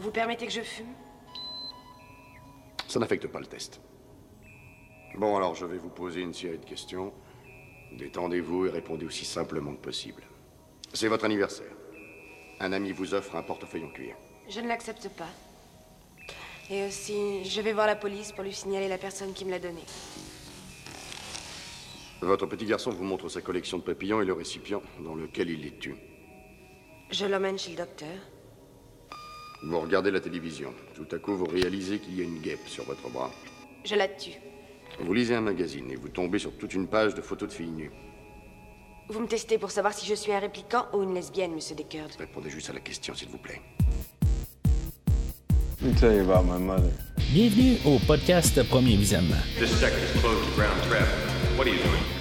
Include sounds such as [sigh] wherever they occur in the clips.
Vous permettez que je fume? Ça n'affecte pas le test. Bon, alors je vais vous poser une série de questions. Détendez-vous et répondez aussi simplement que possible. C'est votre anniversaire. Un ami vous offre un portefeuille en cuir. Je ne l'accepte pas. Et aussi, je vais voir la police pour lui signaler la personne qui me l'a donné. Votre petit garçon vous montre sa collection de papillons et le récipient dans lequel il les tue. Je l'emmène chez le docteur. Vous regardez la télévision. Tout à coup, vous réalisez qu'il y a une guêpe sur votre bras. Je la tue. Vous lisez un magazine et vous tombez sur toute une page de photos de filles nues. Vous me testez pour savoir si je suis un répliquant ou une lesbienne, monsieur Deckard. Répondez juste à la question, s'il vous plaît. Let me tell you about my mother. Bienvenue au podcast Premier Visionnement.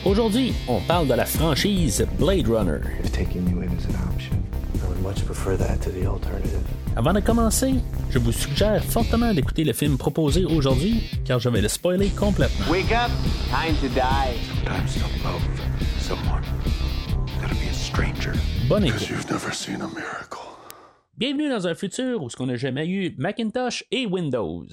Aujourd'hui, on parle de la franchise Blade Runner. If taking you in is an option, I would much prefer that to the alternative. Avant de commencer, je vous suggère fortement d'écouter le film proposé aujourd'hui, car je vais le spoiler complètement. Wake up! Time to die. Sometimes to love someone, gotta be a stranger. Bonne écoute. You've never seen a miracle. Bienvenue dans un futur où ce qu'on n'a jamais eu Macintosh et Windows.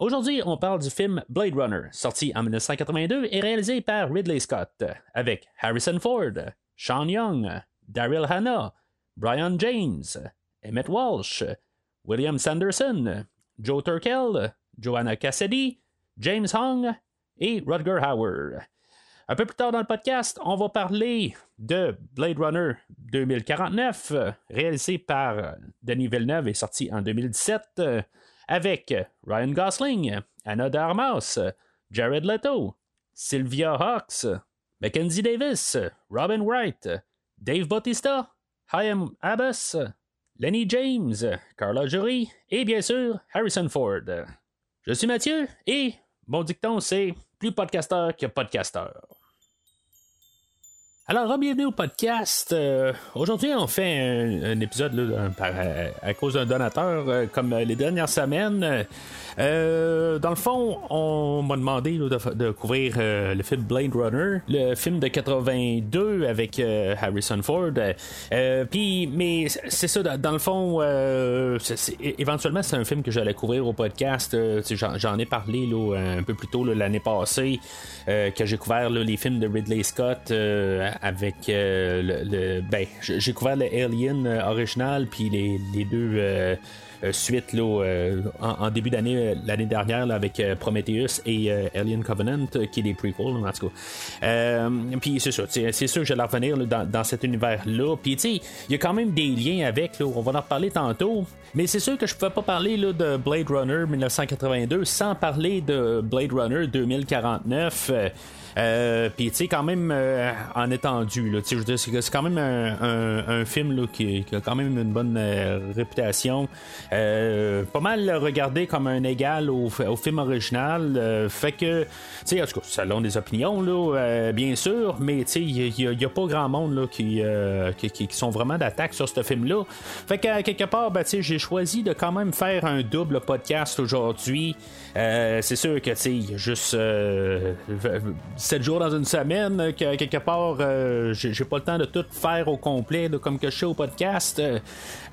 Aujourd'hui, on parle du film Blade Runner, sorti en 1982 et réalisé par Ridley Scott, avec Harrison Ford, Sean Young, Daryl Hannah, Brian James, Emmett Walsh, William Sanderson, Joe Turkel, Joanna Cassidy, James Hong et Rutger Hauer. Un peu plus tard dans le podcast, on va parler de Blade Runner 2049, euh, réalisé par Denis Villeneuve et sorti en 2017, euh, avec Ryan Gosling, Anna de Armas, Jared Leto, Sylvia Hawks, Mackenzie Davis, Robin Wright, Dave Bautista, Chaim Abbas, Lenny James, Carla Jury et bien sûr Harrison Ford. Je suis Mathieu et mon dicton c'est plus podcasteur que podcasteur. Alors, bienvenue au podcast. Euh, Aujourd'hui, on fait un, épisode là, par- à, à cause d'un donateur, euh, comme euh, les dernières semaines. Euh, dans le fond, on m'a demandé là, de, de couvrir euh, le film Blade Runner, le film de 82 avec euh, Harrison Ford. Euh, Puis, mais c'est ça, dans le fond, euh, éventuellement, c'est un film que j'allais couvrir au podcast. Euh, J'en ai parlé là, un peu plus tôt l'année passée, euh, que j'ai couvert les films de Ridley Scott euh, avec euh, le, ben, j'ai couvert le Alien euh, original, puis les, les deux. euh, euh, suite là, en, début d'année l'année dernière là, avec Prometheus et Alien Covenant qui est des prequels en tout cas puis c'est ça c'est sûr que j'allais revenir là, dans, dans cet univers là puis tu sais il y a quand même des liens avec là, on va en reparler tantôt mais c'est sûr que je pouvais pas parler là, de Blade Runner 1982 sans parler de Blade Runner 2049 euh, tu sais quand même euh, en étendu là, je veux c'est quand même un, un- un film là, qui, qui a quand même une bonne euh, réputation. Euh, pas mal regardé comme un égal au, au film original euh, fait que tu sais en tout cas selon des opinions là euh, bien sûr mais tu sais il n'y a, pas grand monde là, qui, qui, qui- sont vraiment d'attaque sur ce film là fait que quelque part ben, j'ai choisi de quand même faire un double podcast aujourd'hui Euh, c'est sûr que tu sais juste euh, 7 jours dans une semaine, que quelque part, euh, j'ai pas le temps de tout faire au complet, comme que je fais au podcast.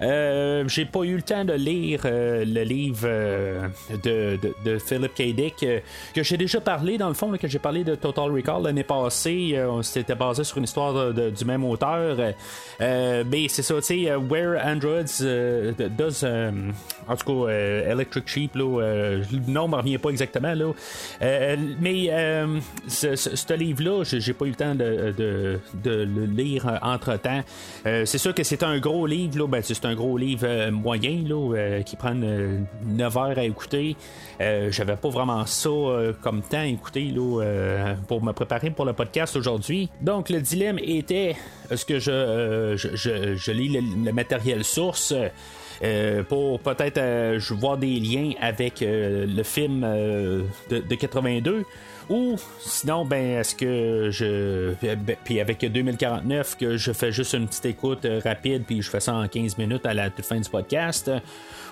Euh, j'ai pas eu le temps de lire euh, le livre euh, de, de, de Philip K. Dick, que j'ai déjà parlé, dans le fond, là, que j'ai parlé de Total Recall l'année passée. On s'était basé sur une histoire de- du même auteur. Mais c'est ça, tu sais, Where Androids does, en tout cas, Electric Sheep, là, nom me revient pas exactement, là. Euh, mais euh, ce, livre-là, j'ai pas eu le temps de, le lire entre temps. c'est sûr que c'est un gros livre, là, ben, c'est un gros livre euh, moyen là, euh, qui prend 9 heures à écouter. Euh, J'avais pas vraiment ça euh, comme temps à écouter là, euh, pour me préparer pour le podcast aujourd'hui. Donc le dilemme était est-ce que je, euh, lis le, matériel source? euh, pour peut-être euh, je voir des liens avec euh, le film euh, de, de 82 Ou sinon, ben, est-ce que je. ben, puis avec 2049, que je fais juste une petite écoute euh, rapide, puis je fais ça en 15 minutes à la toute fin du podcast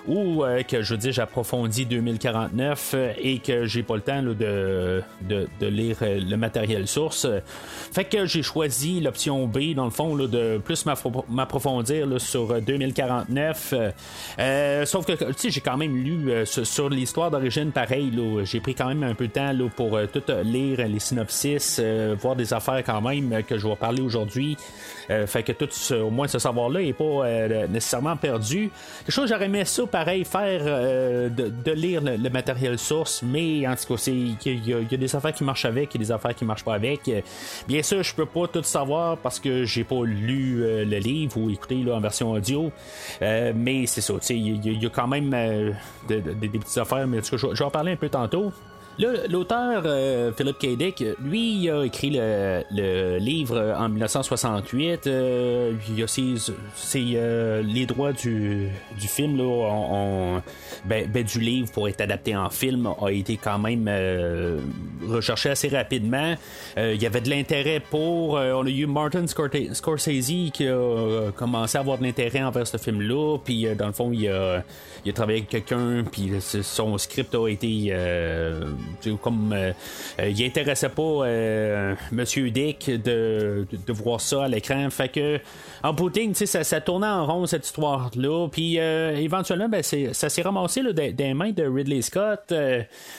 ou euh, que je veux dire j'approfondis 2049 euh, et que j'ai pas le temps de, de, lire euh, le matériel source. Fait que j'ai choisi l'option B dans le fond de plus m'approfondir sur 2049. sauf que tu sais j'ai quand même lu sur, l'histoire d'origine pareil. J'ai pris quand même un peu de temps pour tout lire les synopsis, voir des affaires quand même que je vais parler aujourd'hui. fait que tout au moins ce savoir-là n'est pas nécessairement perdu. Quelque chose j'aurais aimé ça pareil faire euh, de, lire le, matériel source, mais en tout cas, il y, a des affaires qui marchent avec et des affaires qui marchent pas avec. Bien sûr, je peux pas tout savoir parce que j'ai pas lu euh, le livre ou écouté là, en version audio, euh, mais c'est ça, il y, a quand même des petites affaires, mais en tout cas, je vais en parler un peu tantôt. L'auteur euh, Philip K. Dick, lui, il a écrit le, livre en 1968. Euh, il a euh, les droits du, film là, ben, ben, du livre pour être adapté en film a été quand même recherché assez rapidement. il y avait de l'intérêt pour. on a eu Martin Scorsese qui a commencé à avoir de l'intérêt envers ce film-là. Puis dans le fond, il a, il a travaillé avec quelqu'un. Puis son script a été comme euh, euh, il intéressait pas euh, Monsieur Dick de, de, voir ça à l'écran. Fait que en booting, ça, ça tournait en rond cette histoire-là. Puis éventuellement, ben, ça s'est ramassé là, des, mains de Ridley Scott.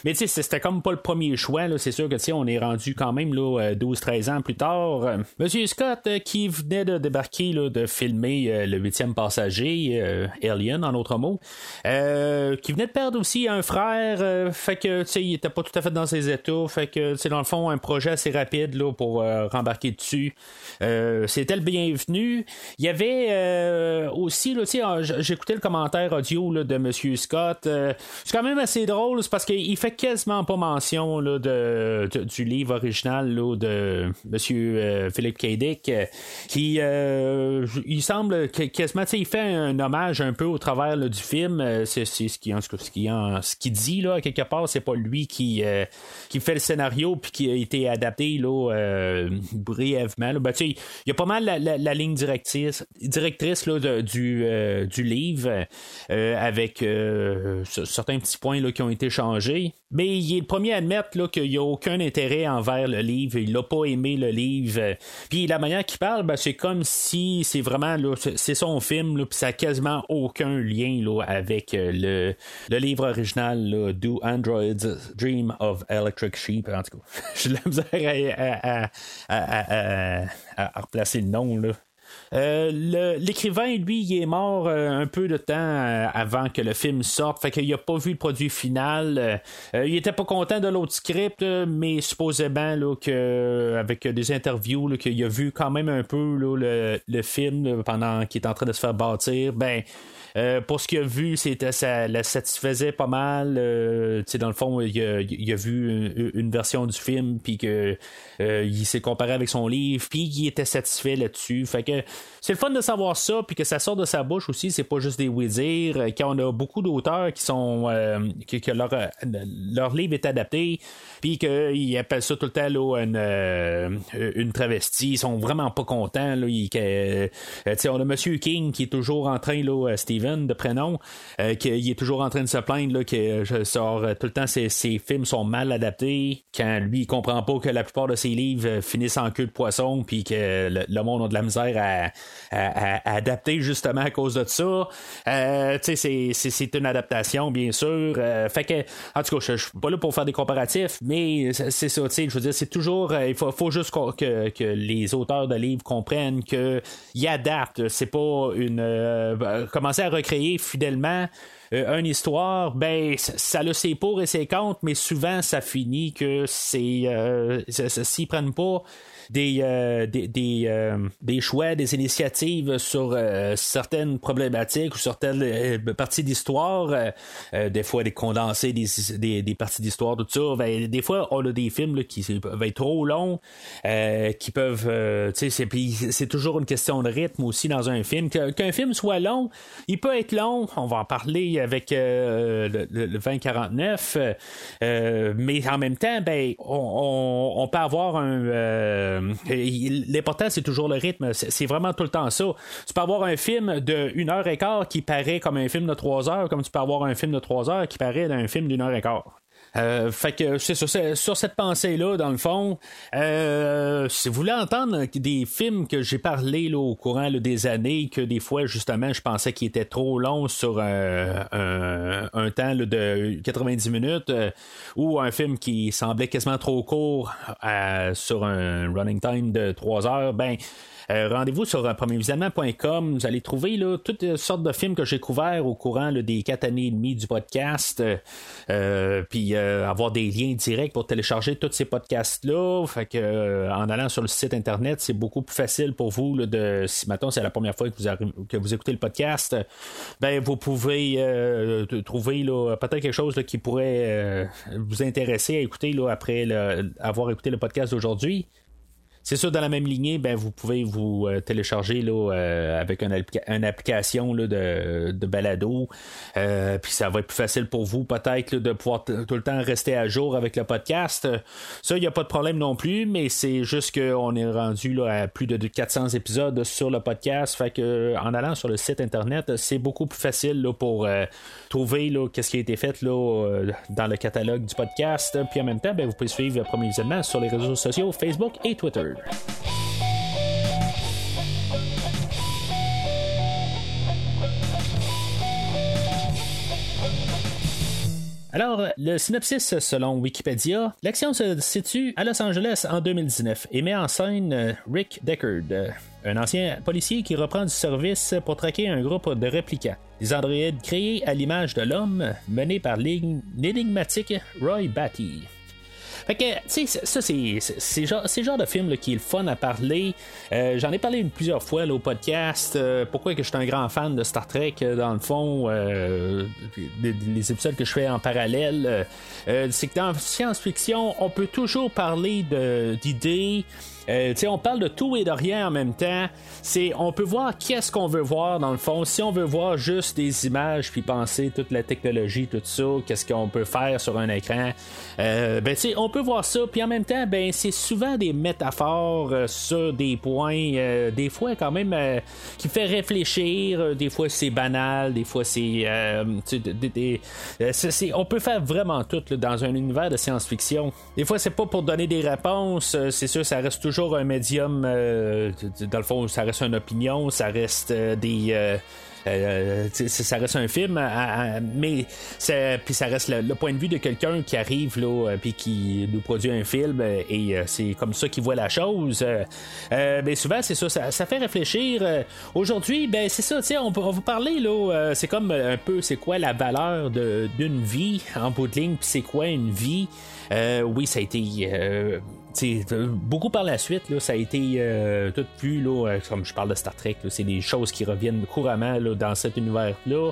mais c'était comme pas le premier choix. C'est sûr que on est rendu quand même 12-13 ans plus tard. Monsieur Scott qui venait de débarquer de filmer le huitième passager, Alien en autre mot, qui venait de perdre aussi un frère. fait que il était pas tout à fait dans ses états. Fait que c'est dans le fond un projet assez rapide là, pour euh, rembarquer dessus. Euh, c'était le bienvenu. Il y avait euh, aussi, j'écoutais le commentaire audio là, de M. Scott. c'est quand même assez drôle, parce qu'il fait quasiment pas mention là, de, du livre original de M. Philippe K. Dick, qui il semble quasiment, il fait un hommage un peu au travers du film. C'est, ce qui ce qui dit là quelque part, c'est pas lui qui euh, qui fait le scénario puis qui a été adapté euh, brièvement. Ben, il y a pas mal la, ligne directrice, directrice du, euh, du livre avec certains petits points qui ont été changés. Mais il est le premier à admettre qu'il n'y a aucun intérêt envers le livre. Il n'a pas aimé le livre. Puis la manière qu'il parle, ben, c'est comme si c'est vraiment c'est son film, puis ça n'a quasiment aucun lien avec le, le livre original Do Androids Dream of Electric Sheep. En tout cas, [laughs] j'ai misère à, replacer le nom. Là. Euh, l'écrivain, lui, il est mort euh, un peu de temps euh, avant que le film sorte, fait qu'il a pas vu le produit final. il était pas content de l'autre script, mais supposément là, que, avec des interviews, qu'il a vu quand même un peu le, le, film pendant qu'il est en train de se faire bâtir. Ben, euh, pour ce qu'il a vu, c'était ça la satisfaisait pas mal. Euh, dans le fond, il a, vu une, version du film, puis que euh, il s'est comparé avec son livre, puis il était satisfait là-dessus. Fait que c'est le fun de savoir ça, puis que ça sort de sa bouche aussi. C'est pas juste des oui-dire. Quand on a beaucoup d'auteurs qui sont que, leur livre est adapté, puis qu'ils appellent ça tout le temps là, une, une travestie. Ils sont vraiment pas contents. Là. on a Monsieur King qui est toujours en train, là, Steve de prénom, euh, qu'il est toujours en train de se plaindre là, que je sors euh, tout le temps ses, films sont mal adaptés, quand lui il comprend pas que la plupart de ses livres euh, finissent en queue de poisson, puis que le, monde a de la misère à, adapter justement à cause de ça. c'est une adaptation, bien sûr. fait que, en tout cas, je, suis pas là pour faire des comparatifs, mais c'est ça, je veux dire, c'est toujours, il faut, faut juste que, que, les auteurs de livres comprennent qu'ils adaptent. C'est pas une. commencer à recréer fidèlement euh, une histoire, ben ça, a ses pour et ses contre, mais souvent ça finit que c'est euh, s'ils prennent pas des, euh, des, des, euh, des, choix, des initiatives sur certaines problématiques ou certaines parties d'histoire. des fois, des condensés, des, des, parties d'histoire, tout ça. Ben, des fois, on a des films qui peuvent être trop longs, qui peuvent. c'est, c'est toujours une question de rythme aussi dans un film. Qu'un film soit long, il peut être long. On va en parler avec le, le, 2049. mais en même temps, ben, on, on, peut avoir un. Euh, l'important, c'est toujours le rythme. C'est vraiment tout le temps ça. Tu peux avoir un film de 1 heure et quart qui paraît comme un film de 3 heures, comme tu peux avoir un film de 3 heures qui paraît d'un film d'une heure et quart. Euh, fait que c'est sur, cette pensée-là, dans le fond, euh, si vous voulez entendre des films que j'ai parlé là, au courant des années, que des fois, justement, je pensais qu'ils étaient trop longs sur un, un, temps de 90 minutes, euh, ou un film qui semblait quasiment trop court sur un running time de 3 heures, ben euh, rendez-vous sur euh, premiervisionnement.com. Vous allez trouver là, toutes sortes de films que j'ai couverts au courant des quatre années et demie du podcast. Euh, puis avoir des liens directs pour télécharger tous ces podcasts-là. En allant sur le site internet, c'est beaucoup plus facile pour vous de si maintenant c'est la première fois que vous, que écoutez le podcast, ben vous pouvez trouver peut-être quelque chose qui pourrait vous intéresser à écouter là, après avoir écouté le podcast d'aujourd'hui. C'est sûr, dans la même lignée, ben, vous pouvez vous euh, télécharger là, euh, avec une, application là, de, de, balado. Euh, puis ça va être plus facile pour vous, peut-être, de pouvoir tout le temps rester à jour avec le podcast. Ça, il n'y a pas de problème non plus, mais c'est juste qu'on est rendu là, à plus de 400 épisodes sur le podcast. Fait que en allant sur le site internet, c'est beaucoup plus facile là, pour trouver là, qu'est-ce qui a été fait là, dans le catalogue du podcast. Puis en même temps, ben, vous pouvez suivre le premier visionnement sur les réseaux sociaux, Facebook et Twitter. Alors, le synopsis selon Wikipédia, l'action se situe à Los Angeles en 2019 et met en scène euh, Rick Deckard, euh, un ancien policier qui reprend du service pour traquer un groupe de réplicants. Des androïdes créés à l'image de l'homme, menés par l'énigmatique Roy Batty. Fait que, tu sais, ça, c'est, c'est, genre, c'est genre de film qui est le fun à parler. Euh, j'en ai parlé plusieurs fois au podcast. Euh, pourquoi que je suis un grand fan de Star Trek, euh, dans le fond, les, épisodes que je fais en parallèle. c'est que dans science-fiction, on peut toujours parler de, d'idées. Euh, on parle de tout et de rien en même temps. C'est, on peut voir qu'est-ce qu'on veut voir dans le fond. Si on veut voir juste des images puis penser toute la technologie, tout ça, qu'est-ce qu'on peut faire sur un écran, euh, ben, on peut voir ça. Puis en même temps, ben, c'est souvent des métaphores euh, sur des points, euh, des fois quand même qui fait réfléchir. Des fois c'est banal, des fois c'est, on peut faire vraiment tout dans un univers de science-fiction. Des fois c'est pas pour donner des réponses. c'est sûr, ça reste toujours toujours un médium. Euh, dans le fond, ça reste une opinion, ça reste euh, des. Euh, ça reste un film, mais puis ça reste le, point de vue de quelqu'un qui arrive là, puis qui nous produit un film, et c'est comme ça qu'il voit la chose. mais souvent, c'est ça, ça, fait réfléchir. Aujourd'hui, ben c'est ça, on, on va parler là, c'est comme un peu, c'est quoi la valeur d'une vie en bout de ligne, puis c'est quoi une vie? oui, ça a été euh, beaucoup par la suite, là, ça a été euh, tout vu, là, euh, comme je parle de Star Trek, c'est des choses qui reviennent couramment là, dans cet univers-là.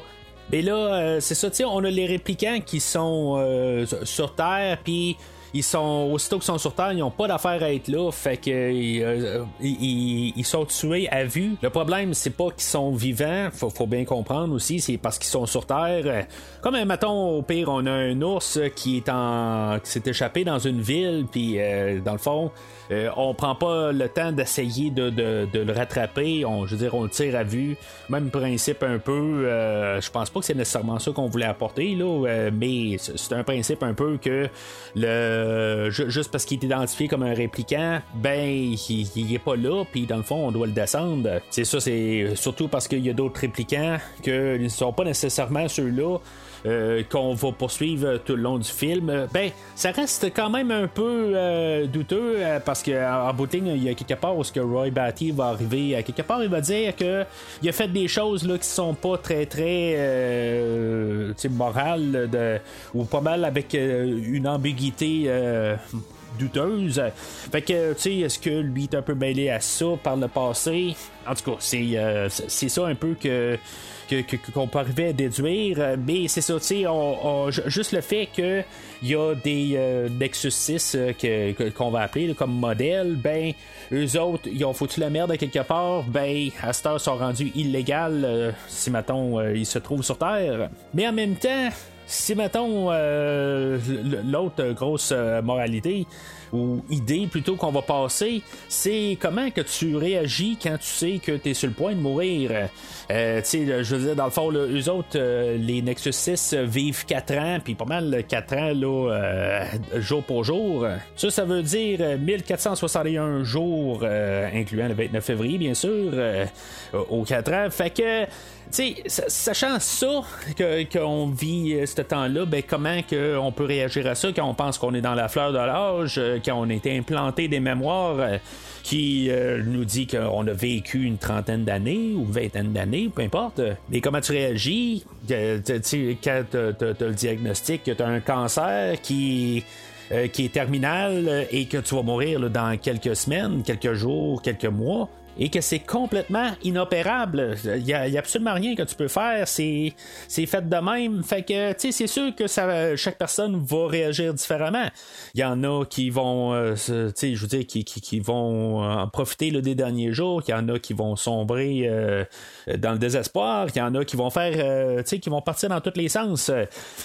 Et là, c'est ça, on a les réplicants qui sont sur Terre, puis ils sont aussitôt qu'ils sont sur Terre, ils n'ont pas d'affaire à être là, fait que euh, ils, sont tués à vue. Le problème, c'est pas qu'ils sont vivants, faut, faut bien comprendre aussi, c'est parce qu'ils sont sur Terre. Comme un maton, au pire, on a un ours qui est en qui s'est échappé dans une ville, puis euh, dans le fond, euh, on prend pas le temps d'essayer de, le rattraper. On, je veux dire, on le tire à vue. Même principe un peu. je pense pas que c'est nécessairement ça qu'on voulait apporter là, mais c'est un principe un peu que le euh, juste parce qu'il est identifié comme un répliquant, ben, il, est pas là, puis dans le fond, on doit le descendre. C'est ça, c'est surtout parce qu'il y a d'autres répliquants que ne sont pas nécessairement ceux-là. Euh, qu'on va poursuivre tout le long du film, ben, ça reste quand même un peu euh, douteux parce qu'en bout de il y a quelque part où ce que Roy Batty va arriver, à quelque part, il va dire que il a fait des choses là, qui sont pas très très morales de, ou pas mal avec une ambiguïté douteuse. Fait que, tu sais, est-ce que lui est un peu mêlé à ça par le passé? En tout cas, c'est, c'est ça un peu que qu'on peut arriver à déduire. Mais c'est ça, tu sais, juste le fait que il y a des euh, Nexus 6 que, qu'on va appeler comme modèle, ben, eux autres, ils ont foutu la merde quelque part, ben, à cette heure, sont rendus illégales si, mettons, ils se trouvent sur Terre. Mais en même temps, si, mettons, l'autre grosse moralité, ou idée plutôt qu'on va passer, c'est comment que tu réagis quand tu sais que tu sur le point de mourir. Euh, tu sais, je veux dire, dans le fond, eux autres, euh, les Nexus 6 vivent 4 ans, puis pas mal 4 ans, là, euh, jour pour jour. Ça, ça veut dire 1461 jours, incluant le 29 février, bien sûr, aux 4 ans. Fait que sais, sachant ça, qu'on vit euh, ce temps-là, ben, comment on peut réagir à ça quand on pense qu'on est dans la fleur de l'âge, euh, quand on a été implanté des mémoires euh, qui nous dit qu'on a vécu une trentaine d'années ou une vingtaine d'années, peu importe. Mais comment tu réagis? Quand tu as le diagnostic que tu as un cancer qui qui est terminal et que tu vas mourir dans quelques semaines, quelques jours, quelques mois et que c'est complètement inopérable. Il n'y a, absolument rien que tu peux faire. C'est, fait de même. Fait que, tu sais, c'est sûr que ça, chaque personne va réagir différemment. Il y en a qui vont, euh, tu sais, je veux dire, qui, qui, vont en profiter le des derniers jours. Il y en a qui vont sombrer euh, dans le désespoir. Il y en a qui vont faire, euh, tu sais, qui vont partir dans tous les sens.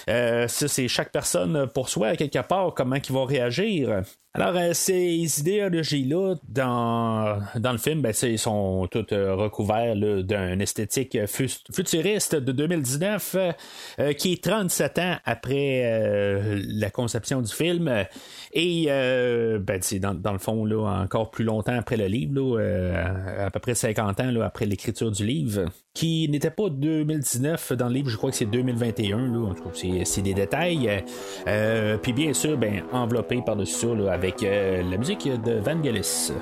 ça, c'est chaque personne pour soi, quelque part, comment ils vont réagir. Alors, euh, ces idéologies-là, dans, dans le film, ben, ils sont toutes euh, recouverts d'un esthétique futuriste de 2019 euh, qui est 37 ans après la conception du film. Et ben, dans, dans, le fond, là, encore plus longtemps après le livre, à peu près 50 ans après l'écriture du livre, qui n'était pas 2019 dans le livre, je crois que c'est 2021. Là, c'est des détails. Puis bien sûr, ben, enveloppé par-dessus ça là, avec avec euh, la musique de Vangelis.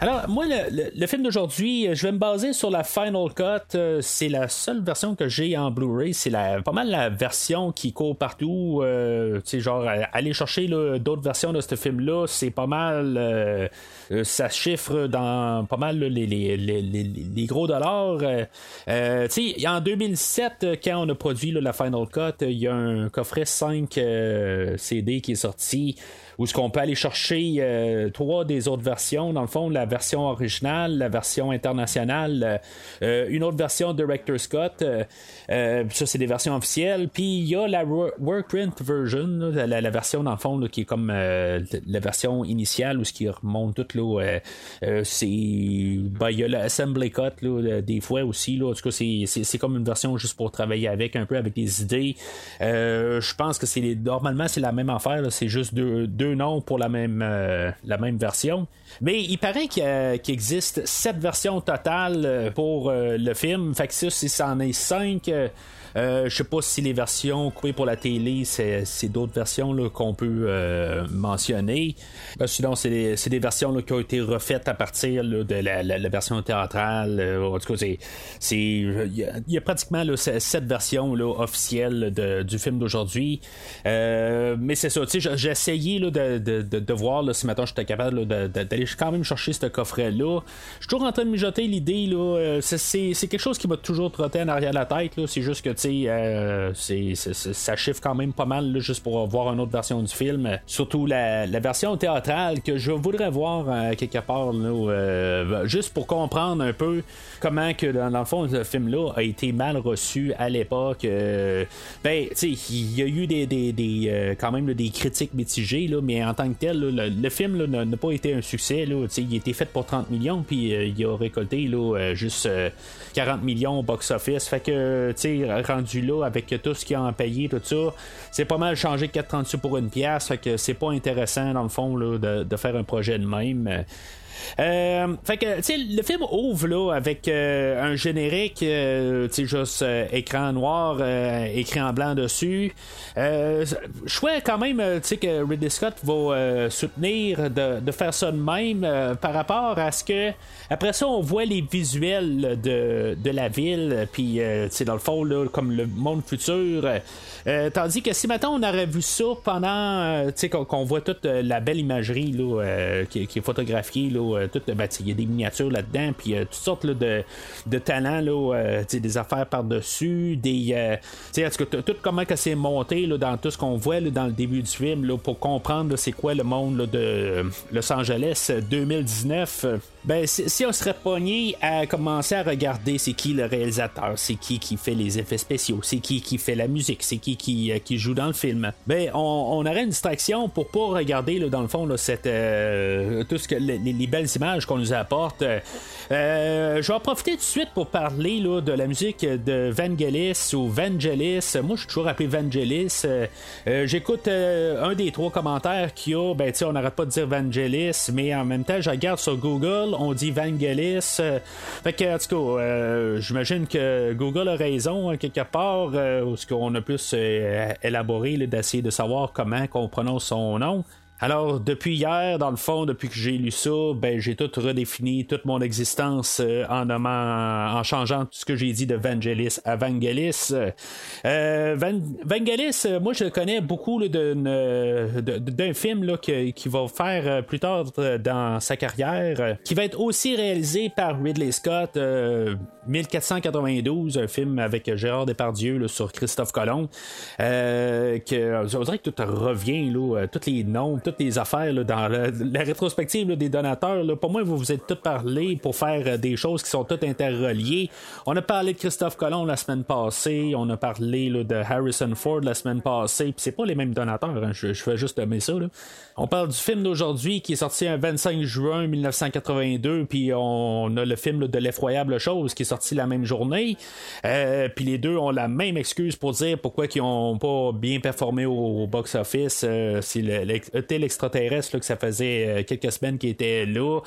Alors, moi, le, film d'aujourd'hui, je vais me baser sur la Final Cut. Euh, c'est la seule version que j'ai en Blu-ray. C'est pas mal la version qui court partout. Euh, tu genre, aller chercher d'autres versions de ce film-là, c'est pas mal. Euh, ça chiffre dans pas mal les, les, gros dollars. tu sais, en 2007, quand on a produit la Final Cut, il y a un coffret 5 CD qui est sorti où ce qu'on peut aller chercher euh, trois des autres versions. Dans le fond, la version originale, la version internationale, euh, une autre version Director Scott. Euh, ça, c'est des versions officielles. Puis il y a la workprint version, la, version dans le fond qui est comme la version initiale ou ce qui remonte tout là. c'est ben, il y a l'assembly cut là, des fois aussi là. En tout cas, c'est comme une version juste pour travailler avec un peu avec des idées. je pense que c'est normalement c'est la même affaire. C'est juste deux nom pour la même, euh, la même version. Mais il paraît qu'il existe sept versions totales euh, pour euh, le film. Fait que ça, si ça en est cinq euh, je sais pas si les versions coupées pour la télé, c'est d'autres versions qu'on peut mentionner. Euh, sinon, c'est des, versions qui ont été refaites à partir de la, version théâtrale. en tout cas, il y, a pratiquement cette version officielle du film d'aujourd'hui. mais c'est ça, j'ai essayé de, de, voir si maintenant j'étais capable d'aller quand même chercher ce coffret-là. Je suis toujours en train de mijoter l'idée. C'est quelque chose qui m'a toujours trotté en arrière de la tête. C'est juste que euh, ça chiffre quand même pas mal juste pour voir une autre version du film. Surtout la, version théâtrale que je voudrais voir euh, quelque part, euh, juste pour comprendre un peu comment que dans, le fond ce film-là a été mal reçu à l'époque. ben, il y a eu des, quand même des critiques mitigées, mais en tant que tel, le, film n'a pas été un succès. il a été fait pour 30 millions, puis il a récolté juste 40 millions au box-office. Fait que, rendu là avec tout ce qu'il a en payé, tout ça, c'est pas mal changé 4,36 pour une pièce. Fait que c'est pas intéressant, dans le fond, là, de, faire un projet de même. Euh, fait que, tu sais, le film ouvre là avec euh, un générique, euh, tu sais, juste euh, écran noir, euh, écrit en blanc dessus. Euh, chouette quand même, tu sais, que Ridley Scott va soutenir de, de faire ça de même par rapport à ce que, après ça, on voit les visuels de, de la ville, puis, euh, tu sais, dans le fond, là, comme le monde futur. Euh, tandis que si maintenant on aurait vu ça pendant, euh, qu'on, qu'on voit toute euh, la belle imagerie là, euh, qui, qui est photographiée, là, euh, toute, ben, il y a des miniatures là-dedans, puis euh, toutes sortes là, de, de talents, là, euh, des affaires par-dessus, des, euh, en tout cas, tout comment que c'est monté là, dans tout ce qu'on voit là, dans le début du film, là, pour comprendre c'est quoi le monde de euh, Los Angeles 2019. Ben, si, on serait pogné à commencer à regarder c'est qui le réalisateur, c'est qui qui fait les effets spéciaux, c'est qui qui fait la musique, c'est qui qui, euh, joue dans le film, ben, on, aurait une distraction pour pas regarder, là, dans le fond, là, cette, euh, tout ce que les, les belles images qu'on nous apporte. Euh, je vais en profiter tout de suite pour parler là, de la musique de Vangelis ou Vangelis. Moi, je suis toujours appelé Vangelis. Euh, euh, J'écoute un des trois commentaires qu'il y a. Ben, on n'arrête pas de dire Vangelis, mais en même temps, je regarde sur Google, on dit Vangelis. Euh, fait que, en tout cas, euh, j'imagine que Google a raison, hein, quelque part, euh, où ce qu'on a plus euh, élaboré d'essayer de savoir comment on prononce son nom. Alors, depuis hier, dans le fond, depuis que j'ai lu ça, ben, j'ai tout redéfini toute mon existence euh, en changeant tout ce que j'ai dit de Vangelis à Vangelis. Euh, Van- Vangelis, euh, moi, je le connais beaucoup euh, d'un film là, que- qui va faire plus tard dans sa carrière, qui va être aussi réalisé par Ridley Scott, euh, 1492, un film avec Gérard Depardieu sur Christophe Colomb. Que, on que tout revient, là, tous les noms, toutes les affaires dans la, rétrospective des donateurs. Pour moi, vous vous êtes tous parlé pour faire euh, des choses qui sont toutes interreliées. On a parlé de Christophe Colomb la semaine passée, on a parlé de Harrison Ford la semaine passée, puis c'est pas les mêmes donateurs, hein, je, fais juste nommer ça. On parle du film d'aujourd'hui qui est sorti un 25 juin 1982, puis on a le film de l'effroyable chose qui est sorti la même journée. Euh, puis les deux ont la même excuse pour dire pourquoi ils ont pas bien performé au, box-office. Euh, le, le, l'extraterrestre là, que ça faisait euh, quelques semaines qu'il était là.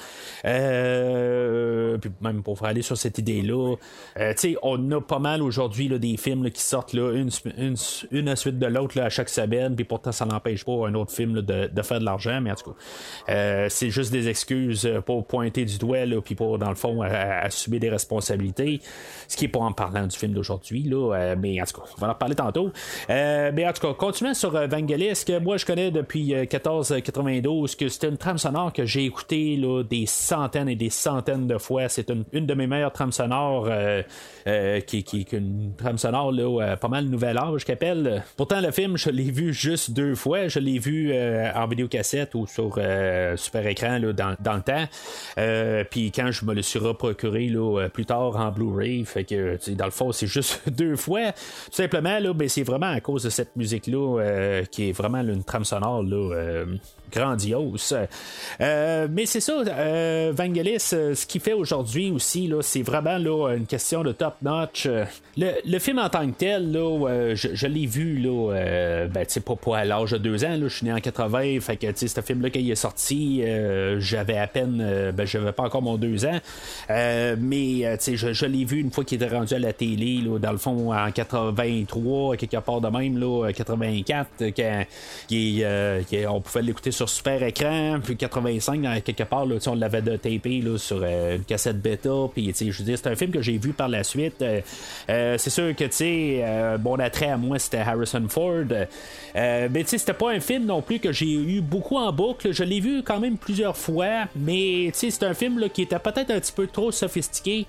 Euh, puis même pour aller sur cette idée-là, euh, on a pas mal aujourd'hui des films qui sortent là, une, à suite de l'autre à chaque semaine, puis pourtant ça n'empêche pas un autre film de, faire de l'argent, mais en tout cas, euh, c'est juste des excuses pour pointer du doigt, puis pour, dans le fond, assumer des responsabilités, ce qui est pas en parlant du film d'aujourd'hui, mais en tout cas, on va en parler tantôt. mais en tout cas, continuons sur Vangelis, que moi je connais depuis 14 92, euh, que c'était une trame sonore que j'ai écoutée là, des centaines et des centaines de fois. C'est une, de mes meilleures trames sonores, euh, euh, qui, qui, une trame sonore là, pas mal nouvel âge qu'appelle. Pourtant, le film, je l'ai vu juste deux fois. Je l'ai vu en vidéocassette ou sur super écran là, dans, dans, le temps. Puis quand je me le suis reprocuré là, plus tard en Blu-ray, fait que dans le fond, c'est juste [laughs] deux fois. Tout simplement, là, ben, c'est vraiment à cause de cette musique-là qui est vraiment une trame sonore là, um, grandiose. Euh, mais c'est ça, euh, Vangelis, euh, ce qu'il fait aujourd'hui aussi, là, c'est vraiment là, une question de top notch. Euh, Le, le film en tant que tel, là, euh, je, je l'ai vu là, euh, ben, pas, pas à l'âge de deux ans, là, je suis né en 80, fait que ce film-là, quand il est sorti, euh, j'avais à peine, ben, j'avais pas encore mon deux ans, mais je, je l'ai vu une fois qu'il était rendu à la télé, là, dans le fond, en 83, quelque part de même, là, 84, quand il, qu'il- on pouvait l'écouter sur super écran, puis 85, dans- quelque part, là, on l'avait de tapé là, sur euh, une cassette bêta, puis je dire, c'est un film que j'ai vu par la suite. Euh, euh, c'est sûr que, tu sais, mon attrait à moi, c'était Harrison Ford. Mais tu sais, c'était pas un film non plus que j'ai eu beaucoup en boucle. Je l'ai vu quand même plusieurs fois, mais tu sais, c'est un film là, qui était peut-être un petit peu trop sophistiqué.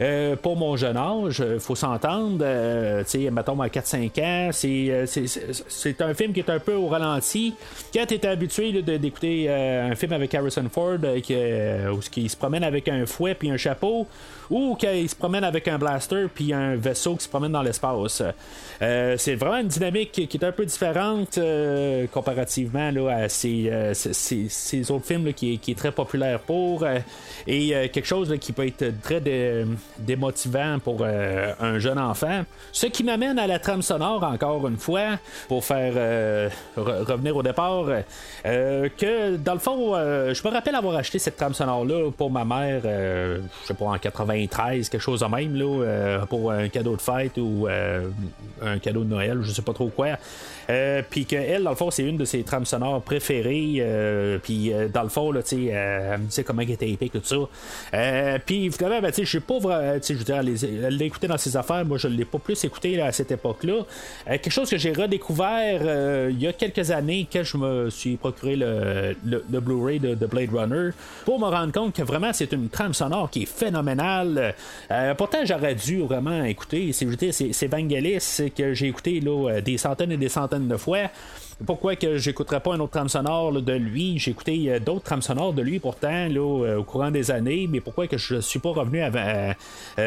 Euh, pour mon jeune âge, euh, faut s'entendre. Euh, tu sais, mettons à 4-5 ans, c'est, un film qui est un peu au ralenti. Quand tu es habitué d'écouter un film avec Harrison Ford, qui, où il se promène avec un fouet puis un chapeau, ou qu'il se promène avec un blaster puis un vaisseau qui se promène dans l'espace. C'est vraiment une dynamique qui est un peu différente comparativement à ces, ces- ces- autres films qui, est- qui est très populaire pour et quelque chose qui peut être très de- démotivant pour un jeune enfant. Ce qui m'amène à la trame sonore encore une fois pour faire revenir au départ que dans le fond, je me rappelle avoir acheté cette trame sonore là pour ma mère, je sais pas en 93 quelque chose de même là pour un cadeau de fête ou un cadeau de Noël, je sais pas trop quoi. Euh, puis qu'elle, dans le fond, c'est une de ses trames sonores préférées. Euh, puis euh, dans le fond, là, tu elle me comment elle était épique, tout ça. puis ben, je suis pas vraiment. Je l'a écouté dans ses affaires. Moi, je l'ai pas plus écouté à cette époque-là. quelque chose que j'ai redécouvert il y a quelques années quand je me suis procuré le, le, Blu-ray de, Blade Runner pour me rendre compte que vraiment c'est une trame sonore qui est phénoménale. pourtant, j'aurais dû vraiment écouter. C'est Vangelis que j'ai écouté là, des centaines et des centaines de fois. Pourquoi que j'écouterais pas un autre trame sonore de lui? J'ai écouté euh, d'autres trames sonores de lui pourtant là, euh, au courant des années, mais pourquoi que je suis pas revenu à, euh,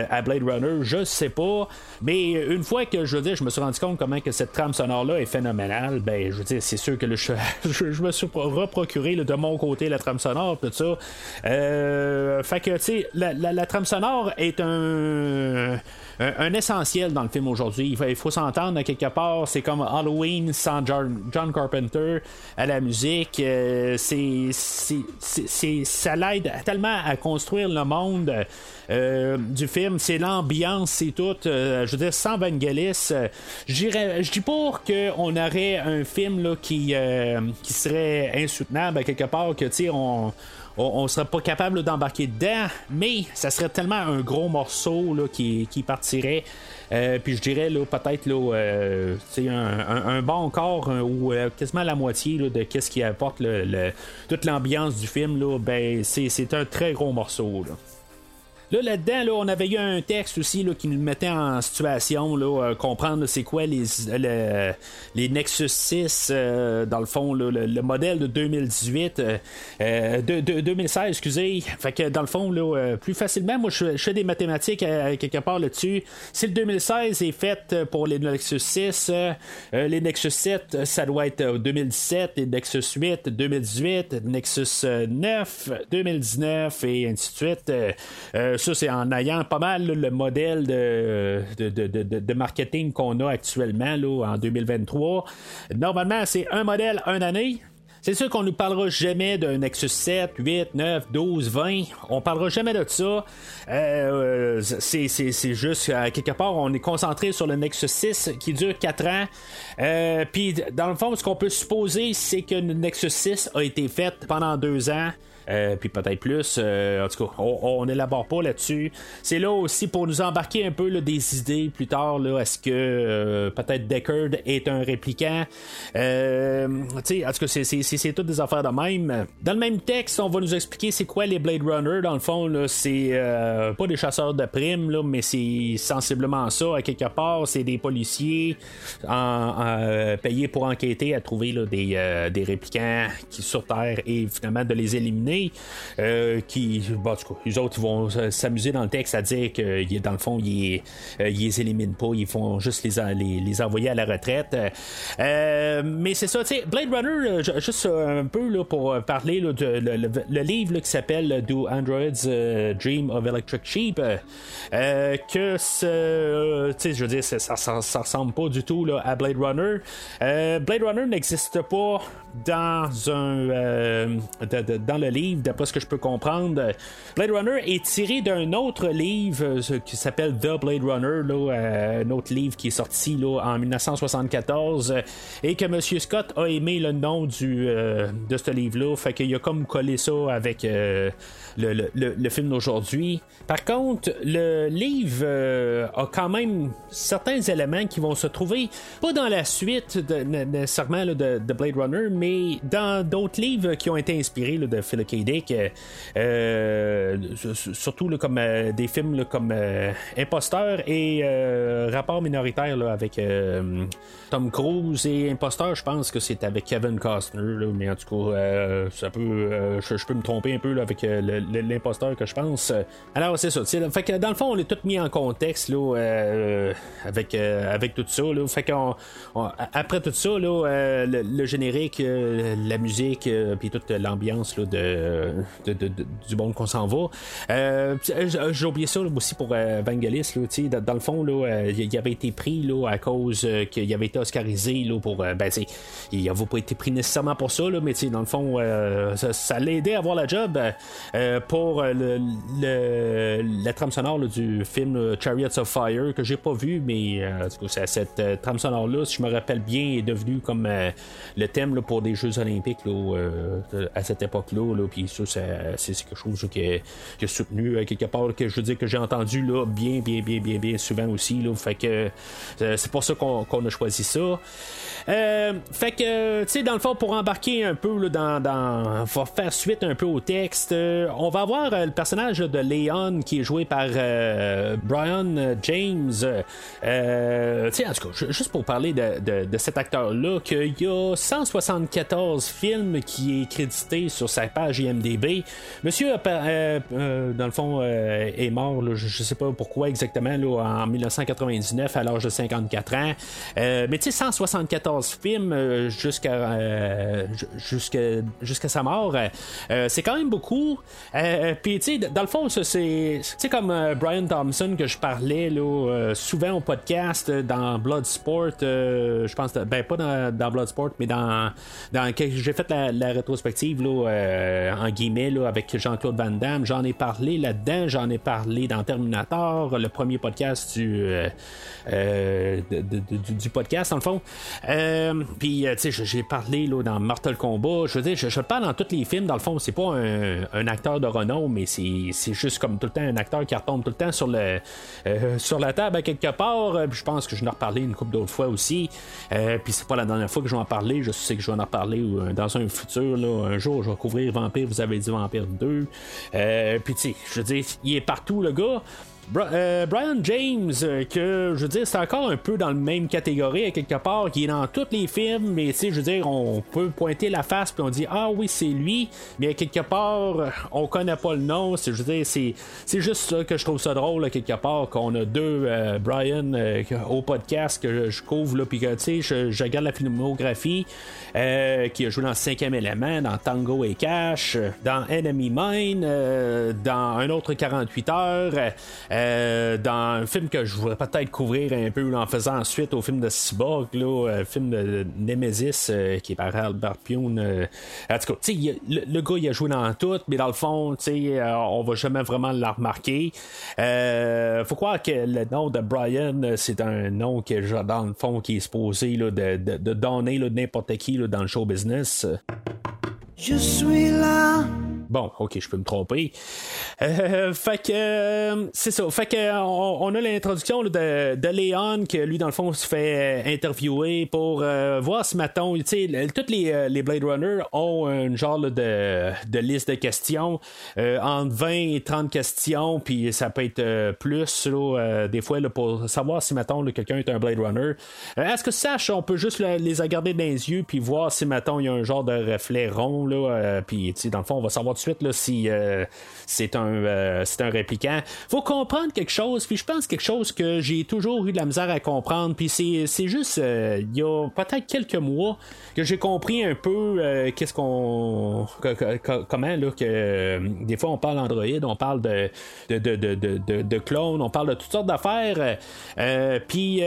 à, Blade Runner? Je sais pas. Mais une fois que je veux dire, je me suis rendu compte comment que cette trame sonore là est phénoménale, ben je veux dire, c'est sûr que [laughs] je, me suis reprocuré de mon côté la trame sonore, tout ça. fait que tu sais, la, la, trame sonore est un un, essentiel dans le film aujourd'hui. Il faut, s'entendre quelque part. C'est comme Halloween sans John, Carpenter à la musique. Euh, c'est, ça l'aide tellement à construire le monde. Euh, du film, c'est l'ambiance, c'est tout. Euh, je veux dire, sans Vangelis, je dis pas qu'on aurait un film là, qui, qui serait insoutenable à quelque part, que tu on, on, serait pas capable d'embarquer dedans, mais ça serait tellement un gros morceau là, qui, partirait. Euh, puis je dirais peut-être euh, un, un, bon quart ou euh, quasiment la moitié de qu'est-ce qui apporte toute l'ambiance du film. Ben, c'est, un très gros morceau. Là. Là, là-dedans, là, on avait eu un texte aussi là, qui nous mettait en situation, là, euh, comprendre c'est quoi les, les Nexus 6, euh, dans le fond, le, modèle de 2018, euh, de, 2016, excusez. Fait que dans le fond, plus facilement, moi je, fais des mathématiques quelque part là-dessus. Si le 2016 est fait pour les Nexus 6, les Nexus 7, ça doit être 2017, les Nexus 8, 2018, Nexus 9, 2019 et ainsi de suite ça, c'est en ayant pas mal le modèle de, de, marketing qu'on a actuellement là, en 2023. Normalement, c'est un modèle, un année. C'est sûr qu'on ne parlera jamais d'un Nexus 7, 8, 9, 12, 20. On parlera jamais de ça. Euh, c'est, juste, à quelque part, on est concentré sur le Nexus 6 qui dure 4 ans. Euh, puis, dans le fond, ce qu'on peut supposer, c'est que le Nexus 6 a été fait pendant 2 ans. Euh, puis peut-être plus. Euh, en tout cas, on n'élabore pas là-dessus. C'est là aussi pour nous embarquer un peu des idées plus tard. Est-ce que euh, peut-être Deckard est un répliquant? en tout cas, c'est toutes des affaires de même. Dans le même texte, on va nous expliquer c'est quoi les Blade Runner. Dans le fond, c'est pas des chasseurs de primes, là, mais c'est sensiblement ça. À quelque part, c'est des policiers payés pour enquêter à trouver des, des répliquants qui sur Terre et finalement de les éliminer. Euh, qui, bon, en les autres vont s'amuser dans le texte à dire que dans le fond, ils, euh, les éliminent pas, ils font juste les, les, envoyer à la retraite. Euh, mais c'est ça, tu sais, Blade Runner, juste un peu là, pour parler de le, livre qui s'appelle Do Androids Dream of Electric Sheep, que tu sais, je veux dire, ça, ça, ressemble pas du tout là, à Blade Runner. Blade Runner n'existe pas dans un dans le livre d'après ce que je peux comprendre. Blade Runner est tiré d'un autre livre euh, qui s'appelle The Blade Runner, là, euh, un autre livre qui est sorti là, en 1974 et que M. Scott a aimé le nom du, euh, de ce livre-là. Fait qu'il a comme collé ça avec le, film d'aujourd'hui. Par contre, le livre euh, a quand même certains éléments qui vont se trouver, pas dans la suite nécessairement de, Blade Runner, mais dans d'autres livres qui ont été inspirés de Philip K. Dick, euh, euh, surtout comme des films comme Imposteur et Rapport minoritaire avec Tom Cruise et Imposteur, je pense que c'est avec Kevin Costner, mais en tout cas, ça peut, je, peux me tromper un peu avec le, l'imposteur que je pense. Alors c'est ça. Fait que dans le fond, on est tout mis en contexte là, euh, avec, euh, avec tout ça. Fait après tout ça, euh, le, générique, la musique, puis toute l'ambiance de, du monde qu'on s'en va. Euh, euh, J'ai oublié ça aussi pour euh, Vangelis. Dans, dans le fond, euh, il avait été pris à cause euh, qu'il avait été oscarisé là, pour. euh, ben, il n'avait pas été pris nécessairement pour ça, là, mais dans le fond, euh, ça, ça l'a aidé à avoir la job euh, euh, pour le, le- la trame sonore du film Chariots of Fire que j'ai pas vu, mais cette trame sonore-là, si je me rappelle bien, est devenue comme le thème pour des Jeux Olympiques à cette époque-là. Là, puis ça, c'est quelque chose qui est soutenu quelque part, que je veux dire que j'ai entendu là, bien, bien, bien, bien, bien souvent aussi. Là, fait que c'est pour ça qu'on qu'on a choisi ça. Euh, fait que, tu sais, dans le fond, pour embarquer un peu dans, dans. va faire suite un peu au texte, euh, on va avoir euh, le personnage de Léon qui est joué par Brian James. Tu sais, en tout cas, ju- juste pour parler de, de- de cet acteur-là, qu'il y a 174 films qui est crédité sur sa page IMDB. Monsieur, dans le fond, est mort, je, sais pas pourquoi exactement, là, en 1999 à l'âge de 54 ans. Euh, mais tu sais, 174 films euh, jusqu'à euh, ju- jusqu'à sa mort, euh, euh, c'est quand même beaucoup. Puis tu sais, dans le fond, c'est comme Brian Thompson que je parlais là, souvent au podcast dans Bloodsport. je pense, ben pas dans, Bloodsport, mais dans dans j'ai fait la, rétrospective là, en guillemets là, avec Jean-Claude Van Damme. J'en ai parlé là-dedans. J'en ai parlé dans Terminator, le premier podcast du podcast dans le fond. Euh, Puis, euh, tu sais, j'ai parlé dans Mortal Kombat. Je veux dire, je, parle dans tous les films. Dans le fond, c'est pas un, acteur de renom, mais c'est juste comme tout le temps un acteur qui retombe tout le temps sur le euh, sur la table à quelque part. Je pense que je vais en reparler une couple d'autres fois aussi. Puis c'est pas la dernière fois que je vais en parler. Je sais que je vais en reparler dans un futur. Là, un jour, je vais couvrir Vampire. Vous avez dit Vampire 2. Euh, Puis, tu sais, je veux dire, il est partout, le gars. Euh, Brian James, euh, que je veux dire, c'est encore un peu dans le même catégorie à quelque part, qui est dans tous les films, mais tu sais, je veux dire, on peut pointer la face puis on dit ah oui c'est lui, mais à quelque part on connaît pas le nom. C'est, je veux dire, c'est, juste ça que je trouve ça drôle à quelque part qu'on a deux euh, Brian au podcast que je, couvre là, puis que tu sais, je, regarde la filmographie qui a joué dans Cinquième élément, dans Tango et Cash, dans Enemy Mine, dans un autre 48 heures. Euh, dans un film que je voudrais peut-être couvrir un peu là, en faisant suite au film de Cyborg, là, euh, film de Nemesis euh, qui est par Albert Pune. euh. en le, gars il a joué dans tout, mais dans le fond, sais, on va jamais vraiment le remarquer. Faut croire que le nom de Brian, c'est un nom que dans le fond qui est supposé là, de, de, de n'importe qui dans le show business. Je suis là. Bon, ok, je peux me tromper. Euh, fait que euh, c'est ça. Fait que on, on a l'introduction de, de Léon que lui dans le fond se fait euh, interviewer pour euh, voir si mettons, tu sais, toutes les, euh, les Blade Runner ont un genre là, de, de liste de questions euh, entre 20 et 30 questions, puis ça peut être plus là, des fois pour savoir si là, quelqu'un est un Blade Runner. Est-ce que sache, on peut juste les regarder dans les yeux puis voir si mettons il y a un genre de reflet rond là, puis dans le fond on va savoir de suite là, si euh, c'est un euh, c'est répliquant. Faut comprendre quelque chose, puis je pense quelque chose que j'ai toujours eu de la misère à comprendre, puis c'est, juste euh, il y a peut-être quelques mois que j'ai compris un peu euh, qu'est-ce qu'on comment là que des fois on parle Android, on parle de de, de, de, de, clones, on parle de toutes sortes d'affaires, puis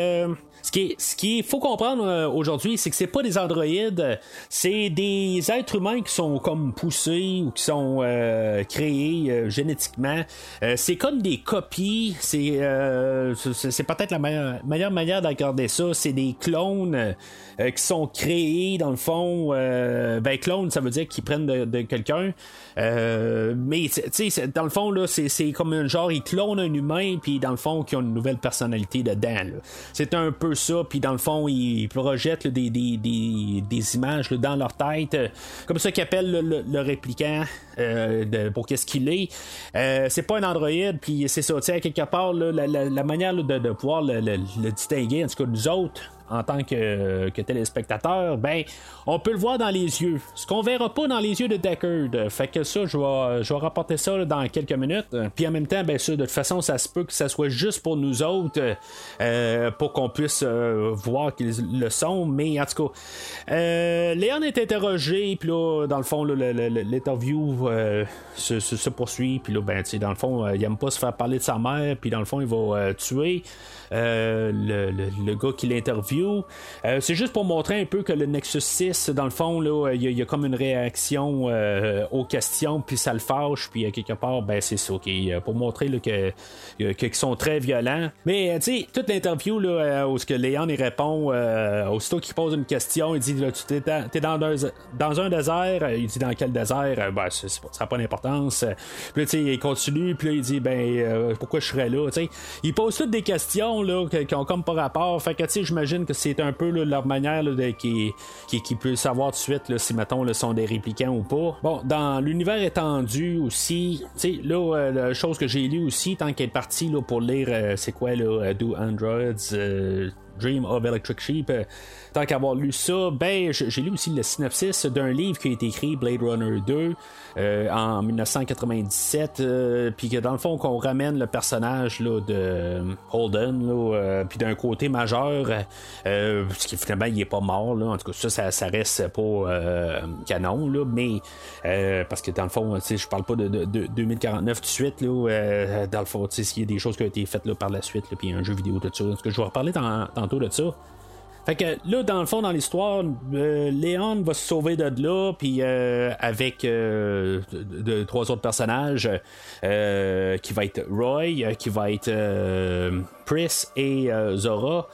ce qui est, ce qui faut comprendre euh, aujourd'hui, c'est que c'est pas des androïdes, c'est des êtres humains qui sont comme poussés ou qui sont euh, créés euh, génétiquement. Euh, c'est comme des copies. C'est euh, c'est peut-être la meilleure, meilleure manière d'accorder ça. C'est des clones euh, qui sont créés dans le fond. Ben clone, ça veut dire qu'ils prennent de, de quelqu'un. Mais tu sais, dans le fond là, c'est c'est comme un genre ils clonent un humain puis dans le fond qui ont une nouvelle personnalité dedans. C'est un peu ça. Puis dans le fond ils projettent des, des, des, des images dans leur tête, euh, comme ça qu'ils appellent le, répliquant euh, pour qu'est-ce qu'il est. Euh, c'est pas un androïde. Puis c'est ça. Tu sais quelque part la, manière de, pouvoir le, le- le distinguer, en tout cas nous autres en tant que, téléspectateur, ben, on peut le voir dans les yeux. Ce qu'on verra pas dans les yeux de Deckard. Fait que ça, je vais, rapporter ça dans quelques minutes. Puis en même temps, ben, ça, de toute façon, ça se peut que ça soit juste pour nous autres, euh, pour qu'on puisse euh, voir qu'ils le sont. Mais en tout cas, euh, Léon est interrogé, puis là, dans le fond, l'interview se, poursuit. Puis là, ben, dans le fond, il aime pas se faire parler de sa mère, puis dans le fond, il va tuer. Euh, le, gars qui l'interview. Euh, c'est juste pour montrer un peu que le Nexus 6, dans le fond, là, il y, a comme une réaction euh, aux questions, puis ça le fâche, puis quelque part, ben c'est ça, pour montrer que, qu'ils sont très violents. Mais tu sais, toute l'interview là, où ce que Léon il répond, aussitôt qu'il pose une question, il dit tu es, dans, un, dans un désert, il dit dans quel désert, ben ça n'a pas d'importance. Puis tu sais, il continue, puis il dit ben pourquoi je serais là, tu. Il pose toutes des questions qui ont comme pas rapport. Fait que, tu j'imagine que c'est un peu leur manière de, qui, savoir tout de suite si, mettons, le sont des réplicants ou pas. Bon, dans l'univers étendu aussi, tu sais, là, euh, la chose que j'ai lu aussi, tant qu'elle est partie là, pour lire, euh, c'est quoi, là, euh, Do Androids. Dream of Electric Sheep. Tant qu'avoir lu ça, ben j'ai lu aussi le synopsis d'un livre qui a été écrit, Blade Runner 2, euh, en 1997, euh, puis que dans le fond qu'on ramène le personnage là, de Holden, euh, puis d'un côté majeur, parce qu'il finalement il est pas mort, là, en tout cas ça, ça, reste pas canon, là, mais parce que dans le fond, je parle pas de, 2049 tout de suite, là, dans le fond, s'il y a des choses qui ont été faites là, par la suite, puis un jeu vidéo tout ça, en que je vais reparler tantôt de ça. Là, dans le fond, dans l'histoire, euh, Léon va se sauver de là, puis euh, avec euh, trois autres personnages, qui va être Roy, qui va être Pris et Zora.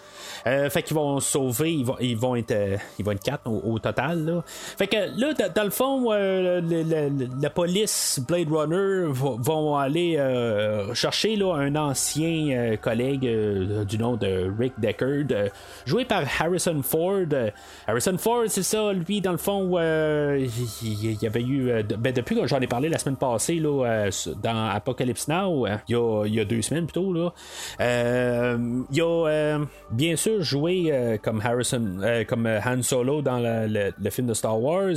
Euh, fait qu'ils vont sauver, ils vont, ils vont être euh, ils vont être quatre au, total. Là. Fait que là, dans le fond, euh, la police Blade Runner vont aller chercher là, un ancien collègue du nom de Rick Deckard, joué par Harrison Ford. Harrison Ford, c'est ça, lui, dans le fond, il y avait eu. Ben, depuis que j'en ai parlé la semaine passée là, dans Apocalypse Now, il y, a, il y a deux semaines plutôt, là. il y a bien sûr joué euh, comme Harrison, euh, comme euh, Han Solo dans le, film de Star Wars.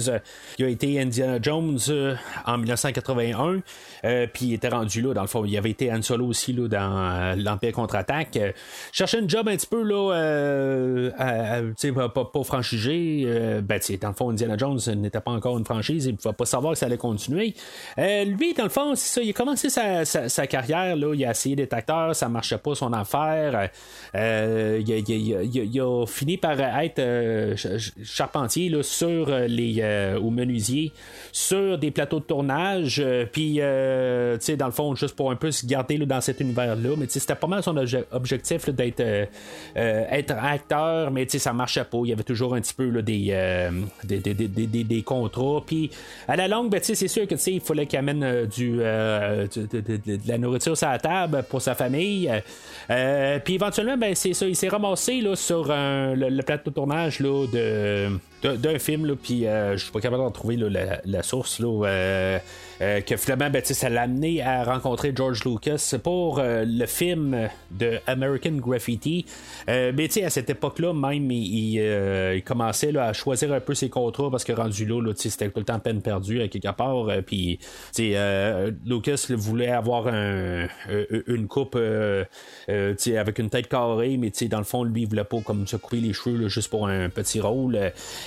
il a été Indiana Jones en 1981, puis il était rendu là, dans le fond. Il avait été Han Solo aussi là, dans l'Empire contre-attaque. cherchait une job un petit peu là, pas, pas, pas franchisé. ben, dans le fond, Indiana Jones n'était pas encore une franchise, il ne pouvait pas savoir que ça allait continuer. lui, dans le fond, c'est ça, il a commencé sa, carrière, là, il a essayé d'être acteur, ça marchait pas son affaire. il, a fini par être euh, charpentier là, sur euh, les euh, au menuisier sur des plateaux de tournage puis dans le fond juste pour un peu se garder là, dans cet univers là mais c'était pas mal son objectif d'être être acteur mais ça marchait pas. Il y avait toujours un petit peu là, des, des, des, contrats. Puis à la longue ben, c'est sûr que il fallait qu'il amène du de, la nourriture sur la table pour sa famille. Puis éventuellement ben, c'est ça il s'est ramassé sur le, plateau tournage là, de d'un film, là, puis euh, je suis pas capable de trouver la, source, là, euh, euh, que finalement, ben, ça l'a amené à rencontrer George Lucas pour le film de American Graffiti. mais à cette époque-là, même, il, commençait à choisir un peu ses contrats parce que rendu là, là c'était tout le temps peine perdue quelque part. puis Lucas voulait avoir un, une coupe avec une tête carrée, mais dans le fond, lui, il voulait pas comme se couper les cheveux juste pour un petit rôle.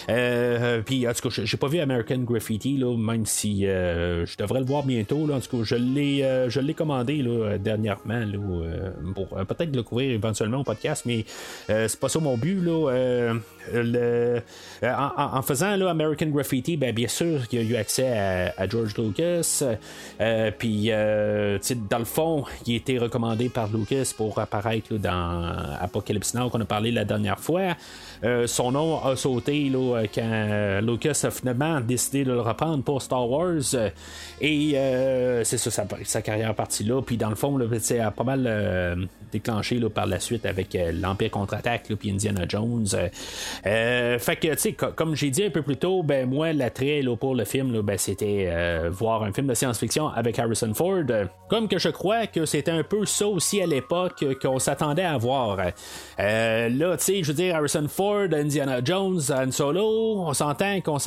Euh, puis, en tout cas, j'ai pas vu American Graffiti, là, même si euh, je devrais le voir bientôt. Là, en tout cas, je l'ai, euh, commandé là, dernièrement là, pour peut-être le couvrir éventuellement au podcast, mais c'est pas ça mon but. Là, en, faisant American Graffiti, ben, bien sûr il y a eu accès à, George Lucas. puis, dans le fond, il a été recommandé par Lucas pour apparaître dans Apocalypse Now qu'on a parlé la dernière fois. son nom a sauté là, là, quand Lucas a finalement décidé de le reprendre pour Star Wars. et c'est ça, sa, carrière partie là. Puis dans le fond, c'est pas mal déclenché là, par la suite avec l'Empire contre-attaque, puis Indiana Jones. fait que, tu sais, comme j'ai dit un peu plus tôt, ben moi, l'attrait pour le film, ben, c'était voir un film de science-fiction avec Harrison Ford. Comme que je crois que c'était un peu ça aussi à l'époque qu'on s'attendait à voir. Euh, là, tu sais, je veux dire, Harrison Ford, Indiana Jones, Han Solo, on s'entend qu'on,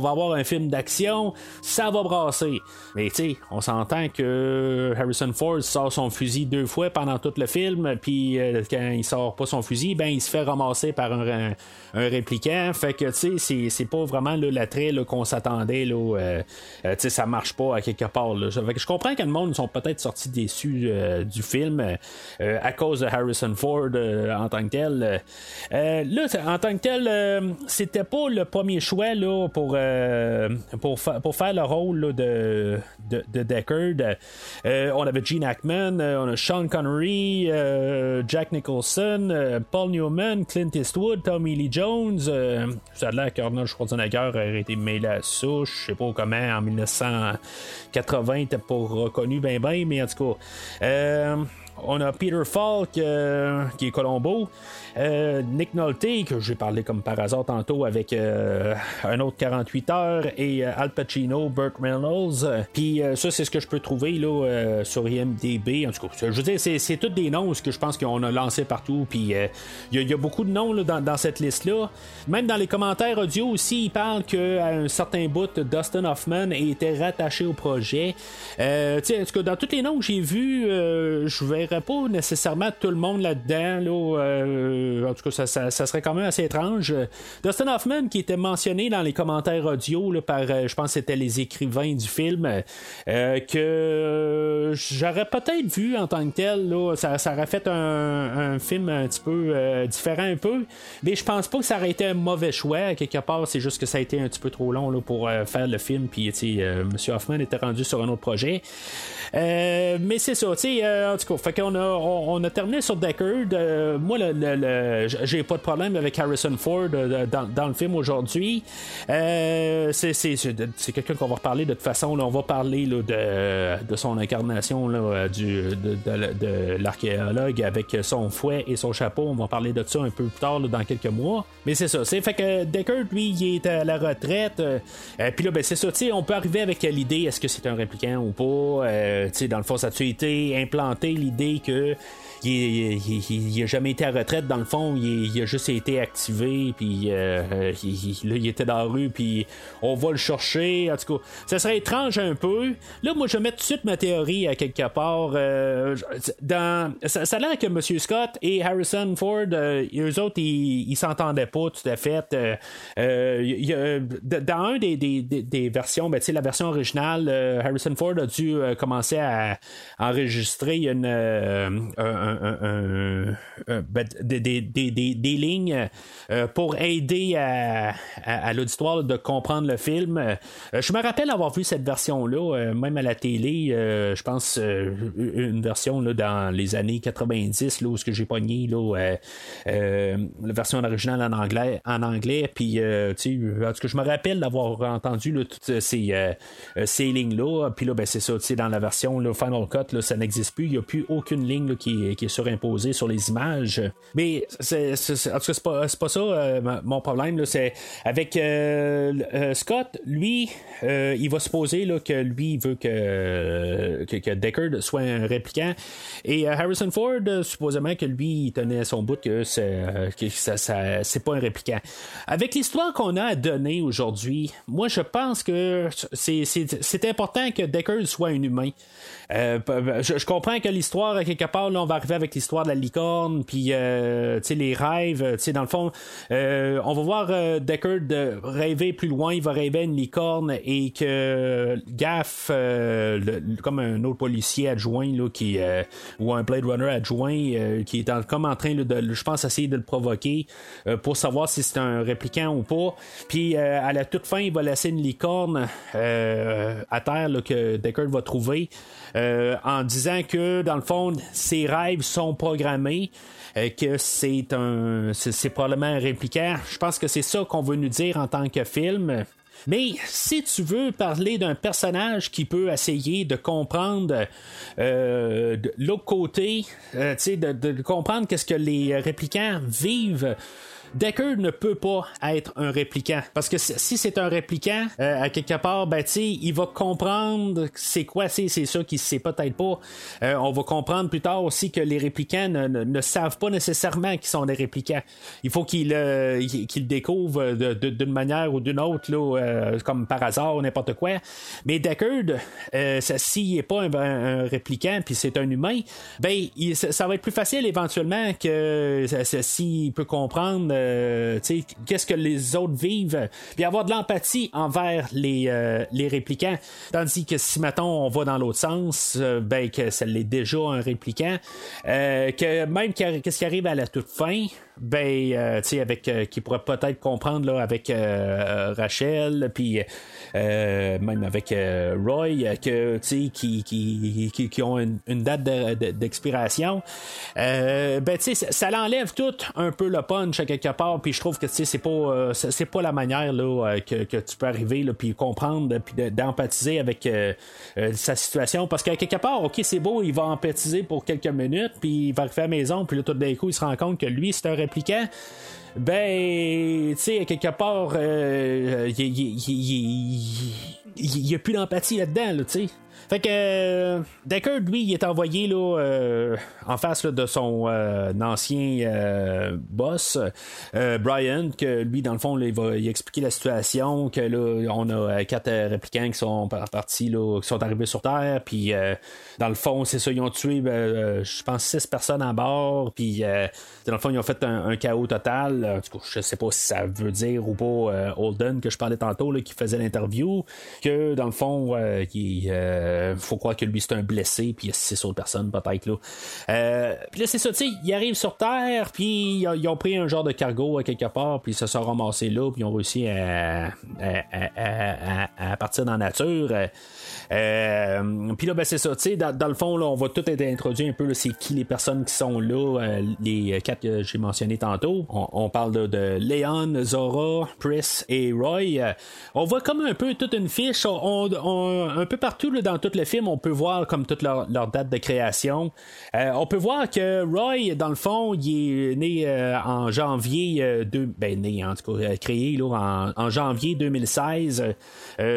va avoir un film d'action, ça va brasser. Mais tu sais, on s'entend que Harrison Ford sort son fusil deux fois pendant tout le film, puis euh, quand il sort pas son fusil, ben il se fait ramasser par un, répliquant. Fait que tu sais, c'est, pas vraiment l'attrait qu'on s'attendait. Là, euh, tu sais, ça marche pas à quelque part. Je comprends que le monde sont peut-être sortis déçus du film à cause de Harrison Ford en tant que tel. là, en tant que tel, c'était pas le premier choix là, pour, pour, pour faire le rôle de, de, de, Deckard. on avait Gene Hackman, on a Sean Connery, Jack Nicholson, Paul Newman, Clint Eastwood, Tommy Lee Jones. ça a l'air qu'Arnold Schwarzenegger aurait été mêlé à ça. Je sais pas comment en 1980 il était pas reconnu ben ben, mais en tout cas. On a Peter Falk, euh, qui est Colombo. Euh, Nick Nolte, que j'ai parlé comme par hasard tantôt avec euh, un autre 48 heures, et Al Pacino, Burt Reynolds. Puis ça, c'est ce que je peux trouver là, sur IMDB. En tout cas, je veux dire, c'est, tous des noms que je pense qu'on a lancé partout. Puis il y, a beaucoup de noms dans, cette liste-là. Même dans les commentaires audio aussi, il parle qu'à un certain bout, Dustin Hoffman était rattaché au projet. en tout cas, dans tous les noms que j'ai vus, je vais pas nécessairement tout le monde là-dedans. Là, euh, en tout cas, ça, serait quand même assez étrange. Dustin Hoffman, qui était mentionné dans les commentaires audio par, euh, je pense, c'était les écrivains du film, euh, que j'aurais peut-être vu en tant que tel. Là, ça, aurait fait un, film un petit peu différent un peu. Mais je pense pas que ça aurait été un mauvais choix. Quelque part, c'est juste que ça a été un petit peu trop long là, pour faire le film. Puis, M. Hoffman était rendu sur un autre projet. Mais c'est ça, tu sais, en tout cas, on a, on, a terminé sur Deckard. Euh, moi, le, j'ai pas de problème avec Harrison Ford euh, dans, le film aujourd'hui. Euh, c'est, quelqu'un qu'on va reparler de toute façon. on va parler de, son incarnation du, de, l'archéologue avec son fouet et son chapeau. On va parler de ça un peu plus tard dans quelques mois. Mais c'est ça. C'est fait que Deckard, lui, il est à la retraite. Puis là, ben, c'est ça. On peut arriver avec l'idée est-ce que c'est un répliquant ou pas? Dans le fond, ça a été implanté l'idée que il, n'a jamais été à retraite dans le fond, il, a juste été activé, puis euh, euh, là, il était dans la rue, puis on va le chercher. En tout cas, ça serait étrange un peu. Là, moi, je vais mettre tout de suite ma théorie à quelque part. Euh, dans, ça, a l'air que M. Scott et Harrison Ford, eux autres, ils, s'entendaient pas tout à fait. dans un des, des, versions, ben, la version originale, Harrison Ford a dû commencer à enregistrer une, ben, des, lignes euh, pour aider à, l'auditoire de comprendre le film. Euh, je me rappelle avoir vu cette version-là, euh, même à la télé, je pense une version là, dans les années 90, là, où ce que j'ai pogné là, la version originale en anglais, en anglais, puis en tout cas, je me rappelle d'avoir entendu toutes ces, ces lignes-là, puis là, ben, c'est ça, dans la version là, Final Cut, ça n'existe plus, il n'y a plus aucune ligne qui, qui est surimposée sur les images. Mais c'est, en tout cas, c'est pas, pas ça euh, mon problème. c'est avec euh, euh, Scott, lui, il va supposer que lui, veut que, que, Deckard soit un répliquant. Et Harrison Ford, supposément que lui, il tenait son bout que, c'est, que ça, c'est pas un répliquant. Avec l'histoire qu'on a à donner aujourd'hui, moi, je pense que c'est, c'est important que Deckard soit un humain. Euh, je, comprends que l'histoire, quelque part, là, on va arriver avec l'histoire de la licorne, puis euh, les rêves. Euh, dans le fond, euh, on va voir Deckard de rêver plus loin. Il va rêver une licorne et que Gaff, comme un autre policier adjoint, là, qui, ou un Blade Runner adjoint, qui est comme en train de, je pense, essayer de le provoquer pour savoir si c'est un répliquant ou pas. Puis à la toute fin, il va laisser une licorne à terre que Deckard va trouver. Euh, en disant que, dans le fond, ses rêves sont programmés. Euh, que c'est un c'est probablement un répliquant. Je pense que c'est ça qu'on veut nous dire en tant que film. Mais si tu veux parler d'un personnage qui peut essayer de comprendre euh, l'autre côté, euh, de, de, comprendre qu'est-ce que les réplicants vivent, Decker ne peut pas être un répliquant. Parce que si c'est un répliquant, euh, à quelque part, ben, il va comprendre c'est quoi, c'est ça qu'il sait peut-être pas. Euh, on va comprendre plus tard aussi que les réplicants ne, savent pas nécessairement qu'ils sont des réplicants. Il faut qu'ils euh, découvrent d'une manière ou d'une autre, là, comme par hasard, n'importe quoi. Mais Deckard, s'il n'est pas un, un, répliquant, puis c'est un humain, ben, ça, va être plus facile éventuellement que s'il peut comprendre euh, qu'est-ce que les autres vivent, puis avoir de l'empathie envers les, euh, les réplicants. Tandis que si, mettons, on va dans l'autre sens, euh, ben, que ça l'est déjà un répliquant, que même qu'est-ce qui arrive à la toute fin, ben, euh, tu sais, avec euh, qui pourrait peut-être comprendre là avec euh, Rachel, puis même avec Roy, que tu sais, qui, qui, qui, ont une, date d'expiration. ben, tu sais, ça, l'enlève tout un peu le punch à quelque part, puis je trouve que tu sais, c'est pas, c'est pas la manière là que, que tu peux arriver là, puis comprendre, puis d'empathiser avec sa situation, parce qu'à quelque part, ok, c'est beau, il va empathiser pour quelques minutes, puis il va arriver à la maison, puis là tout d'un coup, il se rend compte que lui, c'est un répliquant, ben, tu sais, quelque part, il euh, n'y a plus d'empathie là-dedans, tu sais. Fait que euh, Deckard, lui, il est envoyé là, euh, en face de son euh, ancien euh, boss, Brian, que lui, dans le fond, il va expliquer la situation, que là, on a quatre réplicants qui sont partis, là, qui sont arrivés sur Terre, puis dans le fond, c'est ça, ils ont tué, je pense, six personnes à bord, puis dans le fond, ils ont fait un, chaos total. En tout cas, je sais pas si ça veut dire ou pas Holden, que je parlais tantôt, là, qui faisait l'interview, que dans le fond, il euh, faut croire que lui c'est un blessé, puis il y a six autres personnes peut-être là. Euh, puis là c'est ça, tu sais, ils arrivent sur Terre, puis ils, ont pris un genre de cargo quelque part, puis ils se sont ramassés là, puis ils ont réussi à, à, partir dans la nature. Euh, puis là, ben, c'est ça, tu sais, dans, le fond, là, on va tout être introduit un peu, c'est qui les personnes qui sont là, les quatre que j'ai mentionné tantôt. On, parle de, de, Léon, Zora, Pris et Roy. on voit comme un peu toute une fiche, un peu partout là, dans tout le film, on peut voir comme toute leur, date de création. Euh, on peut voir que Roy, dans le fond, il est né euh, en janvier, euh, ben né en tout cas, créé là, en, janvier 2016.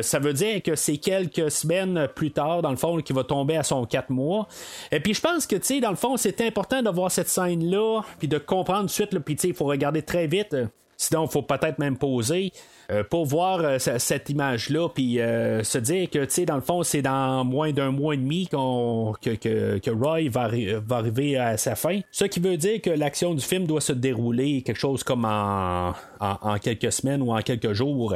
ça veut dire que c'est quelques semaines plus tard, dans le fond, qu'il va tomber à son 4 mois. Et puis je pense que, tu sais, dans le fond, c'est important de voir cette scène-là, puis de comprendre tout de suite, puis tu sais, il faut regarder très vite. Sinon, il faut peut-être même poser. Euh, pour voir euh, cette image-là, puis euh, se dire que, tu sais, dans le fond, c'est dans moins d'un mois et demi qu'on, que, que, Roy va, va, arriver à sa fin. Ce qui veut dire que l'action du film doit se dérouler quelque chose comme en, en, quelques semaines ou en quelques jours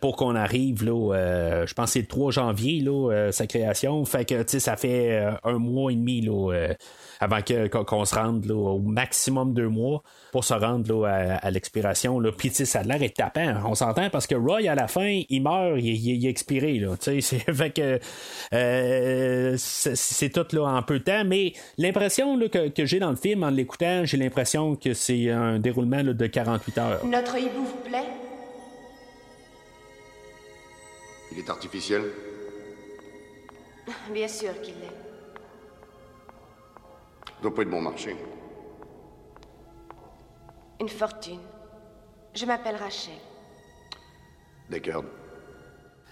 pour qu'on arrive, là, je pense que c'est le 3 janvier, là, sa création. Fait que, tu sais, ça fait un mois et demi, là, avant que, qu'on se rende au maximum deux mois pour se rendre là, à, l'expiration. Puis ça a l'air est tapant. On s'entend parce que Roy, à la fin, il meurt, il, est expiré. Là, [laughs] c'est, fait que euh, c'est, tout là, en peu de temps. Mais l'impression que, que, j'ai dans le film, en l'écoutant, j'ai l'impression que c'est un déroulement de 48 heures. Notre hibou vous plaît? Il est artificiel? Bien sûr qu'il l'est. Doit pas être bon marché. Une fortune. Je m'appelle Rachel. Deckard.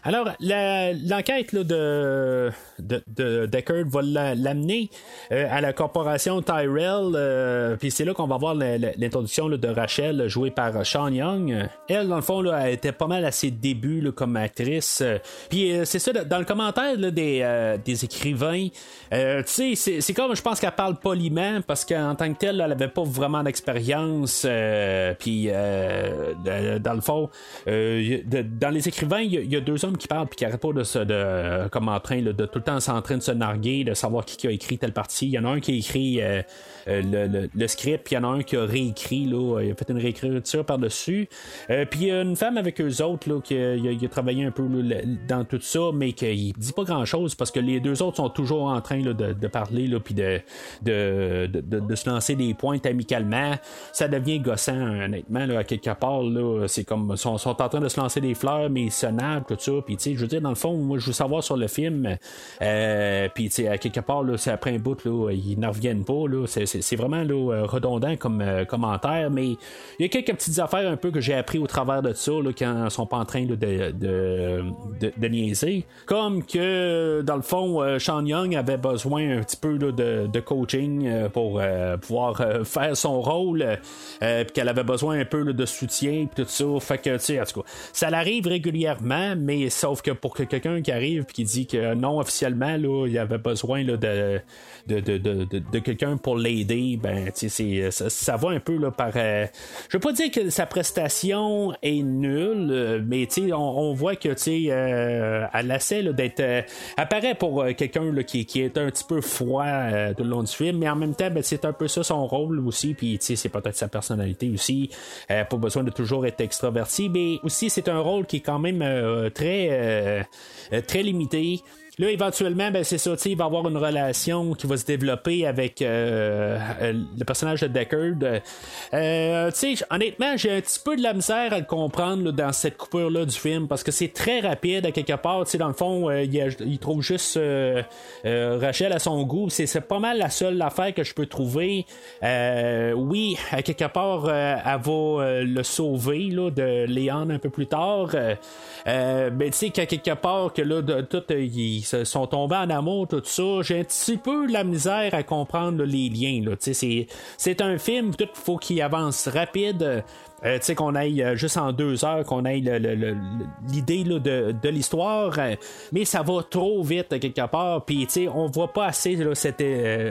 Alors, l'enquête de, de, de, Deckard va l'amener euh, à la corporation Tyrell. Euh, puis c'est là qu'on va voir l'introduction de Rachel, jouée par Sean Young. Elle, dans le fond, là, était pas mal à ses débuts comme actrice. Puis euh, c'est ça, dans le commentaire des, des écrivains, tu sais, c'est comme, je pense qu'elle parle poliment parce qu'en tant que telle, elle avait pas vraiment d'expérience. puis, dans le fond, dans les écrivains, il y, a deux hommes qui parle puis qui arrête pas de se de comme en train de tout le temps en train de se narguer, de savoir qui, a écrit telle partie. Il y en a un qui a écrit le, script, puis il y en a un qui a réécrit, là, il a fait une réécriture par-dessus. puis il y a une femme avec eux autres là, qui a, travaillé un peu dans tout ça, mais qui dit pas grand-chose parce que les deux autres sont toujours en train de, parler, puis de de, de, se lancer des pointes amicalement. Ça devient gossant, honnêtement, là, à quelque part. Là, c'est comme sont, sont, en train de se lancer des fleurs, mais ils se navent, tout ça. Puis, tu sais, je veux dire, dans le fond, moi, je veux savoir sur le film. Euh, puis, tu sais, quelque part, là, c'est après un bout, là, ils n'en reviennent pas. Là, c'est, vraiment là, redondant comme euh, commentaire, mais il y a quelques petites affaires un peu que j'ai appris au travers de ça, là, quand ils sont pas en train de, de, de, niaiser. Comme que, dans le fond, euh, Sean Young avait besoin un petit peu de, de coaching euh, pour euh, pouvoir euh, faire son rôle, puis qu'elle avait besoin un peu de soutien, puis tout ça. Fait que, tu sais, en tout cas, ça l'arrive régulièrement, mais sauf que pour que quelqu'un qui arrive et qui dit que non, officiellement, là, il avait besoin là, de, de, de, de, quelqu'un pour l'aider, ben, sais, ça, ça, va un peu là, par. je veux pas dire que sa prestation est nulle, mais sais, on, voit que, tu sais, elle essaie d'être. apparaît pour quelqu'un qui, qui est un petit peu froid tout le long du film, mais en même temps, ben, c'est un peu ça son rôle aussi, puis c'est peut-être sa personnalité aussi. Euh, pas besoin de toujours être extraverti, mais aussi c'est un rôle qui est quand même euh, très, euh, très limité. Là, éventuellement, ben, c'est ça, il va avoir une relation qui va se développer avec euh, euh, le personnage de Deckard. Euh, honnêtement, j'ai un petit peu de la misère à le comprendre dans cette coupure-là du film parce que c'est très rapide à quelque part. Dans le fond, il, trouve juste Rachel à son goût. C'est pas mal la seule affaire que je peux trouver. oui, à quelque part, elle va le sauver là, de Léon un peu plus tard. mais tu sais, qu'à quelque part, que là, de, tout, il sont tombés en amour, tout ça, j'ai un petit peu la misère à comprendre les liens. C'est un film, il faut qu'il avance rapide. Euh, tu sais, qu'on aille euh, juste en deux heures, qu'on aille l'idée de, de l'histoire, euh, mais ça va trop vite quelque part, puis tu sais, on voit pas assez cette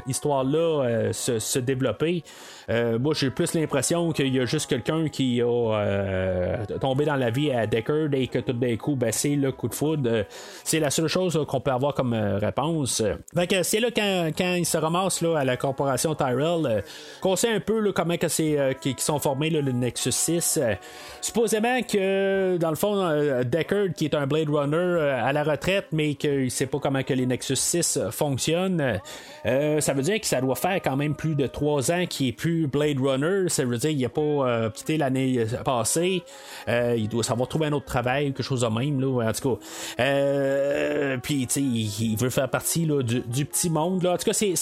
histoire-là se, développer. Moi, j'ai plus l'impression qu'il y a juste quelqu'un qui a tombé dans la vie à Deckard et que tout d'un coup, ben, c'est le coup de foudre. c'est la seule chose qu'on peut avoir comme réponse. Fait que c'est là quand, quand il se ramasse là, à la corporation Tyrell, qu'on sait un peu comment que c'est sont formés le Nexus euh, supposément que, dans le fond, euh, Deckard, qui est un Blade Runner euh, à la retraite, mais qu'il sait pas comment que les Nexus 6 fonctionnent, ça veut dire que ça doit faire quand même plus de trois ans qu'il est plus Blade Runner. Ça veut dire qu'il n'a pas quitté l'année passée. il doit savoir trouver un autre travail, quelque chose de même, là, en tout cas. Puis, tu sais, il, veut faire partie du, petit monde. Là. En tout cas, c'est,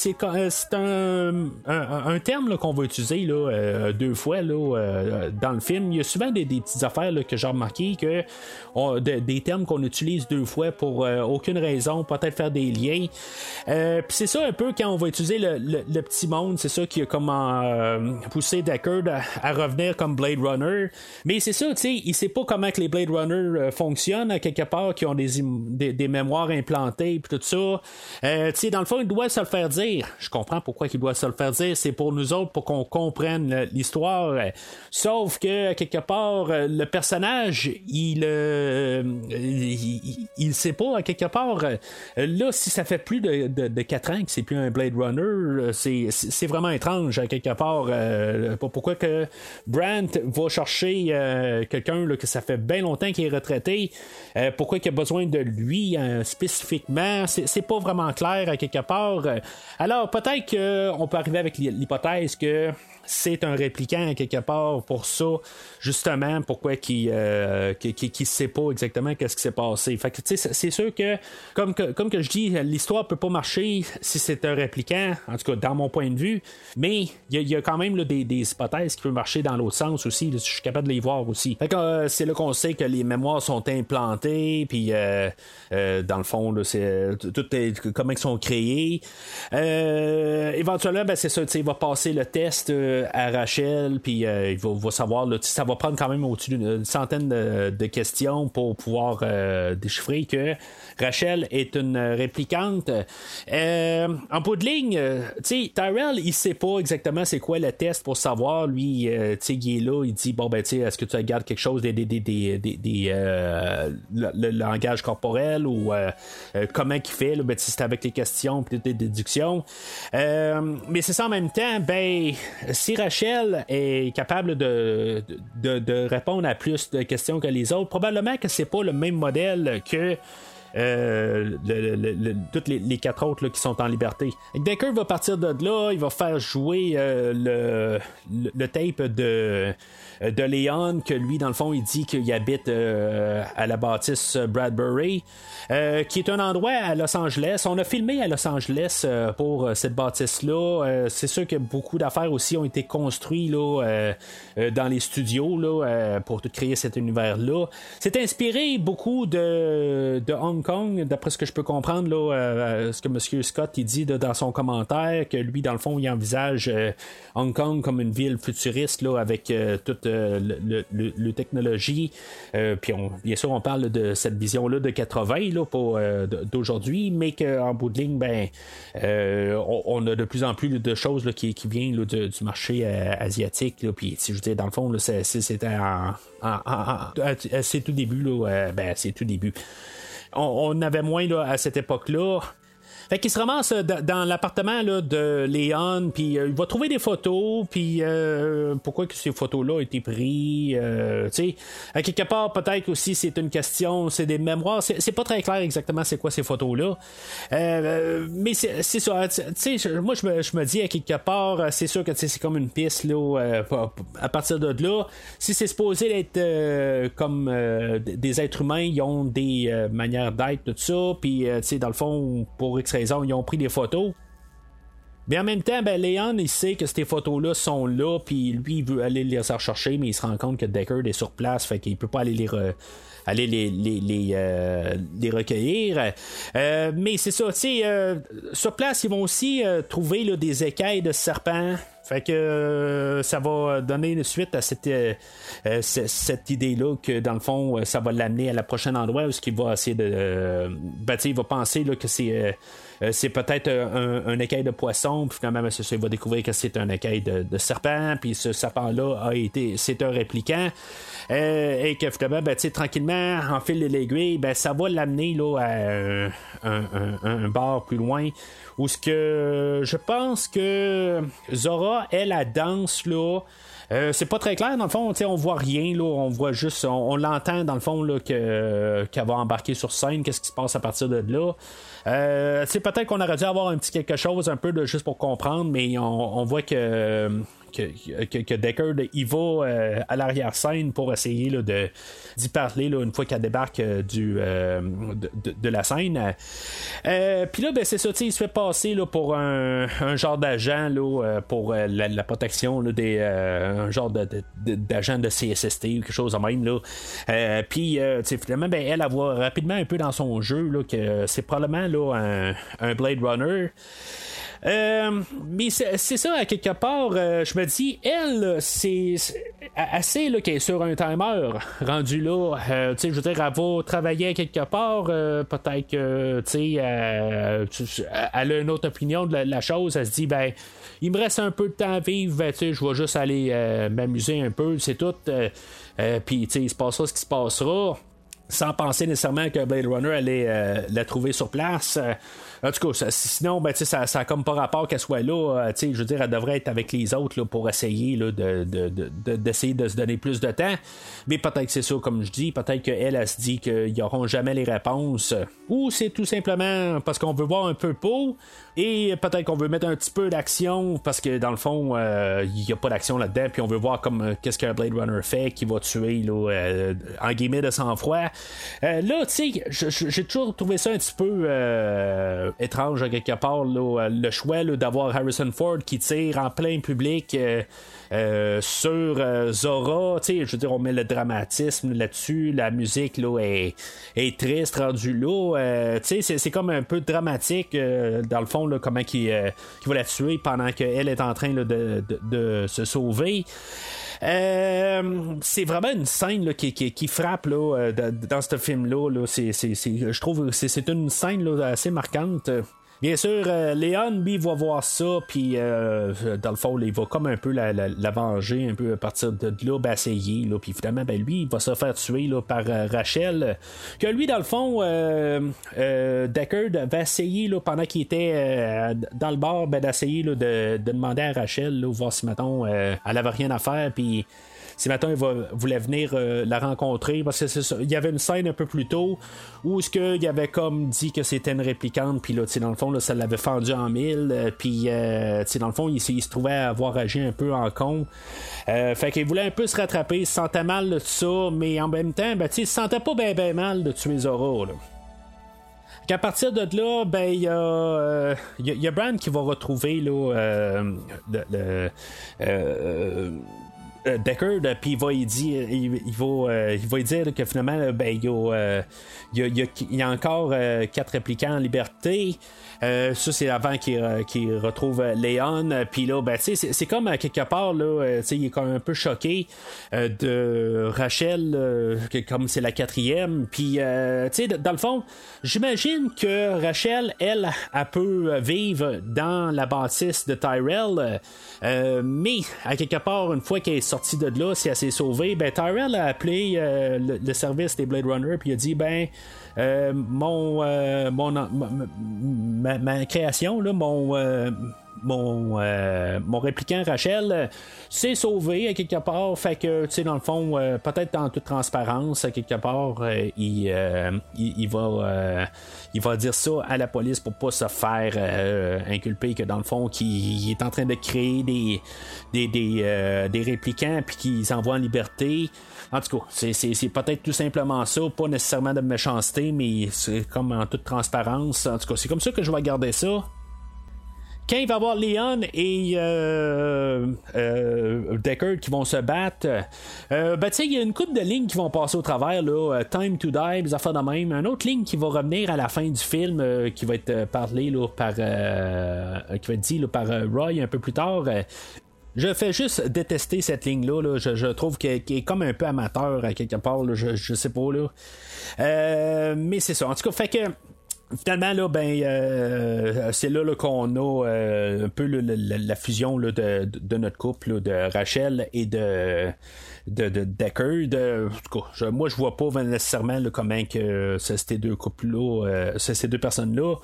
un, un, terme qu'on va utiliser là, deux fois là, dans le film, il y a souvent des, petites affaires que j'ai remarqué que des termes qu'on utilise deux fois pour euh, aucune raison, peut-être faire des liens. Euh, puis c'est ça un peu quand on va utiliser le, petit monde, c'est ça qui a comment euh, poussé Deckard à, revenir comme Blade Runner. Mais c'est ça, tu sais, il sait pas comment que les Blade Runner fonctionnent à quelque part, qui ont des, des, mémoires implantées puis tout ça. tu sais, dans le fond, il doit se le faire dire. Je comprends pourquoi il doit se le faire dire. C'est pour nous autres, pour qu'on comprenne l'histoire. Sauf que, quelque part, euh, le personnage, il, euh, il, sait pas, à quelque part, euh, là, si ça fait plus de, de, 4 ans que c'est plus un Blade Runner, c'est vraiment étrange, à quelque part. Pourquoi que Brandt va chercher quelqu'un que ça fait bien longtemps qu'il est retraité, pourquoi il a besoin de lui spécifiquement, c'est pas vraiment clair, à quelque part. Alors, peut-être qu'on peut arriver avec l'hypothèse que c'est un répliquant quelque part pour ça, justement, pourquoi qui euh, qui, sait pas exactement qu'est-ce qui s'est passé. Fait que, c'est sûr que, comme que, comme que je dis, l'histoire peut pas marcher si c'est un répliquant, en tout cas, dans mon point de vue, mais il y, a quand même des, hypothèses qui peuvent marcher dans l'autre sens aussi, je suis capable de les voir aussi. Euh, c'est là qu'on sait que les mémoires sont implantées, puis euh, dans le fond, c'est tout comment ils sont créés. éventuellement, ben, c'est ça, il va passer le test à Rachel, puis il va, savoir, là, ça va prendre quand même au-dessus d'une centaine de, questions pour pouvoir déchiffrer que Rachel est une réplicante. en bout de ligne, Tyrell, il sait pas exactement c'est quoi le test pour savoir. Lui, il est là, il dit, bon, ben, tu est-ce que tu regardes quelque chose des, des, des, des, le, langage corporel ou euh, euh, comment il fait, là, ben, c'est avec les questions et des déductions. Euh, mais c'est ça en même temps, ben, si Rachel est capable de, répondre à plus de questions que les autres, probablement que c'est pas le même modèle que euh, toutes les, quatre autres qui sont en liberté. Decker va partir de là, il va faire jouer le, le, tape de euh, de Léon, que lui, dans le fond, il dit qu'il habite euh, à la bâtisse Bradbury, euh, qui est un endroit à Los Angeles. On a filmé à Los Angeles pour cette bâtisse-là. c'est sûr que beaucoup d'affaires aussi ont été construites dans les studios pour créer cet univers-là. C'est inspiré beaucoup de, de, Hong Kong, d'après ce que je peux comprendre, là, ce que M. Scott dit dans son commentaire, que lui, dans le fond, il envisage Hong Kong comme une ville futuriste là, avec toute le, technologie. Euh, puis bien sûr, on parle de cette vision-là de 80 là, pour, euh, d'aujourd'hui, mais qu'en bout de ligne, ben, euh, on, a de plus en plus de choses qui, qui viennent du marché asiatique. Puis, si je dire, dans le fond, c'était en, c'est tout début. Là, ben, c'est tout début. On, on, avait moins là, à cette époque-là. Fait qu'il se ramasse euh, dans l'appartement de Léon, puis euh, il va trouver des photos, puis euh, pourquoi que ces photos-là ont été prises, tu sais, à quelque part peut-être aussi c'est une question, c'est des mémoires, c'est pas très clair exactement c'est quoi ces photos-là, mais c'est ça, tu sais, moi je me, dis à quelque part, c'est sûr que c'est comme une piste là, à partir de là, si c'est supposé être comme des êtres humains, ils ont des manières d'être tout ça, puis tu sais dans le fond pour extraire ils ont pris des photos. Mais en même temps, ben, Léon, il sait que ces photos-là sont là, puis lui, il veut aller les rechercher, mais il se rend compte que Deckard est sur place, fait qu'il peut pas aller les, aller les, les, euh, recueillir. Euh, mais c'est ça, tu sais, euh, sur place, ils vont aussi trouver des écailles de serpents. Fait que ça va donner une suite à cette, cette idée-là que dans le fond, ça va l'amener à la prochaine endroit où ce va essayer de. Ben, il va penser que c'est euh, c'est peut-être un, écaille de poisson, puis finalement, il va découvrir que c'est un écaille de, serpent, puis ce serpent-là a été, c'est un répliquant. Euh, et que finalement, ben, tranquillement, en fil de l'aiguille, ben, ça va l'amener là, à un, bar plus loin. Où ce que je pense que Zora, elle, la danse là. Euh, c'est pas très clair dans le fond, on voit rien, là, on voit juste, on, l'entend dans le fond là, que, qu'elle va embarquer sur scène, qu'est-ce qui se passe à partir de là? Euh, peut-être qu'on aurait dû avoir un petit quelque chose un peu de juste pour comprendre, mais on, voit que que, que, que, Deckard il va euh, à l'arrière-scène pour essayer de, d'y parler là, une fois qu'elle débarque euh, du, de, la scène. Puis là, ben, c'est ça, il se fait passer là, pour un, genre d'agent là, pour la, protection là, des un genre d'agent de, CSST ou quelque chose de même. Puis finalement, ben, elle, elle voit rapidement un peu dans son jeu là, que c'est probablement là, un, Blade Runner. Euh, mais c'est ça, à quelque part, euh, je me dis, elle, c'est assez là, qu'elle est sur un timer [laughs] rendu là. Euh, tu sais, je veux dire, elle va travailler quelque part, peut-être que, tu sais, elle a une autre opinion de la, chose. Elle se dit, ben, il me reste un peu de temps à vivre, ben, tu sais, je vais juste aller m'amuser un peu, c'est tout. Puis, tu sais, il se passera ce qui se passera sans penser nécessairement que Blade Runner allait la trouver sur place. En tout cas, sinon, ben, ça n'a comme pas rapport qu'elle soit là. Euh, je veux dire, elle devrait être avec les autres là, pour essayer là, de, d'essayer de, se donner plus de temps. Mais peut-être que c'est ça, comme je dis. Peut-être qu'elle, elle, se dit qu'ils n'auront jamais les réponses. Ou c'est tout simplement parce qu'on veut voir un peu pour. Et peut-être qu'on veut mettre un petit peu d'action parce que dans le fond, euh, il n'y a pas d'action là-dedans. Puis on veut voir comme euh, qu'est-ce qu'un Blade Runner fait qui va tuer là, en guillemets de sang-froid. là, tu sais, j'ai toujours trouvé ça un petit peu étrange quelque part là, le choix d'avoir Harrison Ford qui tire en plein public. Euh, sur euh, Zora, tu sais, je veux dire, on met le dramatisme là-dessus, la musique là est, est triste rendue là, euh, tu sais, c'est comme un peu dramatique dans le fond là, comment qui va la tuer pendant qu'elle est en train de, de, de, se sauver. c'est vraiment une scène là, qui, qui, qui, frappe là, dans ce film-là. Là. Je trouve que c'est, une scène là, assez marquante. Bien sûr, euh, Léon, lui, va voir ça, puis euh, dans le fond, il va comme un peu la, venger, un peu à partir de là, ben, essayer, là, puis finalement, ben, lui, il va se faire tuer là, par euh, Rachel, que lui, dans le fond, Deckard va essayer, là, pendant qu'il était dans le bar, ben, d'essayer de, de, demander à Rachel, là, voir si, mettons, elle avait rien à faire, puis si maintenant il voulait venir euh, la rencontrer, parce que il y avait une scène un peu plus tôt où ce qu'il avait comme dit que c'était une réplicante, puis là, dans le fond, ça l'avait fendu en mille, euh, puis euh, dans le fond, il, se trouvait à avoir agi un peu en con. fait qu'il voulait un peu se rattraper, il se sentait mal de ça, mais en même temps, ben, il se sentait pas bien ben mal de tuer Zora. Là. Qu'à partir de là, ben il y a, y, a Brand qui va retrouver là, le, Deckard, euh, puis il va y dire, il, va, euh, il va dire que finalement, ben, il, y a, il, y a, encore quatre répliquants en liberté. Ça, c'est avant qu'il retrouve Léon. Puis là, ben, c'est comme quelque part, là, il est même un peu choqué de Rachel, comme c'est la quatrième. Puis, dans le fond, j'imagine que Rachel, elle, elle peut vivre dans la bâtisse de Tyrell. mais, à quelque part, une fois qu'elle est sortie de là, si elle s'est sauvée, ben Tyrell a appelé euh, le, service des Blade Runner puis il a dit ben euh, mon, euh, mon ma, ma, création là, mon mon, euh, mon répliquant Rachel euh, s'est sauvé quelque part. Fait que, tu sais, dans le fond, euh, peut-être en toute transparence, quelque part, il, il, va, il va dire ça à la police pour pas se faire inculper que, dans le fond, qu'il est en train de créer des, des, des, répliquants puis qu'ils envoient en liberté. En tout cas, c'est peut-être tout simplement ça, pas nécessairement de méchanceté, mais c'est comme en toute transparence. En tout cas, c'est comme ça que je vais garder ça quand il va y avoir Leon et euh, euh, Deckard qui vont se battre, euh, ben, il y a une coupe de lignes qui vont passer au travers, là, euh, Time to Die, des affaires de même. Une autre ligne qui va revenir à la fin du film, qui va être parlé là, par, qui va être dit là, par Roy un peu plus tard. Je fais juste détester cette ligne-là. Là. Je, trouve qu'elle est comme un peu amateur à quelque part. Je, je sais pas. là. mais c'est ça. En tout cas, fait que finalement, là, ben, euh, c'est là, qu'on a euh, un peu la, fusion de, de, notre couple de Rachel et de de, de Decker. De, moi, je vois pas nécessairement comment que ces deux couples-là, euh, ces deux personnes-là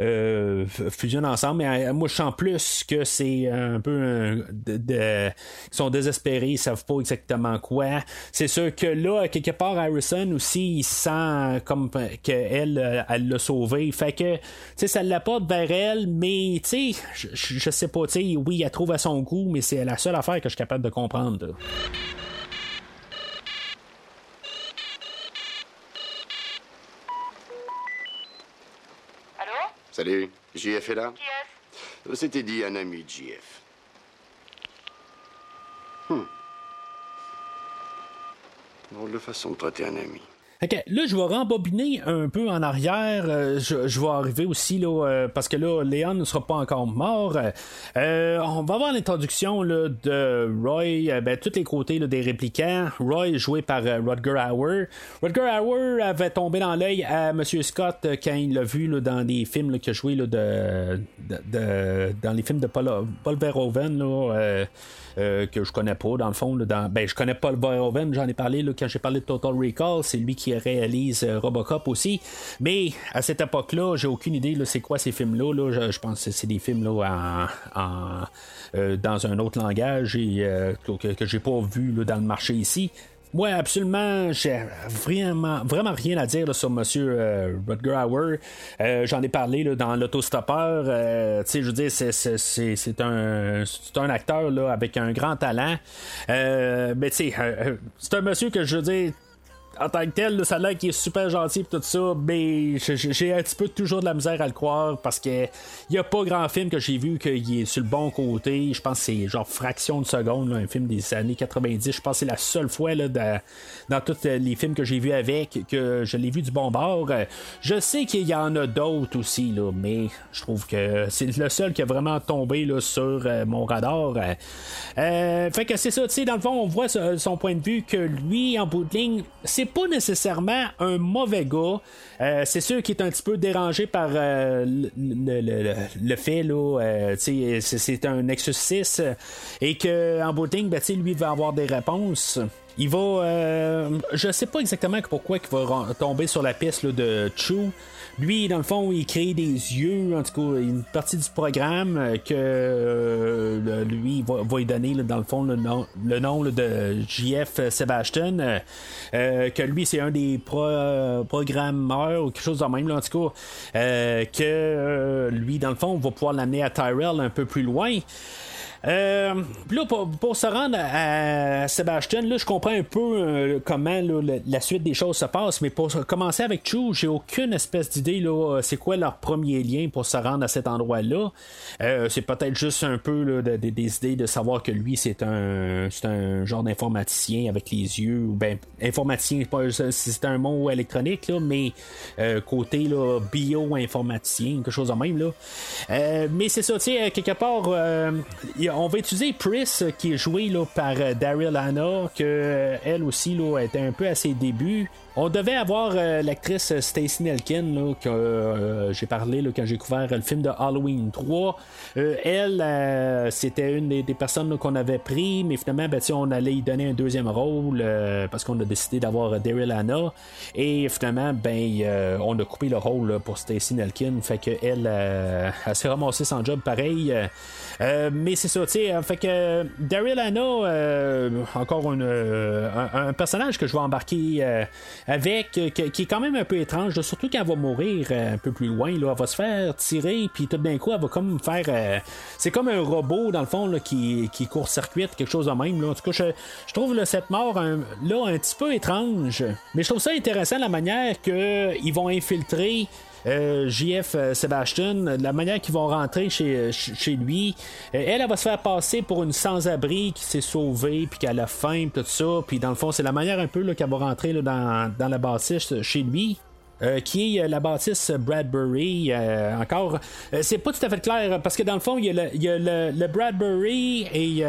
euh, fusionnent ensemble. Mais euh, moi, je sens plus que c'est un peu de, ils sont désespérés, ils savent pas exactement quoi. C'est sûr que là, quelque part, Harrison aussi, il sent comme qu'elle, elle l'a sauvé. Fait que, tu sais, ça l'apporte vers elle, mais, tu sais, je, je sais pas, tu sais, oui, elle trouve à son goût, mais c'est la seule affaire que je suis capable de comprendre. Salut, JF est là Qui C'était dit un ami de JF. Hmm. Drôle de façon de traiter un ami. OK, là, je vais rembobiner un peu en arrière. Euh, je, vais arriver aussi, là, euh, parce que là, Léon ne sera pas encore mort. Euh, on va voir l'introduction de Roy, ben, tous les côtés des répliquants. Roy, joué par Rodger Hauer. Rodger Hauer avait tombé dans l'œil à M. Scott quand il l'a vu là, dans des films qu'il a joué là, de, dans les films de Paul, Paul Verhoeven. Là, que je connais pas dans le fond. dans, ben, je connais pas le Verhoeven, j'en ai parlé là, quand j'ai parlé de Total Recall, c'est lui qui réalise euh, Robocop aussi. Mais à cette époque-là, j'ai aucune idée là, c'est quoi ces films-là. Là. Je, pense que c'est des films là, en, euh, dans un autre langage et, que, que j'ai pas vu là, dans le marché ici. Moi, absolument, j'ai vraiment, vraiment rien à dire sur Monsieur euh, Rutger Hauer. Euh, j'en ai parlé là, dans l'autostoppeur. Euh, je veux dire, c'est, un, un acteur là, avec un grand talent. mais tu sais, c'est un monsieur que je veux dire en tant que tel, là, ça a qu'il est super gentil et tout ça, mais j'ai un petit peu toujours de la misère à le croire parce que il a pas grand film que j'ai vu qu'il est sur le bon côté. Je pense que c'est genre fraction de seconde, là, un film des années 90. Je pense que c'est la seule fois là, dans, dans tous les films que j'ai vus avec que je l'ai vu du bon bord. Je sais qu'il y en a d'autres aussi, là, mais je trouve que c'est le seul qui a vraiment tombé là, sur euh, mon radar. Euh, fait que c'est ça, tu sais, dans le fond, on voit son point de vue que lui, en bout de ligne, c'est pas nécessairement un mauvais gars. Euh, c'est sûr qu'il est un petit peu dérangé par euh, le, fait, là, euh, c'est un 6 et que en bout de ben, lui va avoir des réponses. Il va. je sais pas exactement pourquoi il va tomber sur la piste de Chu. Lui, dans le fond, il crée des yeux, en tout cas, une partie du programme euh, que euh, lui va, va lui donner, dans le fond, le nom, le nom de JF Sebastian, euh, que lui, c'est un des programmeurs ou quelque chose de même, en tout cas, que lui, dans le fond, va pouvoir l'amener à Tyrell un peu plus loin. Euh, là, pour, se rendre à, Sébastien, là, je comprends un peu euh, comment la, suite des choses se passe, mais pour commencer avec Chou, j'ai aucune espèce d'idée là, c'est quoi leur premier lien pour se rendre à cet endroit-là. Euh, c'est peut-être juste un peu des idées de savoir que lui, c'est un, c'est un genre d'informaticien avec les yeux, ou ben, informaticien, c'est un mot électronique, là, mais euh, côté là, bio-informaticien, quelque chose de même. Là. mais c'est ça, tu sais, quelque part, il on va utiliser Pris qui est joué là, par euh, Daryl Anna, que euh, elle aussi là, était un peu à ses débuts. On devait avoir euh, l'actrice Stacey Nelkin, que euh, j'ai parlé là, quand j'ai couvert le film de Halloween 3. Euh, elle, c'était une des, personnes qu'on avait pris, mais finalement, ben, on allait y donner un deuxième rôle parce qu'on a décidé d'avoir Daryl Anna. Et finalement, ben, on a coupé le rôle pour Stacey Nelkin. Fait que elle, elle s'est ramassée sans job pareil. mais c'est ça, tu sais. Fait que Daryl Anna, encore un, personnage que je vais embarquer avec euh, qui est quand même un peu étrange, surtout quand elle va mourir euh, un peu plus loin, là, elle va se faire tirer, puis tout d'un coup, elle va comme faire. Euh, c'est comme un robot, dans le fond, là, qui, court-circuite, quelque chose de même. En tout cas, je, trouve cette mort là un petit peu étrange, mais je trouve ça intéressant la manière qu'ils vont infiltrer. JF Sebastian, la manière qu'ils vont rentrer chez, lui, elle, elle va se faire passer pour une sans-abri qui s'est sauvée, puis qu'elle a faim, tout ça. Puis dans le fond, c'est la manière un peu qu'elle va rentrer dans, dans la bâtisse chez lui. Euh, qui est euh, la bâtisse Bradbury. Euh, encore, c'est pas tout à fait clair parce que dans le fond, il y a le, Bradbury et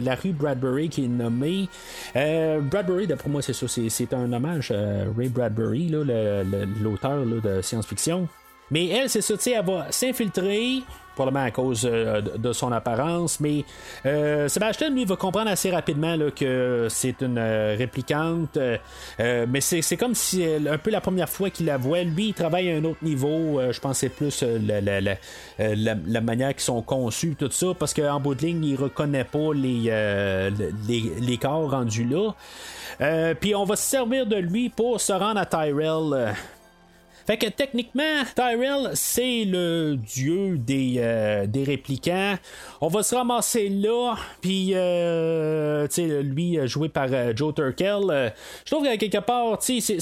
la rue Bradbury qui est nommée. Bradbury, d'après moi, c'est ça, c'est un hommage à Ray Bradbury, l'auteur de science-fiction. Mais elle, c'est ça, tu sais, elle va s'infiltrer probablement à cause euh, de son apparence, mais euh, Sébastien, lui, va comprendre assez rapidement là, que c'est une euh, réplicante, mais c'est comme si un peu la première fois qu'il la voit, lui, il travaille à un autre niveau, je pense c'est plus la, la, la, la, manière qu'ils sont conçus, tout ça, parce qu'en bout de ligne, il reconnaît pas les, les, les corps rendus là. Puis on va se servir de lui pour se rendre à Tyrell. Fait que techniquement, Tyrell, c'est le dieu des, euh, des réplicants. On va se ramasser là, puis euh, lui joué par euh, Joe Turkel. Euh, je trouve que quelque part, tu sais,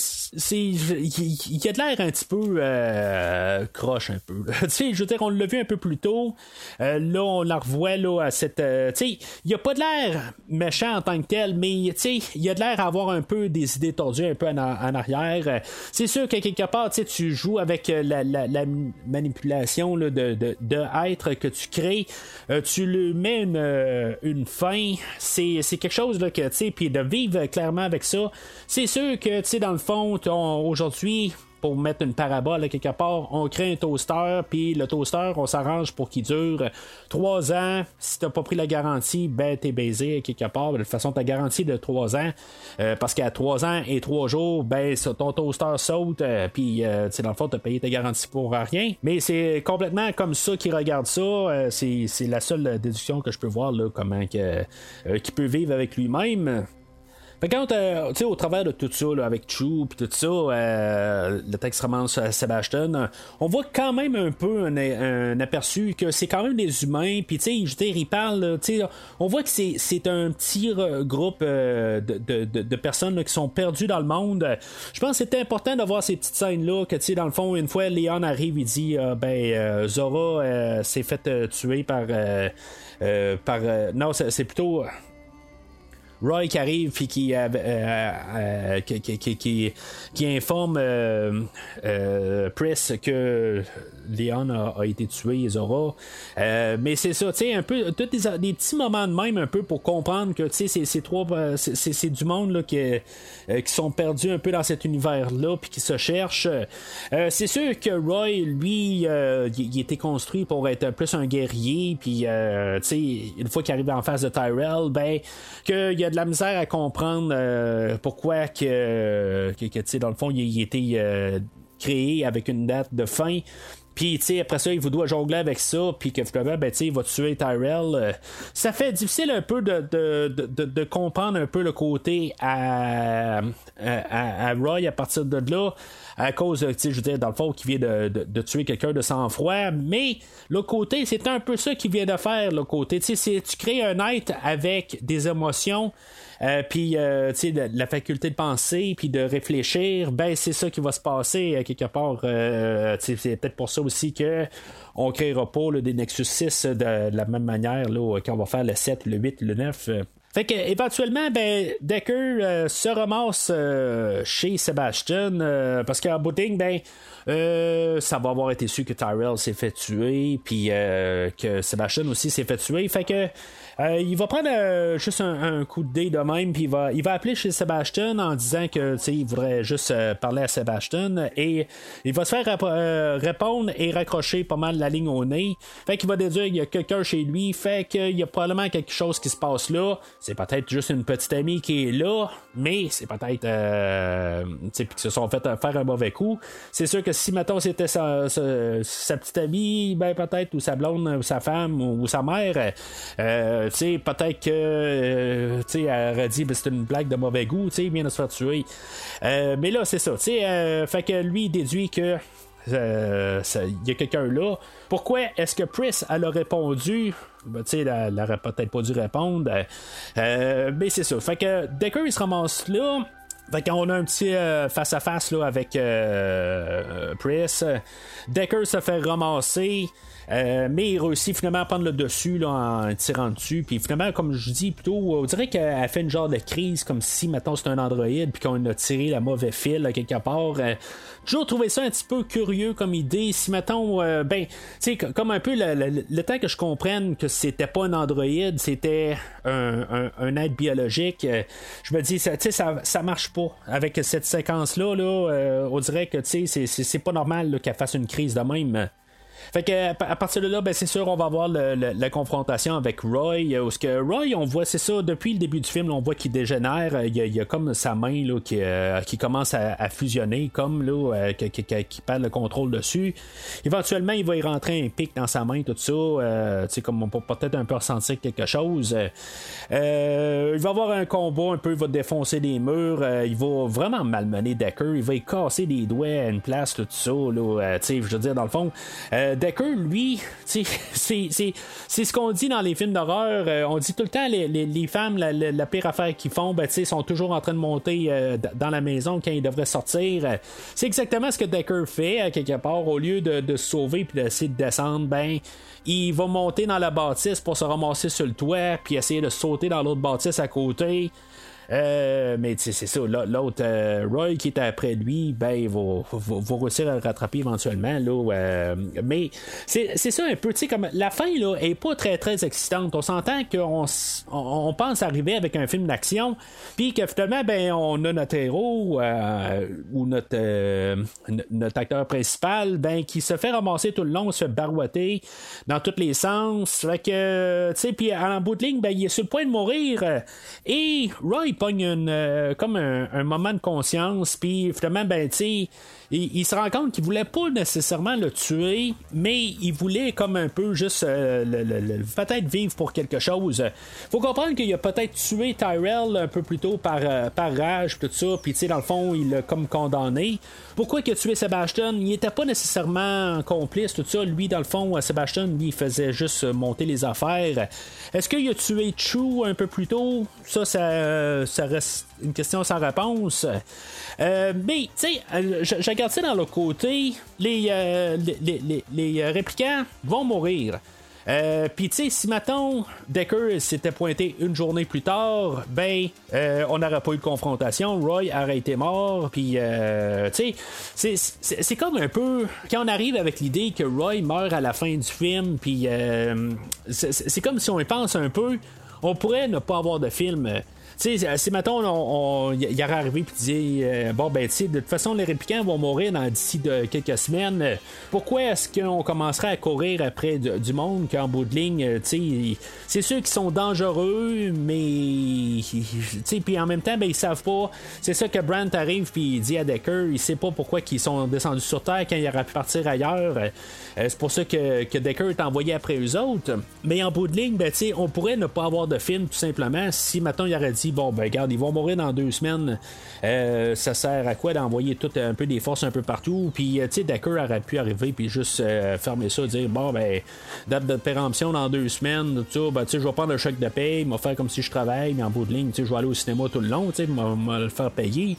il, a de l'air un petit peu croche un peu. [laughs] Tu sais, je veux dire, on l'a vu un peu plus tôt. là, on la revoit là à cette, tu sais, il a pas de l'air méchant en tant que tel, mais tu sais, il a de l'air à avoir un peu des idées tordues un peu en, en arrière. C'est sûr que quelque part, tu tu joues avec euh, la, manipulation de, de, que tu crées, euh, tu lui mets une, euh, fin, c'est, quelque chose là, que, tu sais, puis de vivre clairement avec ça, c'est sûr que, tu sais, dans le fond, aujourd'hui, pour mettre une parabole quelque part, on crée un toaster, puis le toaster, on s'arrange pour qu'il dure trois ans. Si t'as pas pris la garantie, ben t'es baisé quelque part. De toute façon, ta garantie de trois ans, euh, parce qu'à trois ans et trois jours, ben ton toaster saute, euh, puis euh, dans le fond, t'as payé ta garantie pour rien. Mais c'est complètement comme ça qu'il regarde ça. c'est, la seule déduction que je peux voir là, comment que, qu'il peut vivre avec lui-même. Quand, euh, tu sais, au travers de tout ça, là, avec Chou puis tout ça, euh, le texte romance à Sebastian, on voit quand même un peu un, un aperçu que c'est quand même des humains, puis tu sais, je veux dire, ils parlent, tu sais, on voit que c'est, un petit euh, groupe euh, de, de, de, de personnes là, qui sont perdues dans le monde. Je pense que c'est important de voir ces petites scènes-là, que tu sais, dans le fond, une fois Léon arrive, il dit, euh, ben, euh, Zora euh, s'est fait euh, tuer par... euh, euh, par euh, non, c'est plutôt... Roy qui arrive puis qui, euh, euh, euh, qui, qui, qui, qui- informe euh, euh, Press que Leon a, été tué, Zora. Euh, mais c'est ça, tu sais, un peu, tous des, petits moments de même, un peu pour comprendre que, tu sais, c'est, trois, euh, c'est, du monde là, qui, euh, qui sont perdus un peu dans cet univers-là puis qui se cherchent. C'est sûr que Roy, lui, il, était construit pour être plus un guerrier, puis, tu sais, une fois qu'il arrive en face de Tyrell, ben, qu'il y a de la misère à comprendre pourquoi que, que, tu sais, dans le fond, il, il était créé avec une date de fin. Puis, tu sais, après ça, il vous doit jongler avec ça, puis que finalement, ben, tu sais, il va tuer Tyrell. Euh, ça fait difficile un peu de, de, de, de- comprendre un peu le côté à, à- à Roy à partir de là, à cause, tu sais, je veux dire, dans le fond, qui vient de, de, tuer quelqu'un de sang-froid. Mais, le côté, c'est un peu ça qu'il vient de faire, le côté. Tu sais, tu crées un être avec des émotions. Euh, puis, euh, tu sais, la faculté de penser, puis de réfléchir, ben, c'est ça qui va se passer euh, quelque part. C'est peut-être pour ça aussi que on créera pas là, des Nexus 6 de, de la même manière là, quand on va faire le 7, le 8, le 9. Fait que éventuellement, ben, Decker euh, se ramasse euh, chez Sebastian euh, parce qu'en ligne, ben, euh, ça va avoir été su que Tyrell s'est fait tuer, puis euh, que Sebastian aussi s'est fait tuer. Fait que il va prendre euh, juste un, coup de dé de même, puis il va, il va appeler chez Sebastian en disant que il voudrait juste euh, parler à Sebastian et il va se faire euh, répondre et raccrocher pas mal la ligne au nez. Fait qu'il va déduire qu'il y a quelqu'un chez lui, fait qu'il y a probablement quelque chose qui se passe là. C'est peut-être juste une petite amie qui est là, mais c'est peut-être euh, qu'ils se sont fait euh, faire un mauvais coup. C'est sûr que si maintenant c'était sa, sa, sa petite amie, ben peut-être ou sa blonde ou sa femme ou, ou sa mère, euh, tu sais, peut-être que euh, tu sais, dit ben, c'est une blague de mauvais goût, tu il vient de se faire tuer. Euh, mais là, c'est ça, tu sais, euh, fait que lui il déduit que il y a quelqu'un là. Pourquoi est-ce que Pris elle a répondu? Ben, tu sais, elle, elle aurait peut-être pas dû répondre. Mais c'est ça. Fait que Decker il se ramasse là. Fait qu'on a un petit euh, face-à-face là, avec Pris. Decker se fait ramasser. Euh, mais il réussit finalement à prendre le dessus là, en tirant dessus. Puis finalement, comme je dis plutôt, on dirait qu'elle fait une genre de crise, comme si maintenant c'est un androïde, puis qu'on a tiré la mauvaise fil là, quelque part. Euh, toujours trouvé ça un petit peu curieux comme idée. Si mettons, euh, ben, tu sais, comme un peu le, temps que je comprenne que c'était pas un androïde, c'était un, être biologique, je me dis, tu sais, ça, ça marche pas avec cette séquence-là. Là, on dirait que tu sais, c'est- pas normal qu'elle fasse une crise de même. Fait que à partir de là, ben, c'est sûr, on va avoir le- le- la confrontation avec Roy. euh, Où ce que Roy, on voit, c'est ça, depuis le début du film, on voit qu'il dégénère. euh, Il y, a, il y a comme sa main là, qui, euh, qui commence à, à fusionner, comme là, euh, qui, qui- qui- perd le contrôle dessus. Éventuellement, il va y rentrer un pic dans sa main, tout ça. euh, comme on peut peut-être un peu ressentir quelque chose. Euh, il va avoir un combat un peu, il va défoncer des murs. il va vraiment malmener Decker. Il va y casser les doigts à une place, tout ça. Là, tu sais, je veux dire, dans le fond, Decker, lui, [laughs] c'est, ce qu'on dit dans les films d'horreur. Euh, on dit tout le temps, les, les, les femmes, la, la- pire affaire qu'ils font, ben, sont toujours en train de monter euh, dans la maison quand ils devraient sortir. Euh, c'est exactement ce que Decker fait, à quelque part. Au lieu de, de se sauver puis d'essayer de descendre, ben, il va monter dans la bâtisse pour se ramasser sur le toit puis essayer de sauter dans l'autre bâtisse à côté. Euh, mais c'est ça, l'autre euh, Roy qui était après lui, ben il va, va, va réussir à le rattraper éventuellement. Là, euh, mais c'est, ça un peu, tu sais, comme la fin là est pas très très excitante. On s'entend qu'on on, pense arriver avec un film d'action, puis que finalement, ben on a notre héros euh, ou notre notre acteur principal, ben qui se fait ramasser tout le long, se fait dans tous les sens. Fait que, tu sais, puis en bout de ligne, ben il est sur le point de mourir. et Roy pogne une, euh, comme un, un moment de conscience, puis finalement, ben, tu sais, il, se rend compte qu'il voulait pas nécessairement le tuer, mais il voulait comme un peu juste euh, le- peut-être vivre pour quelque chose. Faut comprendre qu'il a peut-être tué Tyrell un peu plus tôt par, euh, par rage, tout ça, puis tu sais, dans le fond, il l'a comme condamné. Pourquoi il a tué Sebastian? Il était pas nécessairement complice, tout ça. Lui, dans le fond, Sebastian, lui, il faisait juste monter les affaires. Est-ce qu'il a tué Chu un peu plus tôt? Ça, ça, euh, ça reste une question sans réponse. Euh, mais, tu sais, euh, je, regarde ça dans l'autre côté. Les, euh, les, les, les- les, réplicants vont mourir. Puis, tu sais, si mettons Decker s'était pointé une journée plus tard, ben, on n'aurait pas eu de confrontation. Roy aurait été mort. Puis, euh, tu sais, c'est- comme un peu. Quand on arrive avec l'idée que Roy meurt à la fin du film, puis c'est comme si on y pense un peu, on pourrait ne pas avoir de film. Tu sais, si mettons, on, on- il aurait arrivé puis dit euh, bon ben tu sais, de toute façon les réplicants vont mourir dans d'ici quelques semaines. Euh, Pourquoi est-ce qu'on commencerait à courir après du, monde qu'en bout de ligne, euh, tu sais, c'est ceux qui sont dangereux, mais tu sais, puis en même temps ben ils savent pas. C'est ça que Brandt arrive puis il dit à Decker, il sait pas pourquoi ils sont descendus sur terre quand il aurait pu partir ailleurs. Euh, c'est pour ça que, que Decker est envoyé après eux autres. Mais en bout de ligne, ben, tu sais, on pourrait ne pas avoir de film tout simplement si maintenant il aurait dit bon ben regarde, ils vont mourir dans deux semaines. Euh, ça sert à quoi d'envoyer tout un peu des forces un peu partout? Puis euh, tu sais, Decker aurait pu arriver puis juste euh, fermer ça, dire bon ben date de péremption dans deux semaines, tout ça, ben tu sais, je vais prendre le chèque de paye, me faire comme si je travaille, mais en bout de ligne, tu sais, je vais aller au cinéma tout le long, tu sais, me le faire payer.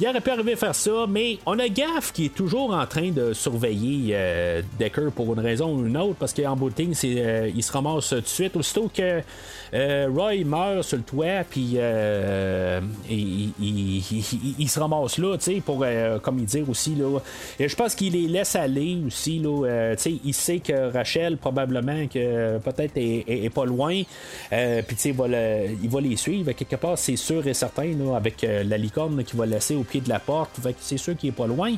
Il aurait pu arriver à faire ça, mais on a Gaff qui est toujours en train de surveiller euh, Decker pour une raison ou une autre, parce qu'en bout de ligne, euh, il se ramasse tout de suite. Aussitôt que euh, Roy meurt sur le toit, puis il, se ramasse là, tu sais, pour, comme il dit aussi, là. Et je pense qu'il les laisse aller aussi, là. tu sais, il sait que Rachel, probablement, que peut-être est, pas loin, puis tu sais, il va les suivre. Quelque part, c'est sûr et certain, avec la licorne là, qui va laisser au pied de la porte, fait que c'est sûr qu'il est pas loin.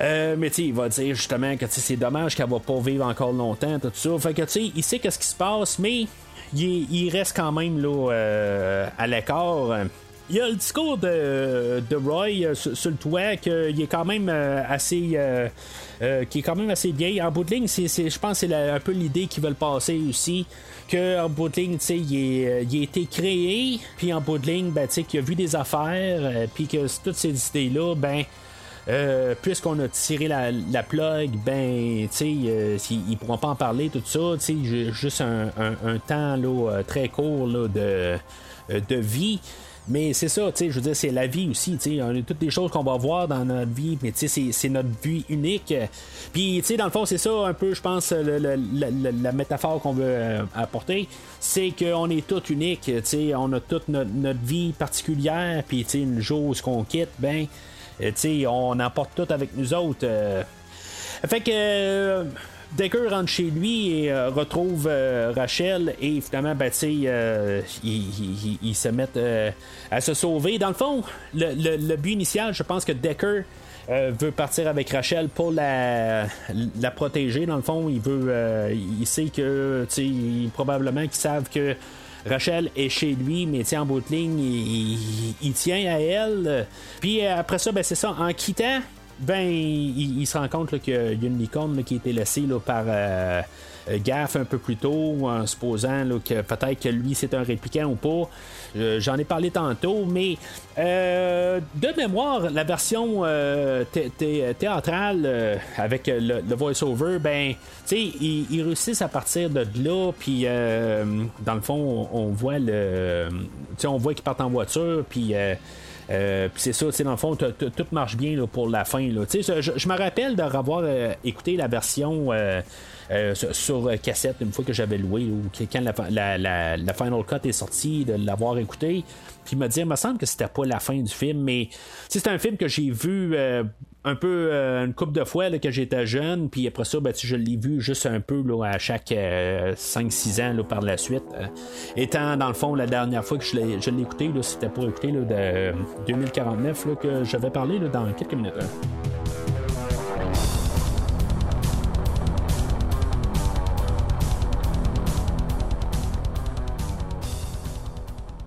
Euh, mais il va dire justement que c'est dommage qu'elle va pas vivre encore longtemps, tout ça. Fait que tu il sait qu'est-ce qui se passe, mais il, il reste quand même là, euh, à l'écart. Il y a le discours de, de Roy euh, sur, le toit qu'il est quand même euh, assez qui est quand même assez bien. En bout de ligne, je pense que c'est un peu l'idée qu'ils veulent passer aussi. En bout de ligne, tu sais, euh, il a été créé, puis en bout de ligne, ben, tu sais, qu'il a vu des affaires, euh, puis que toutes ces idées-là, ben, euh, puisqu'on a tiré la, plug, ben, tu sais, ils, ils pourront pas en parler, tout ça, tu sais, ju- juste un, temps là, très court là, de vie. Mais c'est ça, tu sais, je veux dire, c'est la vie aussi, tu sais, on a toutes les choses qu'on va voir dans notre vie, mais tu sais, c'est- notre vie unique. Puis, tu sais, dans le fond, c'est ça un peu, je pense, la, métaphore qu'on veut euh, apporter, c'est qu'on est tous uniques, tu sais, on a toute notre, notre vie particulière, puis, tu sais, une ce qu'on quitte, ben, euh, tu sais, on emporte tout avec nous autres. euh. Fait que Decker rentre chez lui et euh, retrouve euh, Rachel et finalement, ben, euh, ils, se mettent euh, à se sauver. Dans le fond, le, le- but initial, je pense que Decker veut partir avec Rachel pour la, la protéger. Dans le fond, il veut, il sait que, probablement qu'ils savent que Rachel est chez lui, mais en bout de ligne, il, il- tient à elle. Puis après ça, ben c'est ça, en quittant, ben il, se rend compte qu'il y a une licorne qui a été laissée par euh, euh, Gaff un peu plus tôt, en supposant là, que peut-être que lui c'est un répliquant ou pas. J'en ai parlé tantôt, mais euh, de mémoire, la version thé- thé- théâtrale avec le, le voice-over, ben, ils, réussissent à partir de là, puis dans le fond, on, voit le, on voit qu'ils partent en voiture, puis. Euh, euh, puis c'est ça, dans le fond, tout marche bien là, pour la fin. Je, me rappelle de revoir euh, écouté la version euh, euh, sur, sur cassette une fois que j'avais loué, ou quand la, la, la- la Final Cut est sortie, de l'avoir écouté. Puis me dire, il me semble que c'était pas la fin du film, mais c'est un film que j'ai vu euh, un peu euh, une couple de fois là, que j'étais jeune, puis après ça, ben, je l'ai vu juste un peu là, à chaque 5-6 ans là, par la suite. Euh, étant dans le fond, la dernière fois que je l'ai, je l'ai écouté, c'était pour écouter de euh, 2049 là, que j'avais parlé dans quelques minutes.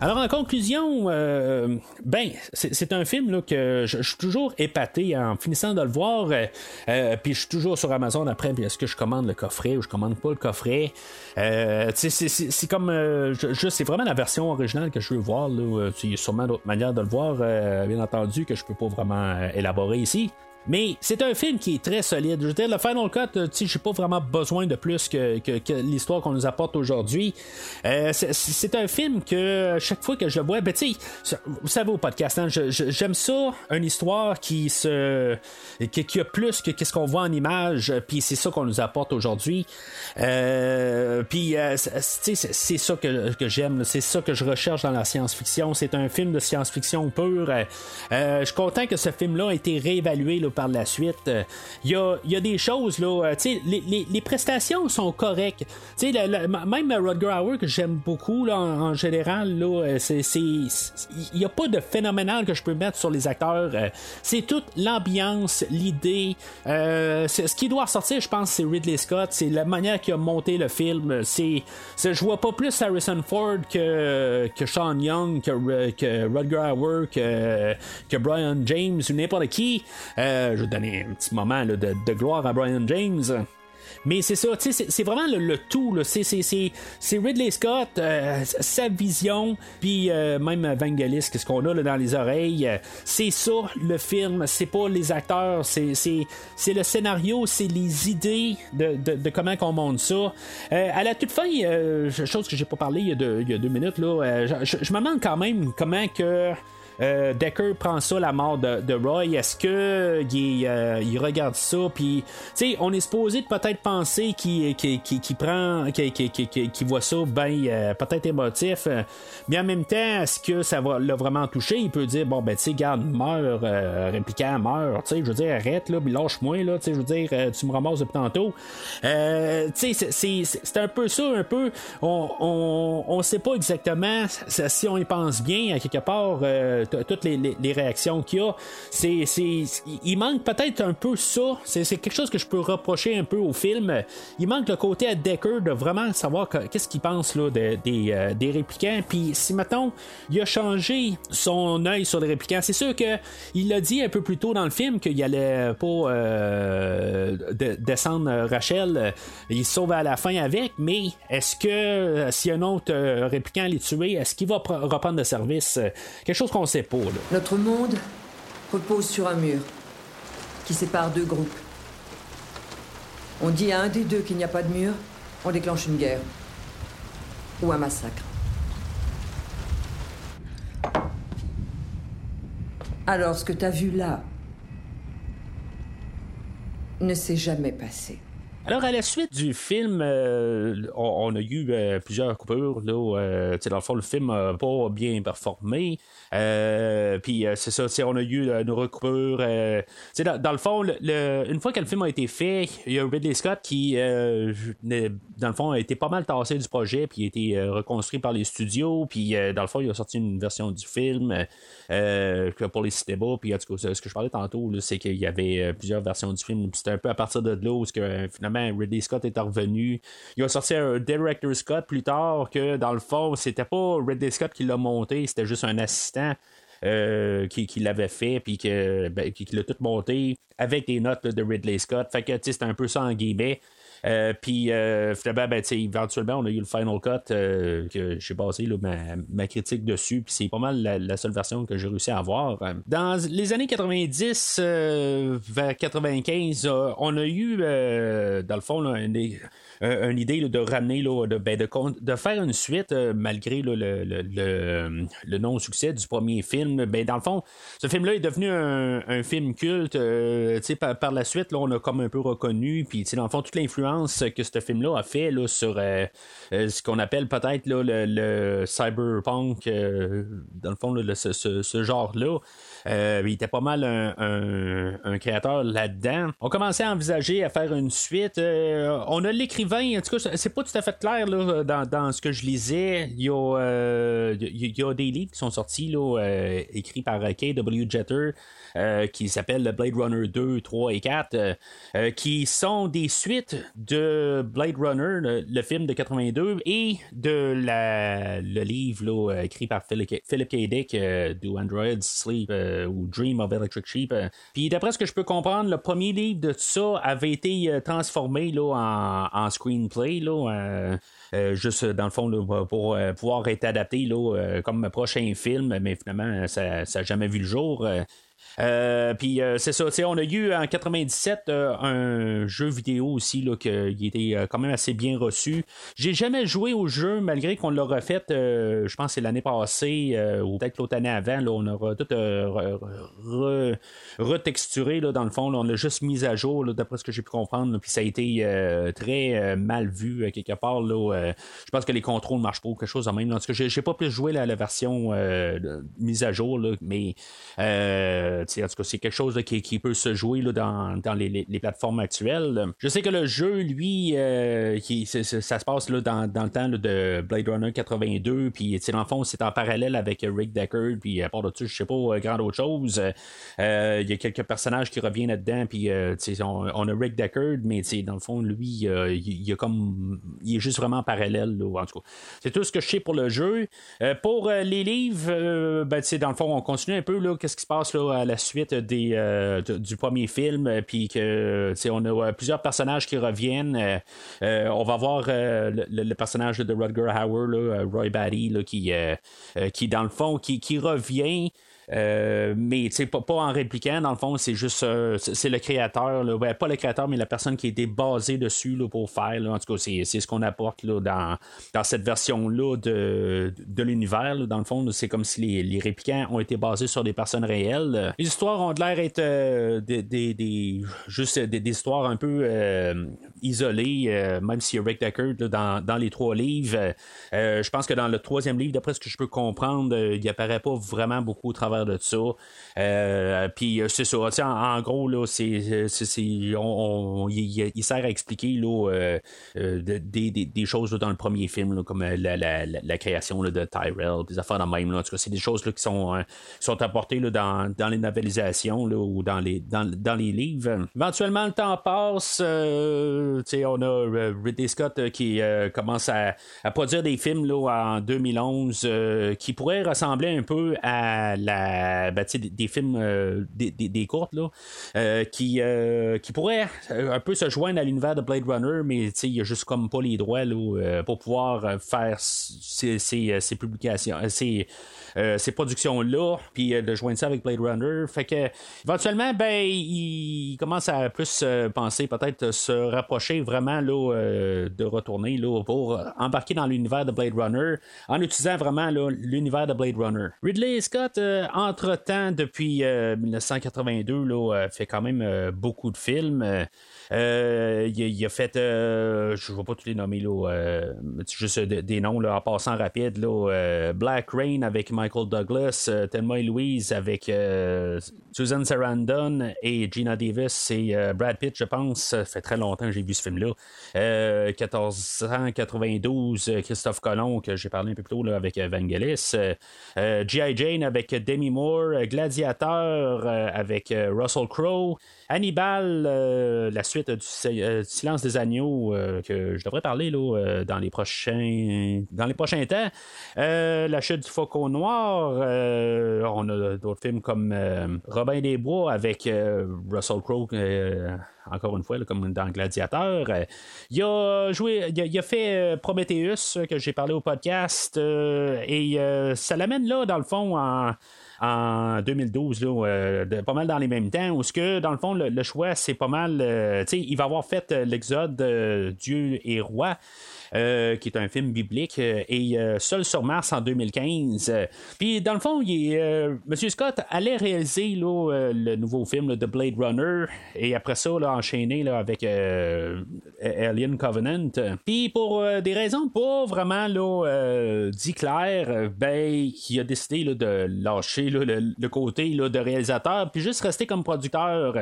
Alors en conclusion, euh, ben c'est un film que je, suis toujours épaté en finissant de le voir. Euh, euh, puis je suis toujours sur Amazon après. Est-ce que je commande le coffret ou je commande pas le coffret? C'est comme juste c'est vraiment la version originale que je veux voir. Il y a sûrement d'autres manières de le voir, bien entendu, que je peux pas vraiment élaborer ici. Mais c'est un film qui est très solide. Je veux dire, le Final Cut, euh, tu j'ai pas vraiment besoin de plus que, l'histoire qu'on nous apporte aujourd'hui. Euh, c'est un film que chaque fois que je le vois, ben tu vous savez au podcast, hein, j'aime ça, une histoire qui se, qui, a plus que qu'est-ce qu'on voit en image, puis c'est ça qu'on nous apporte aujourd'hui. Euh, puis c'est ça que, j'aime, c'est ça que je recherche dans la science-fiction. C'est un film de science-fiction pure. je suis content que ce film-là ait été réévalué par la suite. Il euh, y, a, des choses, là, euh, les, les, prestations sont correctes. même Rodger Hauer, que j'aime beaucoup là, en, général, là, euh, c'est, il n'y a pas de phénoménal que je peux mettre sur les acteurs. C'est toute l'ambiance, l'idée. ce qui doit ressortir, je pense, c'est Ridley Scott. C'est la manière qu'il a monté le film. C'est, je vois pas plus Harrison Ford que, que Sean Young, que, que Rodger Hauer, que, que Brian James ou n'importe qui. Euh, je vais donner un petit moment de, gloire à Brian James. Mais c'est ça, c'est vraiment le, tout. C'est Ridley Scott, euh, sa vision, puis euh, même Vangelis, qu'est-ce qu'on a dans les oreilles. c'est ça le film, c'est pas les acteurs, c'est le scénario, c'est les idées de, comment on monte ça. à la toute fin, chose que j'ai pas parlé il y a deux, il y a deux minutes, là, je, je me demande quand même comment que. Euh, Decker prend ça, la mort de, Roy. Est-ce que il, euh, il, regarde ça, puis, tu sais, on est supposé de peut-être penser qu'il prend, qu'il voit ça ben euh, peut-être émotif, mais en même temps, est-ce que ça va l'a vraiment touché? Il peut dire bon ben tu sais, garde, meurs, répliquant, meurt, tu sais, je veux dire arrête là, lâche-moi là, tu sais, je veux dire tu me ramasses depuis tantôt. tu sais, c'est un peu ça, un peu. On, on, on sait pas exactement si on y pense bien quelque part toutes les, réactions qu'il y a. C'est, il manque peut-être un peu ça. C'est, quelque chose que je peux reprocher un peu au film. Il manque le côté à Decker de vraiment savoir qu'est-ce qu'il pense là, des, euh, des répliquants. Puis si maintenant il a changé son œil sur les répliquants, c'est sûr que il l'a dit un peu plus tôt dans le film qu'il allait pas euh, descendre Rachel. Il se sauve à la fin avec, mais est-ce que euh, si un autre répliquant l'est tué, est-ce qu'il va reprendre le service? Quelque chose qu'on pas. Notre monde repose sur un mur qui sépare deux groupes. On dit à un des deux qu'il n'y a pas de mur, on déclenche une guerre ou un massacre. Alors, ce que tu as vu là ne s'est jamais passé. Alors, à la suite du film, euh, on, a eu euh, plusieurs coupures. Là, euh, dans le fond, le film n'a pas bien performé. Euh, puis c'est ça, on a eu une recoupure. Dans, dans, le fond, une fois que le film a été fait, il y a Ridley Scott qui, dans le fond, a été pas mal tassé du projet, puis a été reconstruit par les studios. Puis dans le fond, il a sorti une version du film pour les cinémas. Puis en tout cas, ce que je parlais tantôt, c'est qu'il y avait plusieurs versions du film. C'était un peu à partir de là où que, finalement Ridley Scott est revenu. Il a sorti un Director Scott plus tard que dans le fond, c'était pas Ridley Scott qui l'a monté, c'était juste un assistant. Euh, qui, l'avait fait, puis ben, qui, l'a tout monté avec des notes de Ridley Scott. Fait que c'était un peu ça en guillemets. Euh, puis euh, ben, éventuellement, on a eu le Final Cut que j'ai basé ma, critique dessus. Puis c'est pas mal la, seule version que j'ai réussi à avoir. Dans les années 90 vers 95, on a eu, dans le fond, là, euh, une idée de ramener, ben, de, de, faire une suite euh, malgré le, le, non-succès du premier film. Ben, dans le fond, ce film-là est devenu un, film culte. Euh, par, par, la suite, là, on a comme un peu reconnu, puis dans le fond, toute l'influence que ce film-là a fait là, sur ce qu'on appelle peut-être le, cyberpunk, dans le fond, ce, ce genre-là. Euh, il était pas mal un, créateur là-dedans. On commençait à envisager à faire une suite. on a l'écrivain 20, en tout cas, c'est pas tout à fait clair dans, ce que je lisais. Il y, a, il y a des livres qui sont sortis là, écrits par K.W. Jeter. Euh, qui s'appelle Blade Runner 2, 3 et 4, euh, euh, qui sont des suites de Blade Runner, le, film de 82, et de le livre écrit par Philip, K. Dick, Do Androids Sleep ou Dream of Electric Sheep. Puis d'après ce que je peux comprendre, le premier livre de tout ça avait été transformé là, en, en screenplay. Là, juste dans le fond pour pouvoir être adapté là, comme prochain film, mais finalement ça n'a jamais vu le jour. Euh, puis euh, c'est ça, on a eu en 97 euh, un jeu vidéo aussi là, qui était quand même assez bien reçu. J'ai jamais joué au jeu malgré qu'on l'a refait, je pense que c'est l'année passée ou peut-être l'autre année avant. Là, on aura tout retexturé dans le fond. on l'a juste mis à jour d'après ce que j'ai pu comprendre. Puis ça a été très mal vu quelque part. Là, je pense que les contrôles ne marchent pas ou quelque chose en même. En tout cas, j'ai, pas plus joué la, la version mise à jour, mais en tout cas, c'est quelque chose qui, peut se jouer dans, les, plateformes actuelles. Je sais que le jeu, lui, euh, qui, ça se passe dans, le temps de Blade Runner 82, puis dans le fond, c'est en parallèle avec Rick Deckard, puis à part de ça, je sais pas euh, grand autre chose. Euh, il y a quelques personnages qui reviennent là-dedans, puis on, on, a Rick Deckard, mais dans le fond, lui, il, a comme, il est juste vraiment parallèle. en tout cas, c'est tout ce que je sais pour le jeu. pour les livres, ben, dans le fond, on continue un peu, qu'est-ce qui se passe là, à la suite des, euh, du premier film, euh, puis que on a euh, plusieurs personnages qui reviennent. on va voir le, personnage de Rutger Hauer, Roy Batty, qui, qui dans le fond, qui, qui revient. Euh, mais pas, pas en répliquant, dans le fond, c'est juste euh, c'est le créateur, là, pas le créateur, mais la personne qui a été basée dessus là, pour faire. Là. En tout cas, c'est, ce qu'on apporte là, dans, dans cette version-là de, de l'univers. Dans le fond, c'est comme si les, les, répliquants ont été basés sur des personnes réelles. Les histoires ont l'air d'être euh, des, des, des, juste des, histoires un peu isolées, même si Rick Deckard dans, dans les trois livres. je pense que dans le troisième livre, d'après ce que je peux comprendre, il apparaît pas vraiment beaucoup au travers de ça. Euh, puis euh, c'est ça. En, gros, là, c'est, on, il, sert à expliquer là, euh, des, choses dans le premier film, comme la, création de Tyrell, des affaires de même. Là. En tout cas, c'est des choses qui sont, sont apportées là, dans, dans les novelisations ou dans les, dans, les livres. Éventuellement, le temps passe. On a Ridley Scott qui commence à, produire des films là, en 2011 qui pourraient ressembler un peu à la ben, des, films euh, des, des, courtes là, euh, qui, euh, qui pourraient un peu se joindre à l'univers de Blade Runner, mais il n'y a juste comme pas les droits là, pour pouvoir faire ces, publications, ces productions-là, puis de joindre ça avec Blade Runner. Fait que éventuellement, ben, il commence à plus penser peut-être se rapprocher vraiment là, de retourner là, pour embarquer dans l'univers de Blade Runner en utilisant vraiment l'univers de Blade Runner. Ridley Scott entre-temps, depuis 1982, euh, là, euh, fait quand même euh, beaucoup de films. Il, a fait, je ne vais pas tous les nommer, là, juste des noms là, en passant rapide. Là, Black Rain avec Michael Douglas, Thelma et Louise avec Susan Sarandon et Gina Davis et Brad Pitt, je pense. Ça fait très longtemps que j'ai vu ce film-là. 1492, Christophe Colomb, que j'ai parlé un peu plus tôt là, avec Vangelis. G.I. Jane avec Demi Moore, euh, Gladiateur euh, avec euh, Russell Crowe, Hannibal, la suite du Silence des agneaux que je devrais parler là, dans les prochains dans les prochains temps. la chute du Faucon Noir, on a d'autres films comme Robin des Bois avec Russell Crowe encore une fois, comme dans Gladiateur. il a joué, il a, fait Prometheus, que j'ai parlé au podcast, et ça l'amène là, dans le fond, en, en 2012, euh, pas mal dans les mêmes temps, où ce que, dans le fond, le, choix, c'est pas mal. Euh, tu sais, il va avoir fait euh, l'exode Dieu et roi. Euh, qui est un film biblique, euh, et euh, Seul sur Mars en 2015. Puis, dans le fond, il M. Scott allait réaliser le nouveau film de Blade Runner, et après ça, là, enchaîner là, avec Alien Covenant. Puis, pour des raisons pas vraiment là, dit claires, ben, il a décidé de lâcher le, côté là, de réalisateur, puis juste rester comme producteur.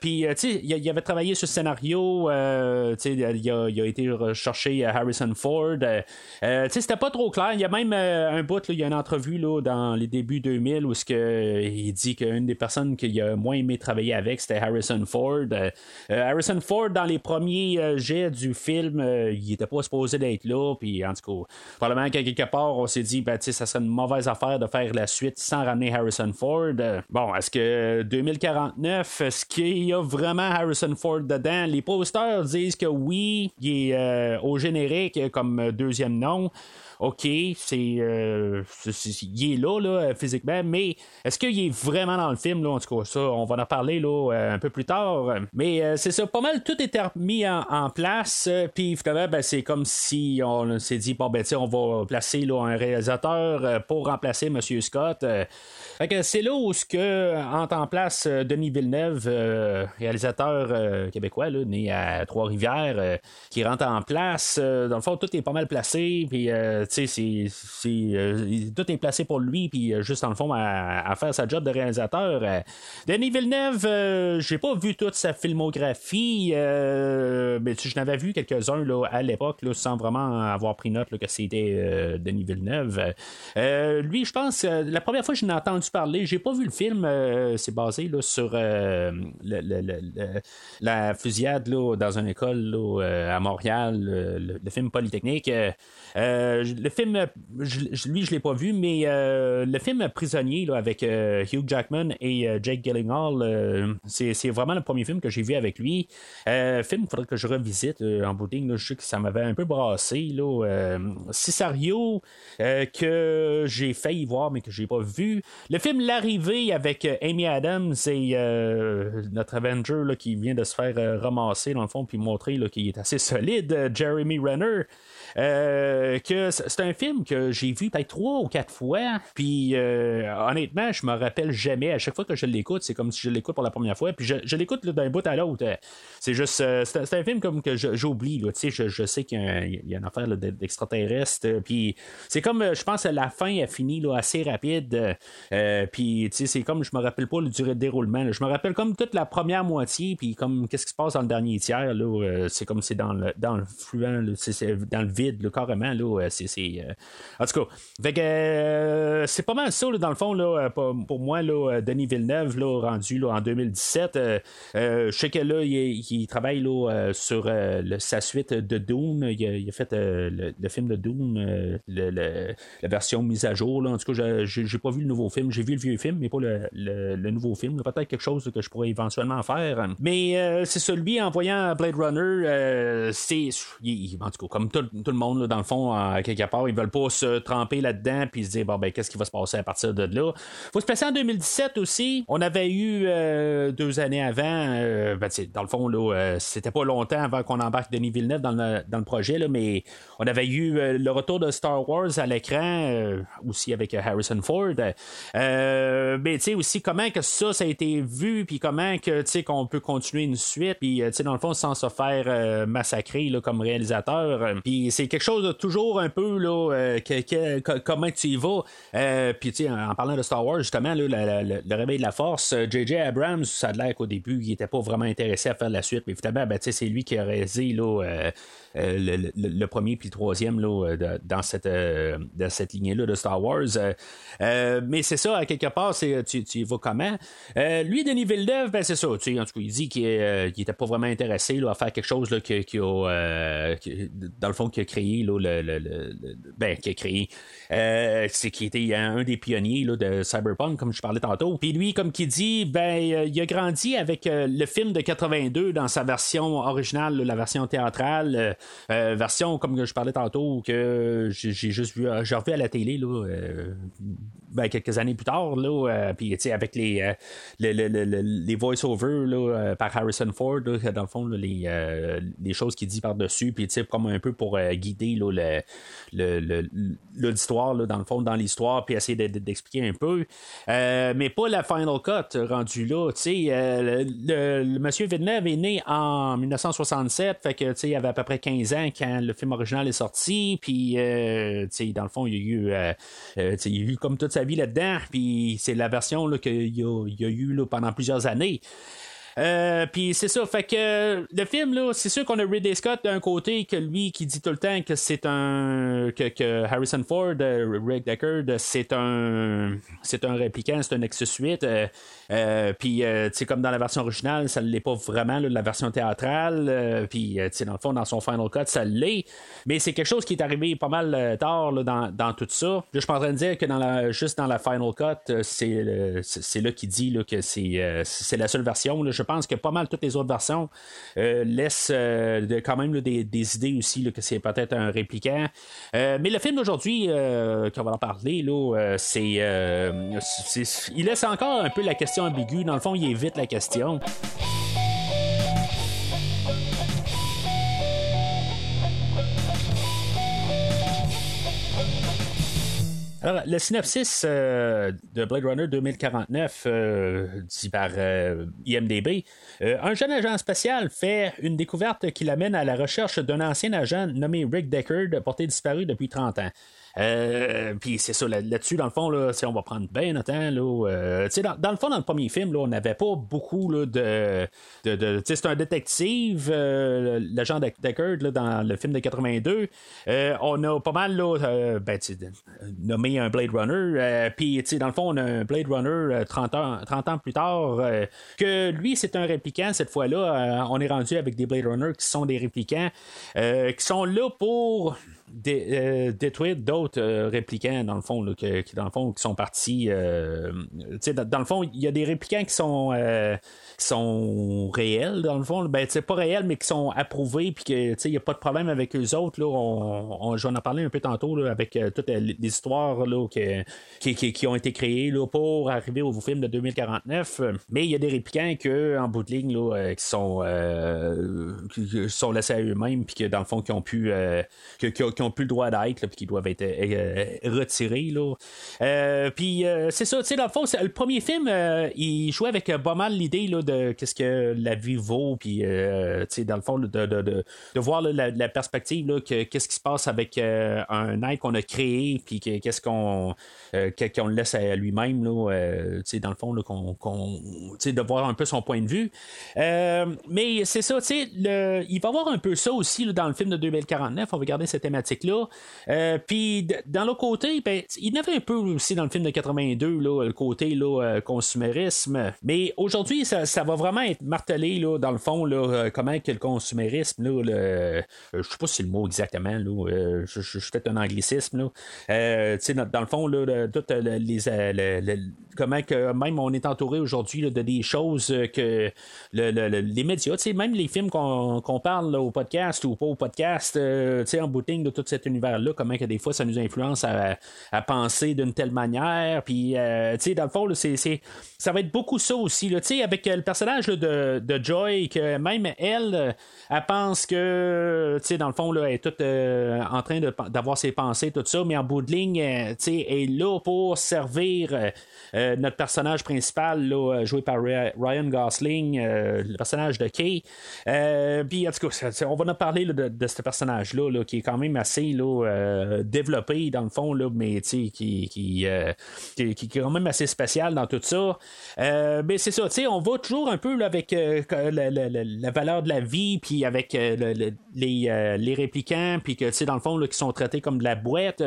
puis, tu sais, il, avait travaillé sur le scénario, il a, été recherché Harrison Ford. tu sais, c'était pas trop clair. Il y a même un bout, il y a une entrevue là, dans les débuts 2000 où que, il dit qu'une des personnes qu'il a moins aimé travailler avec, c'était Harrison Ford. Harrison Ford, dans les premiers jets du film, il était pas supposé d'être là, puis en tout cas, probablement qu'à quelque part, on s'est dit, ben, ça serait une mauvaise affaire de faire la suite sans ramener Harrison Ford. Bon, est-ce que 2049, est-ce qu'il y a vraiment Harrison Ford dedans? Les posters disent que oui, il est euh, au générique comme deuxième nom. OK, c'est, euh, il est là, là, physiquement, mais est-ce qu'il est vraiment dans le film, là, en tout cas, ça, on va en parler là, euh, un peu plus tard. Mais euh, c'est ça, pas mal, tout est mis en, place, puis finalement, ben, c'est comme si on s'est dit, bon, ben, on va placer là, un réalisateur pour remplacer M. Scott. Fait que c'est là où ce que entre en place Denis Villeneuve, réalisateur québécois, là, né à Trois-Rivières, qui rentre en place. dans le fond, tout est pas mal placé, puis c'est, euh, tout est placé pour lui, puis euh, juste en le fond à, faire sa job de réalisateur. Euh, Denis Villeneuve, j'ai pas vu toute sa filmographie, mais je n'avais vu quelques-uns là, à l'époque, sans vraiment avoir pris note que c'était Denis Villeneuve. lui, je pense, la première fois que je l'ai entendu parler, j'ai pas vu le film, c'est basé là, sur la fusillade là, dans une école à Montréal, le, film Polytechnique le film, lui, je l'ai pas vu, mais euh, le film Prisonnier là, avec euh, Hugh Jackman et euh, Jake Gyllenhaal, c'est, vraiment le premier film que j'ai vu avec lui. film, il faudrait que je revisite en boutique. je sais que ça m'avait un peu brassé. Là, Cisario, que j'ai failli voir, mais que j'ai pas vu. Le film L'arrivée avec Amy Adams et notre Avenger là, qui vient de se faire ramasser dans le fond, puis montrer qu'il est assez solide, Jeremy Renner. Que c'est un film que j'ai vu peut-être trois ou quatre fois. Puis euh, honnêtement, je me rappelle jamais. À chaque fois que je l'écoute, c'est comme si je l'écoute pour la première fois. Puis je, l'écoute d'un bout à l'autre. C'est juste, euh, c'est un film comme que j'oublie. Sais, je, sais qu'il y, a une affaire d'extraterrestre. Puis c'est comme, je pense, à la fin a fini là, assez rapide. puis c'est comme, je me rappelle pas le durée de déroulement. Je me rappelle comme toute la première moitié. Puis comme qu'est-ce qui se passe dans le dernier tiers. Là, c'est comme c'est dans le dans le fluent, c'est dans le vide, carrément. Là, c'est, euh, En tout cas, euh, c'est pas mal ça, dans le fond, là, euh, pour, moi, là, Denis Villeneuve, là, rendu là, en 2017. je sais que là, il, travaille là, sur sa suite de Dune. Il a, fait le, film de Dune, la version mise à jour. Là. En tout cas, j'ai pas vu le nouveau film. J'ai vu le vieux film, mais pas le, nouveau film. Peut-être quelque chose que je pourrais éventuellement faire. Mais c'est celui en voyant Blade Runner, c'est. En tout cas, comme tout, le monde, dans le fond, à quelque part, ils veulent pas se tremper là-dedans puis se dire, bon, ben, qu'est-ce qui va se passer à partir de là? Faut se passer en 2017 aussi. On avait eu euh, deux années avant, euh, ben, dans le fond, là, euh, c'était pas longtemps avant qu'on embarque Denis Villeneuve dans le, dans le projet, là, mais on avait eu le retour de Star Wars à l'écran, aussi avec Harrison Ford. mais tu sais, aussi, comment que ça, ça a été vu, puis comment que, tu sais, qu'on peut continuer une suite, puis, tu sais, dans le fond, sans se faire massacrer, là, comme réalisateur. Puis c'est quelque chose de toujours un peu, euh, comment tu y vas. Euh, puis, tu sais, en, parlant de Star Wars, justement, le réveil de la force, J.J. Euh, Abrams, ça a l'air qu'au début, il n'était pas vraiment intéressé à faire la suite. Mais finalement, ben, c'est lui qui a réalisé là, le, premier puis le troisième là, dans cette, cette lignée-là de Star Wars. mais c'est ça, à quelque part, tu, tu y vas comment? lui, Denis Villeneuve, ben, c'est ça. En tout cas, il dit qu'il n'était pas vraiment intéressé à faire quelque chose là, qui, a, dans le fond, qui a créé là, le, ben, qui a créé, euh, c'est qui était un des pionniers là, de Cyberpunk, comme je parlais tantôt. Puis lui, comme qui dit, ben, euh, il a grandi avec euh, le film de 82 dans sa version originale, la version théâtrale, version comme je parlais tantôt que j'ai juste vu, j'ai revu à la télé là, ben, quelques années plus tard, là, euh, puis avec les, euh, les, les, voice-overs par Harrison Ford, dans le fond, les, euh, les choses qu'il dit par-dessus, puis comme un peu pour guider l'auditoire, dans le fond, dans l'histoire, puis essayer d'expliquer un peu. mais pas la Final Cut rendu là. le, monsieur Villeneuve est né en 1967, fait que il avait à peu près 15 ans quand le film original est sorti, puis dans le fond, il y a eu, il y a eu comme toute sa vie là-dedans, puis c'est la version qu'il y, a, eu là, pendant plusieurs années. Euh, puis c'est ça, fait que le film là, c'est sûr qu'on a Ridley Scott d'un côté que lui qui dit tout le temps que c'est un que, Harrison Ford, euh, Rick Deckard, c'est un c'est un répliquant, c'est un Nexus 8. Euh, euh, puis, c'est comme dans la version originale, ça ne l'est pas vraiment, la version théâtrale. puis, dans le fond, dans son Final Cut, ça l'est. Mais c'est quelque chose qui est arrivé pas mal tard dans, dans, tout ça. je suis en train de dire que dans la, juste dans la Final Cut, c'est, là qu'il dit là, que c'est, c'est la seule version. Je pense que pas mal toutes les autres versions laissent quand même des, idées aussi que c'est peut-être un répliquant. mais le film d'aujourd'hui, qu'on va en parler, là, c'est, il laisse encore un peu la question ambiguë. Dans le fond, il évite la question. Alors, le synopsis euh, de Blade Runner 2049, euh, dit par euh, IMDB, un jeune agent spatial fait une découverte qui l'amène à la recherche d'un ancien agent nommé Rick Deckard, porté disparu depuis 30 ans. Euh, puis c'est ça, là-dessus, dans le fond, là, on va prendre bien notre temps. Là, euh, dans, dans, le fond, dans le premier film, là, on n'avait pas beaucoup là, de. de, de c'est un détective, euh, l'agent Deckard, là, dans le film de 82. on a pas mal là, ben, nommé un Blade Runner. Puis dans le fond, on a un Blade Runner 30 ans, 30 ans plus tard. que lui, c'est un répliquant cette fois-là. on est rendu avec des Blade Runners qui sont des réplicants, qui sont là pour euh, détruire d'autres euh, répliquants dans le fond qui dans le fond qui sont partis euh, dans, dans, le fond il y a des répliquants qui sont sont réels, dans le fond. Ben, pas réels, mais qui sont approuvés, puis que il n'y a pas de problème avec eux autres. Là, on, je vais un peu tantôt avec euh, toutes les histoires là, qui, qui, ont été créées là, pour arriver au film de 2049. Mais il y a des répliquants que, en bout de ligne là, euh, qui, sont, euh, qui sont laissés à eux-mêmes, puis que dans le fond, qui ont pu, qui, ont plus le droit d'être, puis qui doivent être retirés. Là. puis c'est ça, tu sais, dans le fond, le premier film, il jouait avec pas mal l'idée de qu'est-ce que la vie vaut, puis euh, dans le fond, de, de, de, voir la, perspective, qu'est-ce qui se passe avec euh, un être qu'on a créé, puis qu'est-ce qu'on euh, le laisse à lui-même, là, dans le fond, qu'on, de voir un peu son point de vue. mais c'est ça, le, il va y avoir un peu ça aussi dans le film de 2049, on va garder cette thématique-là. puis dans l'autre côté, ben, il y avait un peu aussi dans le film de 82, là, le côté là, consumérisme. Mais aujourd'hui, ça, va vraiment être martelé, là, dans le fond, là, euh, comment que le consumérisme, là, le, euh, je sais pas si c'est le mot exactement, là, euh, je, je, un anglicisme, là. dans le fond, là, toutes les, comment que même on est entouré aujourd'hui de des choses que les médias, même les films qu'on parle au podcast ou pas au podcast, en boutique de tout cet univers-là, comment que des fois ça nous influence à, à penser d'une telle manière, puis dans le fond, c'est, ça va être beaucoup ça aussi, là, avec le personnage de, Joy, que même elle, euh, elle pense que, tu sais, dans le fond, là, elle est toute euh, en train d'avoir ses pensées, tout ça, mais en bout de ligne, euh, tu sais, elle est là pour servir notre personnage principal, joué par Ryan Gosling, le personnage de Kay. Puis, en tout cas, on va en parler de, ce personnage-là, là, qui est quand même assez là, développé, dans le fond, là, mais qui, qui, qui, qui, est quand même assez spécial dans tout ça. mais c'est ça, on va toujours un peu avec euh, la, valeur de la vie, puis avec euh, les, euh, les, répliquants, puis que, dans le fond, qui sont traités comme de la boîte.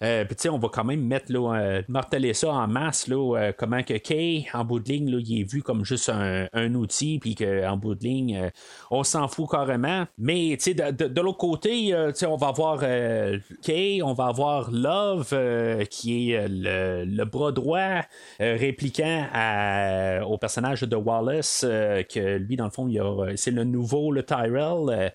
puis, on va quand même mettre, là, marteler ça en masse, là, comment que Kay, en bout de ligne, il est vu comme juste un, outil, puis qu'en bout de ligne, on s'en fout carrément. Mais, sais, de, l'autre côté, on va avoir Kay, on va avoir Love, qui est le, bras droit répliquant au personnage de Wallace, euh, que lui, dans le fond, c'est le nouveau, le Tyrell. Euh,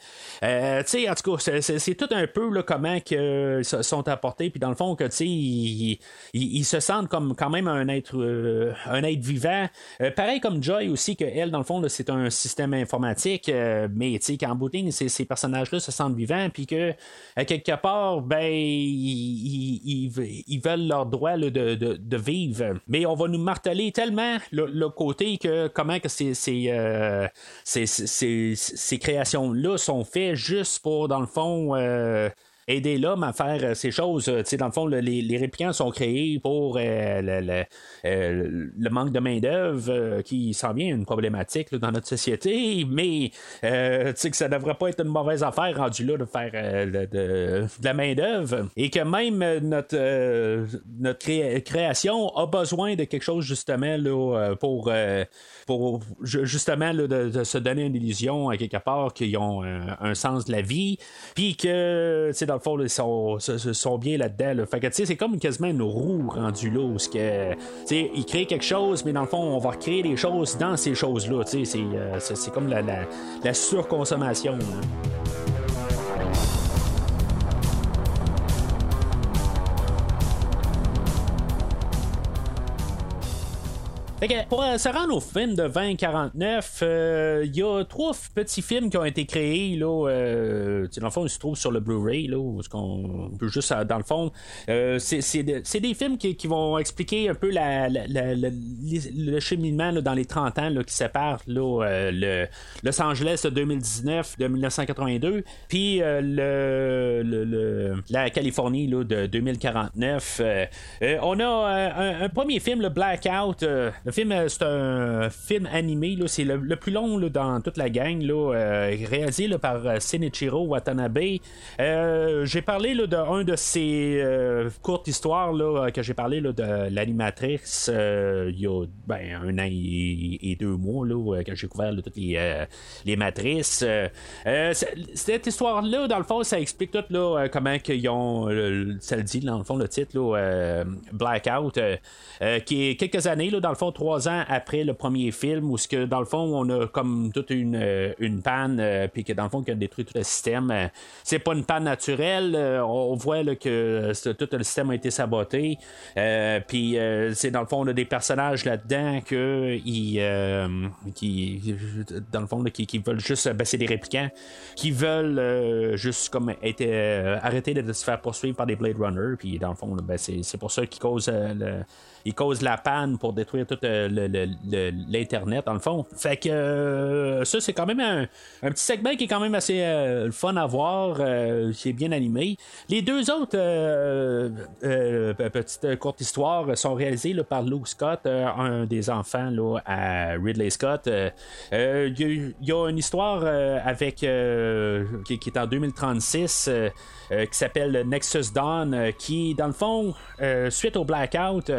euh, tu sais, en tout cas, c'est, tout un peu là, comment que sont apportés, puis dans le fond, que tu sais, ils, se sentent comme quand même un être, un être vivant. pareil comme Joy aussi, que elle, dans le fond, c'est un système informatique, mais tu sais, qu'en booting, ces personnages-là se sentent vivants, puis que quelque part, ben, ils, veulent leur droit de, vivre. Mais on va nous marteler tellement le côté que comment que ces, euh, ces, ces, ces, créations-là sont faites juste pour, dans le fond, euh, aider l'homme à faire ces choses. dans le fond, les, les, réplicants sont créés pour le, le, manque de main-d'œuvre qui s'en vient une problématique dans notre société, mais que ça ne devrait pas être une mauvaise affaire rendu là de faire de, de, la main-d'œuvre et que même notre, notre création a besoin de quelque chose justement là, pour pour justement de, se donner une illusion à quelque part qu'ils ont un, sens de la vie, puis que, dans le fond, ils sont, bien là-dedans. Fait que, tu sais, c'est comme quasiment une roue rendue là, où que, tu ils créent quelque chose, mais dans le fond, on va recréer des choses dans ces choses-là. Tu sais, c'est, euh, comme la, la, surconsommation. Pour euh, se rendre au film de 2049, il euh, y a trois petits films qui ont été créés. Là, euh, dans le fond, ils se trouvent sur le Blu-ray. Juste, dans le fond, c'est, des films qui, vont expliquer un peu la, le cheminement dans les 30 ans qui séparent le Los Angeles de 2019 de 1982, puis le, la Californie de 2049. on a un, un, premier film, le Blackout. Le film, euh, c'est un film animé, c'est le, plus long dans toute la gang, euh, réalisé par euh, Senichiro Watanabe. j'ai parlé d'un de ces courtes histoires que j'ai parlé de l'animatrice il y a ben, un an et, deux mois là, quand j'ai couvert toutes les, matrices. cette histoire-là, dans le fond, ça explique tout là, comment ils ont, ça le dit dans le fond, le titre, Blackout, qui est quelques années, là, dans le fond, trois ans après le premier film, où ce que dans le fond, on a comme toute une, euh, panne, euh, puis que dans le fond, qui a détruit tout le système. Euh, c'est pas une panne naturelle. on voit que tout le système a été saboté. puis c'est dans le fond, on a des personnages là-dedans que ils, qui, dans le fond, qui, veulent juste, ben, c'est des répliquants qui veulent juste comme être arrêter de se faire poursuivre par des Blade Runner. Puis dans le fond, ben, c'est pour ça qu'ils causent le il cause la panne pour détruire tout euh, l'Internet, dans le fond. Fait que euh, ça, c'est quand même un, petit segment qui est quand même assez euh, fun à voir, qui est bien animé. Les deux autres petites courtes histoires sont réalisées par Luke Scott, un des enfants là, à Ridley Scott. Il y, a une histoire avec qui, est en 2036 qui s'appelle Nexus Dawn, qui, dans le fond, suite au blackout,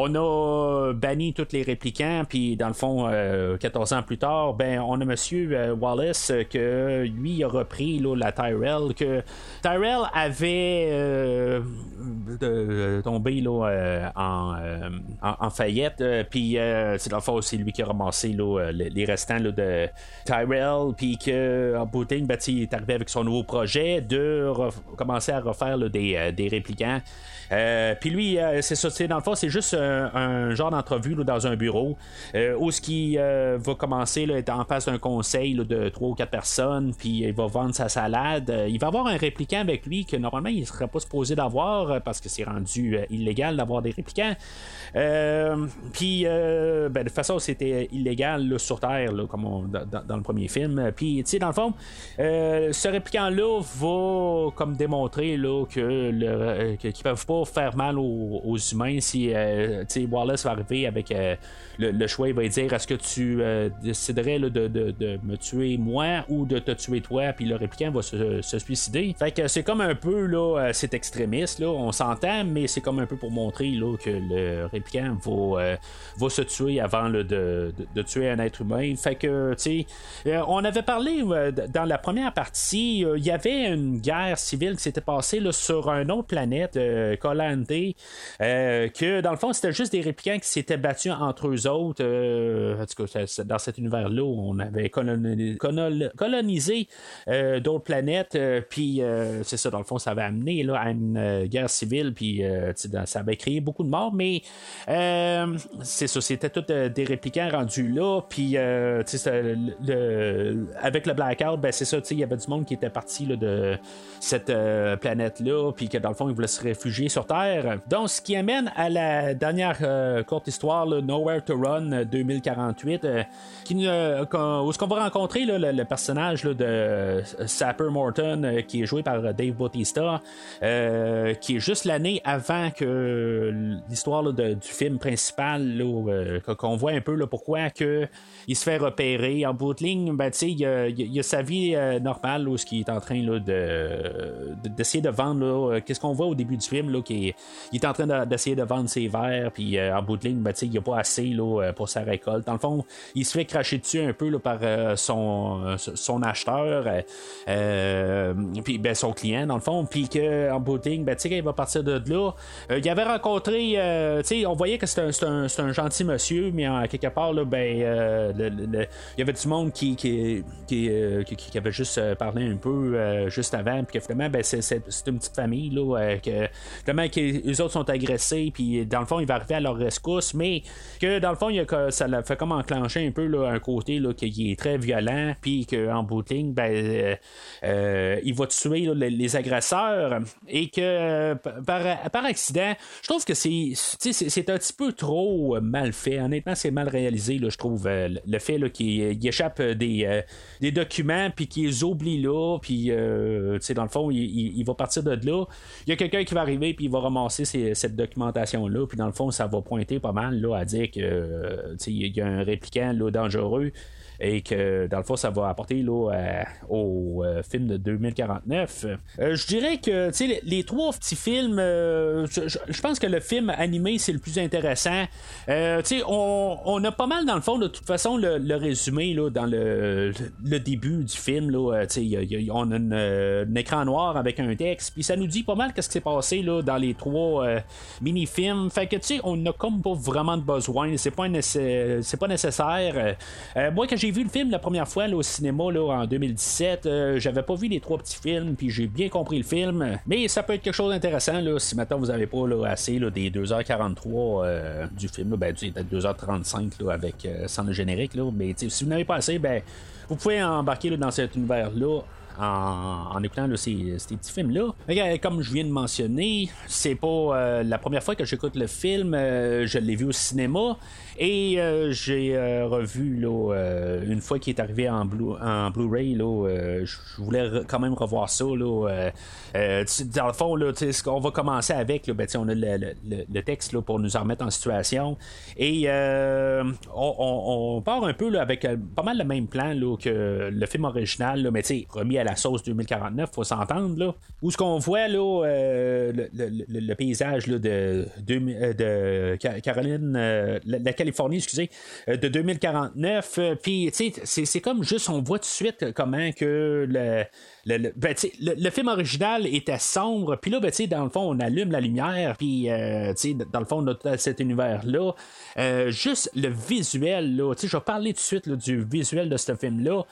on a banni tous les réplicants, puis dans le fond, 14 euh, ans plus tard, ben on a Monsieur euh, Wallace euh, que lui a repris la Tyrell, que Tyrell avait tombé là, en, faillite, puis c'est dans le fond c'est lui qui a ramassé les, restants de Tyrell, puis que en ben, il est arrivé avec son nouveau projet de commencer à refaire des, des réplicants. Euh, puis lui, euh, c'est ça, dans le fond, c'est juste un, genre d'entrevue dans un bureau euh, où ce qui va commencer là, être en face d'un conseil de trois ou quatre personnes, puis il va vendre sa salade. il va avoir un répliquant avec lui que normalement il ne serait pas supposé d'avoir parce que c'est rendu illégal d'avoir des réplicants. puis ben, de toute façon, c'était illégal sur Terre, comme dans, le premier film. Puis, tu sais, dans le fond, ce répliquant-là va comme démontrer là, que le, qu'ils peuvent pas faire mal aux, humains si euh, Wallace va arriver avec euh, le, choix, il va dire est-ce que tu euh, déciderais de, me tuer moi ou de te tuer toi, puis le répliquant va se, suicider. Fait que c'est comme un peu là, c'est extrémiste, là, on s'entend, mais c'est comme un peu pour montrer là, que le répliquant va, va se tuer avant de, tuer un être humain. Fait que, tu on avait parlé dans la première partie, il y avait une guerre civile qui s'était passée sur une autre planète, euh, que dans le fond, c'était juste des réplicants qui s'étaient battus entre eux autres. Euh, dans cet univers-là, on avait colonisé, euh, d'autres planètes, puis c'est ça, dans le fond, ça avait amené là, à une guerre civile, puis ça avait créé beaucoup de morts, mais c'est ça, c'était tous des réplicants rendus là, puis le, avec le blackout, ben, c'est ça, il y avait du monde qui était parti de cette planète-là, puis que dans le fond, ils voulaient se réfugier Terre. Donc, ce qui amène à la, dernière courte histoire, Nowhere to Run 2048, qui, où est-ce qu'on va rencontrer le, personnage de Sapper Morton, qui est joué par Dave Bautista, qui est juste l'année avant que l'histoire du film principal, qu'on voit un peu là, pourquoi que il se fait repérer. En bout de ligne, ben, il, a, il a sa vie normale, où ce qui est en train là, de, d'essayer de, vendre. Qu'est-ce qu'on voit au début du film, là, il est en train d'essayer de vendre ses verres, puis en bout de ligne, ben, il n'y a pas assez là, pour sa récolte. Dans le fond, il se fait cracher dessus un peu par son, son acheteur, puis ben, son client, dans le fond, puis qu'en bout de ligne, ben, il va partir de là, il avait rencontré, on voyait que c'était un, gentil monsieur, mais en quelque part, là, ben, il y avait du monde qui, qui, qui, qui avait juste parlé un peu juste avant, puis que finalement, ben, c'est, une petite famille, là, que finalement, les autres sont agressés, puis dans le fond, il va arriver à leur rescousse, mais que dans le fond, il a, ça fait comme enclencher un peu là, un côté là, qui est très violent, puis qu'en bout de ligne, ben, il va tuer les, agresseurs, et que par, par accident, je trouve que c'est, c'est, un petit peu trop mal fait. Honnêtement, c'est mal réalisé, je trouve, le fait qu'il échappe des, des documents, puis qu'il les oublie là, puis dans le fond, il, va partir de là. Il y a quelqu'un qui va arriver, puis il va ramasser cette documentation-là, puis dans le fond, ça va pointer pas mal là, à dire que il y a un répliquant là, dangereux et que dans le fond, ça va apporter là, euh, au euh, film de 2049. Euh, je dirais que les, les, trois petits films, je, pense que le film animé, c'est le plus intéressant. on, on, a pas mal, dans le fond, de toute façon, le, résumé là, dans le, le, début du film. Là, on a un écran noir avec un texte, puis ça nous dit pas mal qu'est-ce qui s'est passé là, dans les trois mini-films. Fait que, tu sais, on n'a comme pas vraiment de besoin. C'est pas, c'est pas nécessaire. moi, quand j'ai j'ai vu le film la première fois au cinéma là, en 2017. Euh, j'avais pas vu les trois petits films, puis j'ai bien compris le film. Mais ça peut être quelque chose d'intéressant là, si maintenant vous avez pas assez des 2h43 euh, du film, ben, peut-être 2h35 avec euh, sans le générique. Là, mais si vous n'avez pas assez, ben, vous pouvez embarquer dans cet univers-là en, écoutant ces, petits films-là. Comme je viens de mentionner, c'est pas la première fois que j'écoute le film. je l'ai vu au cinéma. Et euh, j'ai euh, revu euh, une fois qu'il est arrivé en, Blu- en Blu-ray, je voulais quand même revoir ça. Dans le fond, là, ce qu'on va commencer avec, ben, on a le, le, texte pour nous en remettre en situation. Et on, part un peu avec pas mal le même plan que le film original, là, mais remis à la sauce 2049, faut s'entendre. Là, où ce qu'on voit là, le, paysage de, de, de Caroline, laquelle Excusez, euh, de 2049. Euh, puis, tu sais, c'est comme juste, on voit tout de suite comment que le, le, ben, le, film original était sombre, puis là, ben, dans le fond, on allume la lumière, puis euh, dans le fond, on a cet univers-là. juste le visuel, là, je vais parler tout de suite du visuel de ce film-là.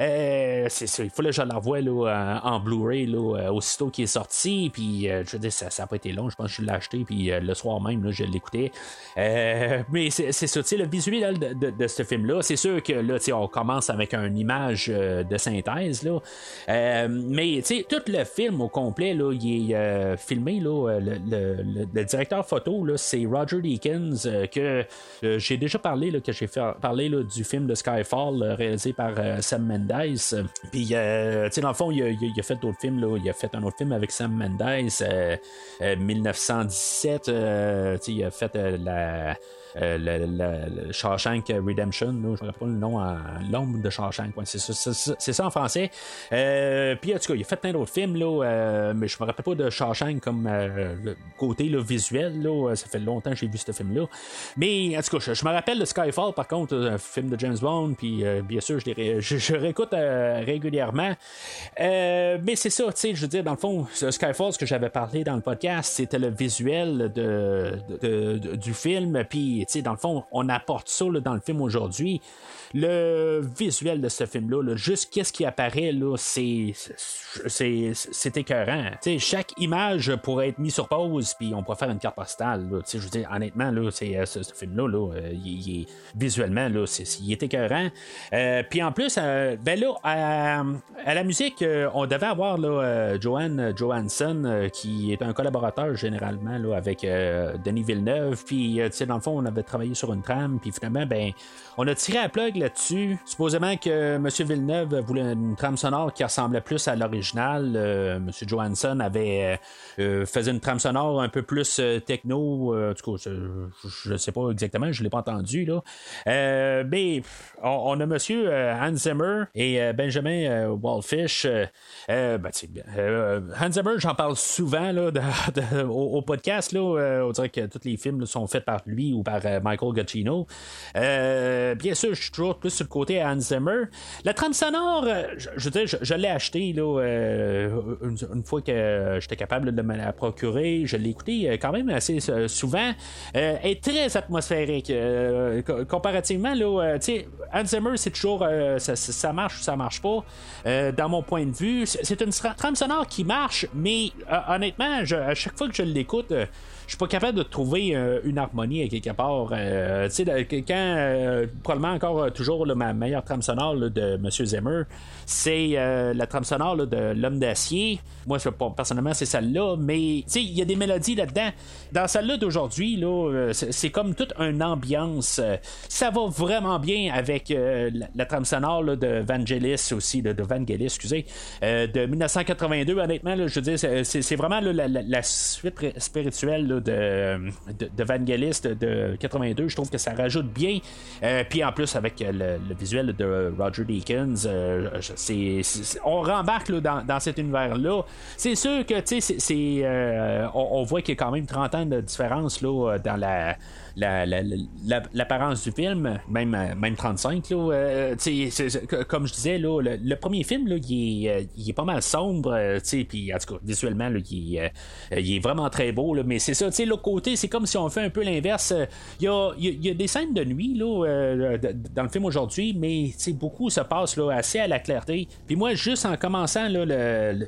Euh, c'est ça, il faut que je la revoie là, en Blu-ray là, aussitôt qu'il est sorti. Puis je veux dire, ça n'a pas été long. Je pense que je l'ai acheté. Puis le soir même, là, je l'écoutais. mais c'est c'est ça, le visuel de, de, ce film-là, c'est sûr que là, on commence avec une image euh, de synthèse, là. Euh, mais tout le film au complet, là, il est euh, filmé, là, le, directeur photo, là, c'est Roger Deakins, que j'ai déjà parlé, là, que j'ai fait parler là, du film de Skyfall réalisé par Sam Mendes. Puis, dans le fond, il a, fait d'autres films, là, il a fait un autre film avec Sam Mendes, 1917, il a fait la euh, le, Shawshank Redemption, là, je ne me rappelle pas le nom, l'ombre de Shawshank, c'est ça, en français. Euh, puis en tout cas, il a fait plein d'autres films, là, euh, mais je me rappelle pas de Shawshank comme le côté visuel, là, ça fait longtemps que j'ai vu ce film-là. Mais en tout cas, je, me rappelle de Skyfall, par contre, un film de James Bond, puis bien sûr, je réécoute régulièrement. mais c'est ça, tu sais, je veux dire, dans le fond, Skyfall, ce que j'avais parlé dans le podcast, c'était le visuel de, du film, puis dans le fond, on apporte ça dans le film aujourd'hui. Le visuel de ce film-là, juste qu'est-ce qui apparaît, là, c'est, c'est, écœurant. chaque image pourrait être mise sur pause, puis on pourrait faire une carte postale. je veux dire, honnêtement, là, c'est, ce, film-là, là, il, est, visuellement, là, c'est, il est écœurant. puis en plus, ben là, à, la musique, on devait avoir là, Joanne Johansson, qui est un collaborateur généralement là, avec Denis Villeneuve. Puis, dans le fond, on avait travaillé sur une trame, puis finalement, ben, on a tiré à plug là-dessus. Supposément que M. Villeneuve voulait une trame sonore qui ressemblait plus à l'original. Euh, M. Johansson avait euh, faisait une trame sonore un peu plus euh, techno. en tout cas, je ne sais pas exactement, je ne l'ai pas entendu. Là. mais on, a M. Hans Zimmer et Benjamin Wallfish. Ben, Hans Zimmer, j'en parle souvent là, au, podcast. Là, on dirait que tous les films sont faits par lui ou par Michael Giacchino. Euh, bien sûr, je suis toujours plus sur le côté Hans Zimmer. La trame sonore, euh, je, je, je, l'ai acheté euh, une, fois que j'étais capable de me la procurer. Je l'ai écouté quand même assez souvent. elle est très atmosphérique. comparativement, là, Hans Zimmer, c'est toujours ça, marche ou ça marche pas. dans mon point de vue, c'est une trame sonore qui marche, mais honnêtement, à chaque fois que je l'écoute, je suis pas capable de trouver euh, une harmonie à quelque part. Euh, tu sais, quand euh, probablement encore toujours ma meilleure trame sonore de M. Zimmer, c'est la trame sonore de L'homme d'acier. Moi, personnellement, c'est celle-là, mais tu sais, il y a des mélodies là-dedans. Dans celle-là d'aujourd'hui, là, c'est comme toute une ambiance. Ça va vraiment bien avec la, trame sonore de Vangelis aussi, de, Vangelis, excusez, de 1982. Honnêtement, je veux dire, c'est vraiment la, suite spirituelle de, de, Vangelis de 82. Je trouve que ça rajoute bien. Euh, puis en plus, avec le, visuel de Roger Deakins, euh, c'est, on rembarque dans, dans, cet univers-là. C'est sûr que, tu sais, c'est, euh, on, voit qu'il y a quand même 30 ans de différence là, dans la l'apparence du film, même, même 35. Là, euh, comme je disais, là, le, premier film, là, il, est, euh, pas mal sombre. Euh, puis, en tout cas, visuellement, là, il, est, vraiment très beau. Là, mais c'est ça, l'autre côté, c'est comme si on fait un peu l'inverse. Il y a, des scènes de nuit là, dans le film aujourd'hui, mais beaucoup se passe là, assez à la clarté. Puis moi, juste en commençant le,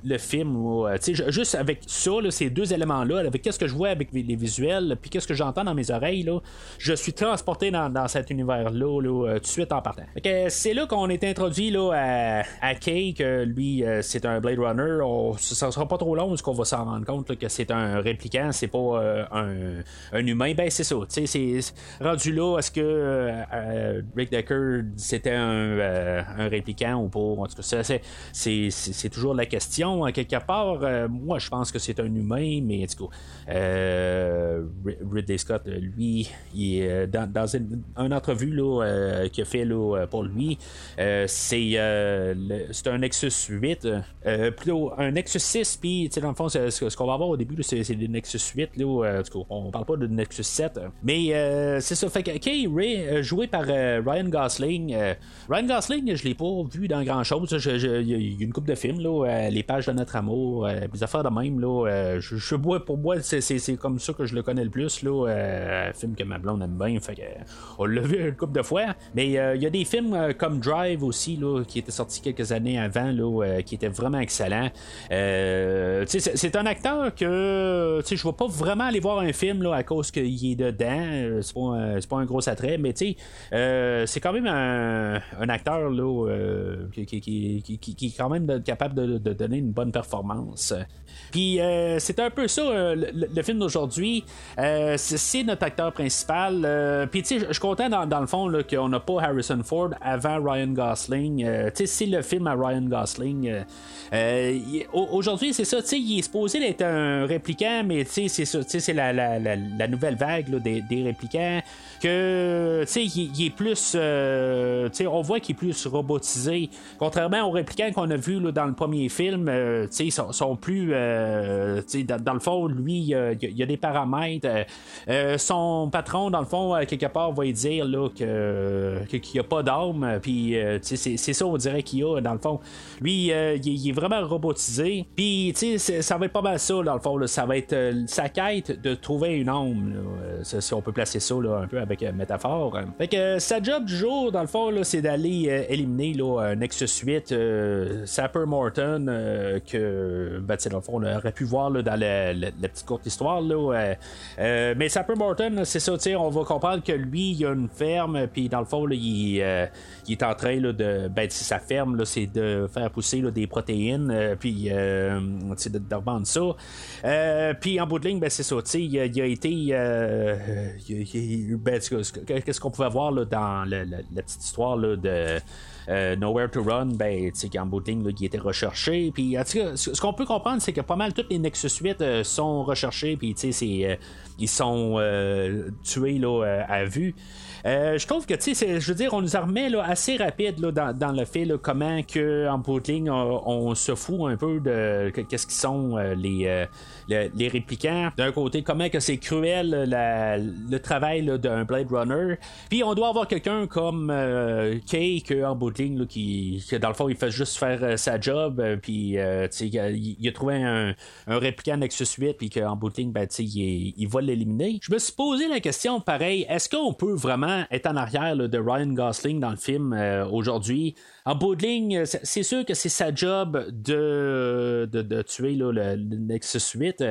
le, film, juste avec ça, ces deux éléments-là, avec qu'est-ce que je vois avec les visuels, puis qu'est-ce que j'entends dans mes oreilles, là, je suis transporté dans, cet univers-là euh, tout de suite en partant. c'est là qu'on est introduit là, à, à Kay, que lui, euh, c'est un Blade Runner. ça sera pas trop long parce qu'on va s'en rendre compte que c'est un répliquant, c'est pas euh, un, humain. Ben, c'est ça. C'est rendu là, est-ce que Rick Decker, c'était un, un répliquant ou pas? En tout cas, c'est toujours la question. Quelque part, moi, je pense que c'est un humain, mais en tout cas, Ridley Scott, lui, euh, dans, dans une, entrevue là, euh, qu'il a fait là, pour lui, euh, c'est, c'est un Nexus 8, plutôt un Nexus 6, puis dans le fond, ce, qu'on va avoir au début, c'est, c'est Nexus 8, là, on parle pas de Nexus 7, mais c'est ça. Fait que Ray, joué par Ryan Gosling, Ryan Gosling, je l'ai pas vu dans grand chose. Il y a une coupe de films, là, les pages de notre amour, des affaires de même. Là, je, pour moi, c'est, c'est, comme ça que je le connais le plus. Là, film que ma blonde aime bien. Fait que, on l'a vu une couple de fois. Mais euh, il y a des films euh, comme Drive aussi, là, qui étaient sortis quelques années avant, là, euh, qui étaient vraiment excellents. c'est un acteur que je ne vais pas vraiment aller voir un film là, à cause qu'il est dedans. C'est pas, pas, un gros attrait, mais c'est quand même un, acteur là, qui, est quand même capable de, donner une bonne performance. Puis c'est un peu ça le, film d'aujourd'hui. c'est notre acteur principal. Euh, puis tu sais, je suis content dans, le fond qu'on n'a pas Harrison Ford avant Ryan Gosling. Euh, tu sais, c'est le film à Ryan Gosling. Euh, aujourd'hui, c'est ça, tu sais, il est supposé être un répliquant, mais tu sais, c'est la, la, la, nouvelle vague des, des réplicants que tu sais il, est plus euh, tu sais on voit qu'il est plus robotisé contrairement aux réplicants qu'on a vu là, dans le premier film euh, tu sais ils sont, plus euh, tu sais dans, le fond lui il y, a des paramètres son patron, dans le fond, quelque part, va lui dire là, que, qu'il n'y a pas d'âme. Puis, c'est, c'est ça, on dirait qu'il y a, dans le fond. Lui, il, est vraiment robotisé. Puis, ça va être pas mal ça, dans le fond. ça va être sa quête de trouver une âme. si on peut placer ça là, un peu avec métaphore. Fait que sa job du jour, dans le fond, c'est d'aller éliminer là, un ex-suite, Sapper Morton, que, ben, dans le fond, on aurait pu voir là, dans la, petite courte histoire. Là, mais Sapper Morton, c'est ça, on va comprendre que lui, il a une ferme, puis dans le fond, il, est en train de. Ben, sa ferme, c'est de faire pousser des protéines, puis de, de revendre ça. puis en bout de ligne, ben, c'est ça, il, a été. Ben, qu'est-ce qu'on pouvait voir dans la, petite histoire là, de. Nowhere to Run, ben, en bout de ligne, il était recherché. Puis, ce qu'on peut comprendre, c'est que pas mal toutes les Nexus 8 sont recherchés, puis, ils sont tués là, à vue. Euh, je trouve que, tu sais, je veux dire, on nous remet là, assez rapide là, dans, le fait comment que, en on, se fout un peu de qu'est-ce qui sont euh, les, euh, les réplicants. D'un côté, comment que c'est cruel le travail d'un Blade Runner. Puis on doit avoir quelqu'un comme Kay, que, en bout qui, dans le fond, il fait juste faire sa job. puis, il, il, a trouvé un, un répliquant Nexus 8, puis qu'en bout de ligne, ben, il, il va l'éliminer. Je me suis posé la question, pareil, est-ce qu'on peut vraiment est en arrière de Ryan Gosling dans le film euh, aujourd'hui. En bout de ligne, c'est sûr que c'est sa job de, de, tuer le, Nexus 8.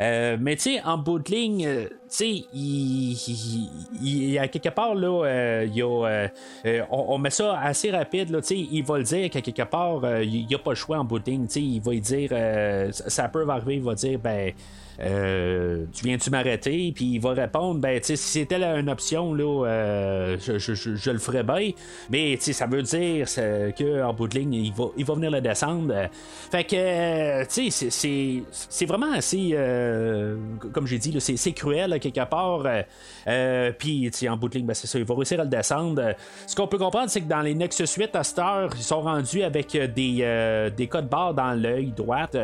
Euh, mais tu sais, en bout de ligne, tu sais, il, y a quelque part, là, euh, il on, met ça assez rapide, là, il va le dire qu'à quelque part, il n'y a pas le choix en bout de ligne, il va dire, ça peut arriver, il va dire, ben, euh, tu viens-tu m'arrêter? Puis il va répondre, ben, tu sais, si c'était une option, là, euh, je, le ferais bien. Mais, tu sais, ça veut dire qu'en bout de ligne, il va, il va venir le descendre. Fait que, tu sais, c'est vraiment assez, euh, comme j'ai dit, c'est cruel, quelque part. Puis, tu sais, en bout de ligne, ben, c'est ça, il va réussir à le descendre. Ce qu'on peut comprendre, c'est que dans les Nexus 8 à cette heure, ils sont rendus avec des, des codes barres dans l'œil droite.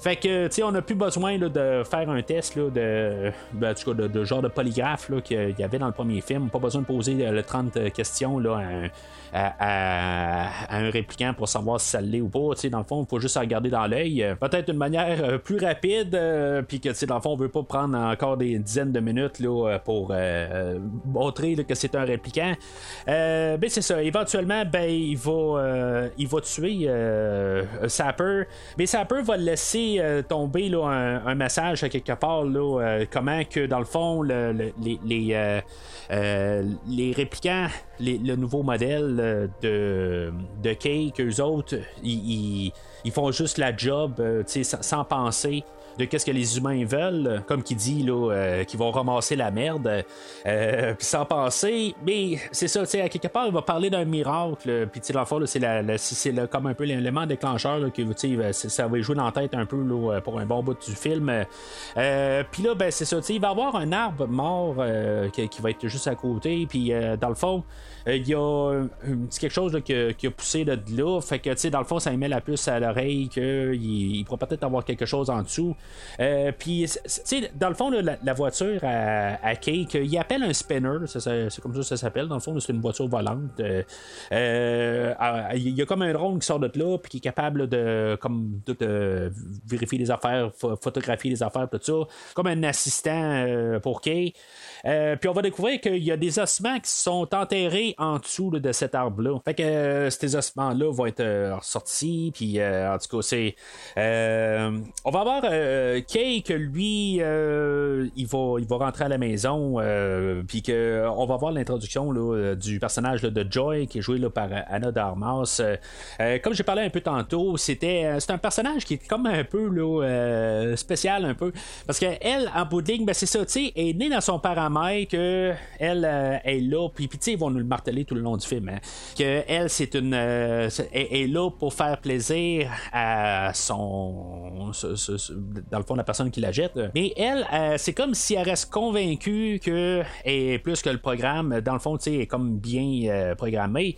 Fait que, tu sais, on n'a plus besoin de faire un test là, de, ben, de, genre de polygraphe qu'il y avait dans le premier film. Pas besoin de poser le 30 questions là, à, un répliquant pour savoir si ça l'est ou pas. dans le fond, il faut juste regarder dans l'œil. Euh, peut-être une manière euh, plus rapide, euh, puis que dans le fond, on veut pas prendre encore des dizaines de minutes là, pour montrer que c'est un répliquant. ben c'est ça. Éventuellement, ben il va, il va tuer Sapper. Mais Sapper va laisser tomber là, un, message quelque part là, comment que dans le fond les les, les répliquants, le nouveau modèle de, de Kay qu'eux autres, ils, font juste la job euh, sans penser de qu'est-ce que les humains veulent, comme qui dit là, euh, qu'ils vont ramasser la merde, euh, puis sans penser. Mais c'est ça, tu sais, à quelque part, il va parler d'un miracle, puis tu sais, c'est, la, c'est comme un peu l'élément déclencheur là, que ça va jouer dans la tête un peu là, pour un bon bout du film. Euh, puis là, ben c'est ça, tu sais, il va avoir un arbre mort qui, va être juste à côté, puis dans le fond, il y a un, petit quelque chose qui, a poussé de là. Fait que, tu sais, dans le fond, ça met la puce à l'oreille qu'il il pourrait peut-être avoir quelque chose en dessous. Euh, puis, tu sais, dans le fond, la, voiture à, à Cake, il appelle un spinner, c'est comme ça que ça s'appelle. Dans le fond, c'est une voiture volante. Euh, euh, il y a comme un drone qui sort de là, puis qui est capable de, comme, de, vérifier les affaires, photographier les affaires, tout ça. Comme un assistant pour Kay. puis on va découvrir qu'il y a des ossements qui sont enterrés en dessous de cet arbre-là. Fait que ces ossements-là vont être ressortis. Puis en tout cas, c'est. on va avoir euh, Kay, que lui, euh, il, va, il va rentrer à la maison, euh, puis qu'on va voir l'introduction du personnage de Joy, qui est joué par Anna Darmas. comme j'ai parlé un peu tantôt, c'était c'est un personnage qui est comme un peu spécial, un peu, parce qu'elle, en bout de ligne, ben, c'est ça, tu sais, est née dans son que elle est là, puis, tu sais, ils vont nous le marteler tout le long du film, hein, que elle, c'est une, est, là pour faire plaisir à son. dans le fond, la personne qui la jette. Mais elle, c'est comme si elle reste convaincue que, et plus que le programme, dans le fond, tu sais, est comme bien programmé.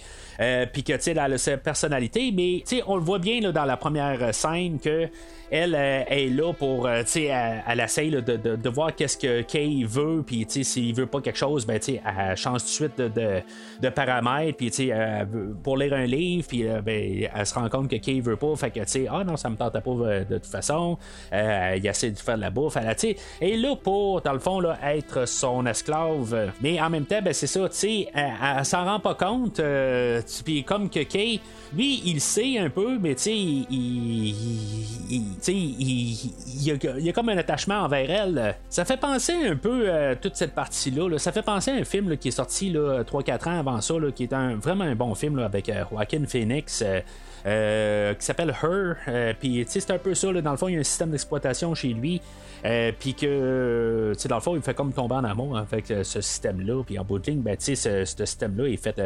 Puis que, tu sais, elle a sa personnalité. Mais, tu sais, on le voit bien dans la première scène que elle est là pour, tu sais, elle, essaye de, de, de, voir qu'est-ce que Kay veut, puis tu sais, s'il veut pas quelque chose, ben tu sais, elle change tout de suite de, de, paramètres, puis tu sais, pour lire un livre, puis ben, elle se rend compte que Kay veut pas, fait que tu sais, ah non, ça me tentait pas euh, de toute façon, euh, il essaie de faire de la bouffe, elle, tu sais, est là pour, dans le fond, là, être son esclave, mais en même temps, ben c'est ça, tu sais, elle, elle, s'en rend pas compte, euh, puis comme que Kay, lui, il sait un peu, mais tu sais, il, il, il, y a, comme un attachement envers elle. Ça fait penser un peu à toute cette partie-là. Ça fait penser à un film qui est sorti 3-4 ans avant ça, qui est vraiment un bon film avec euh, Joaquin Phoenix. Euh, euh, qui s'appelle Her. Puis, c'est un peu ça. dans le fond, il y a un système d'exploitation chez lui. Puis que, tu sais, dans le fond, il fait comme tomber en amour avec ce système-là. Puis en bout de ligne, ben, ce, ce système-là est fait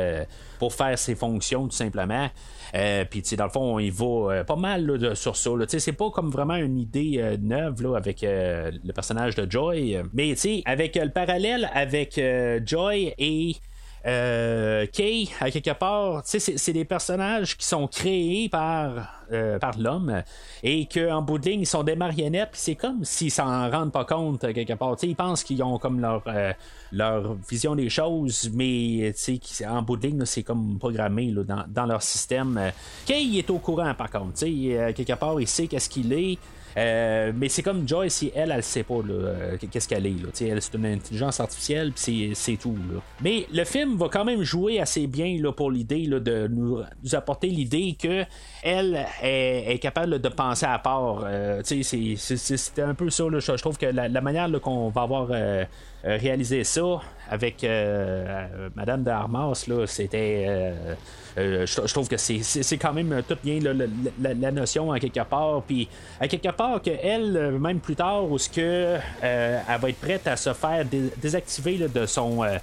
pour faire ses fonctions, tout simplement. puis, dans le fond, il va pas mal sur ça. C'est pas comme vraiment une idée neuve là, avec le personnage de Joy. Mais, avec le parallèle avec Joy et euh, Kay, à quelque part, c'est des personnages qui sont créés par, euh, par l'homme et qu'en bout de ligne, ils sont des marionnettes. C'est comme s'ils s'en rendent pas compte, à quelque part. ils pensent qu'ils ont comme leur, euh, leur vision des choses, mais en bout de ligne, c'est comme programmé dans, leur système. Kay est au courant, par contre. quelque part, il sait qu'est-ce qu'il est. Euh, mais c'est comme Joy, si elle, elle sait pas euh, qu'est-ce qu'elle est. Là. C'est une intelligence artificielle, puis c'est, tout. Mais le film va quand même jouer assez bien là, pour l'idée de nous, apporter l'idée que elle est, capable de penser à part. Euh, c'est, un peu ça. Je, trouve que la, manière qu'on va avoir réalisé ça avec Madame de Armas, là, c'était euh, je, trouve que c'est quand même tout bien la, notion à quelque part. Puis à quelque part que elle, même plus tard, où ce que euh, elle va être prête à se faire désactiver de son euh,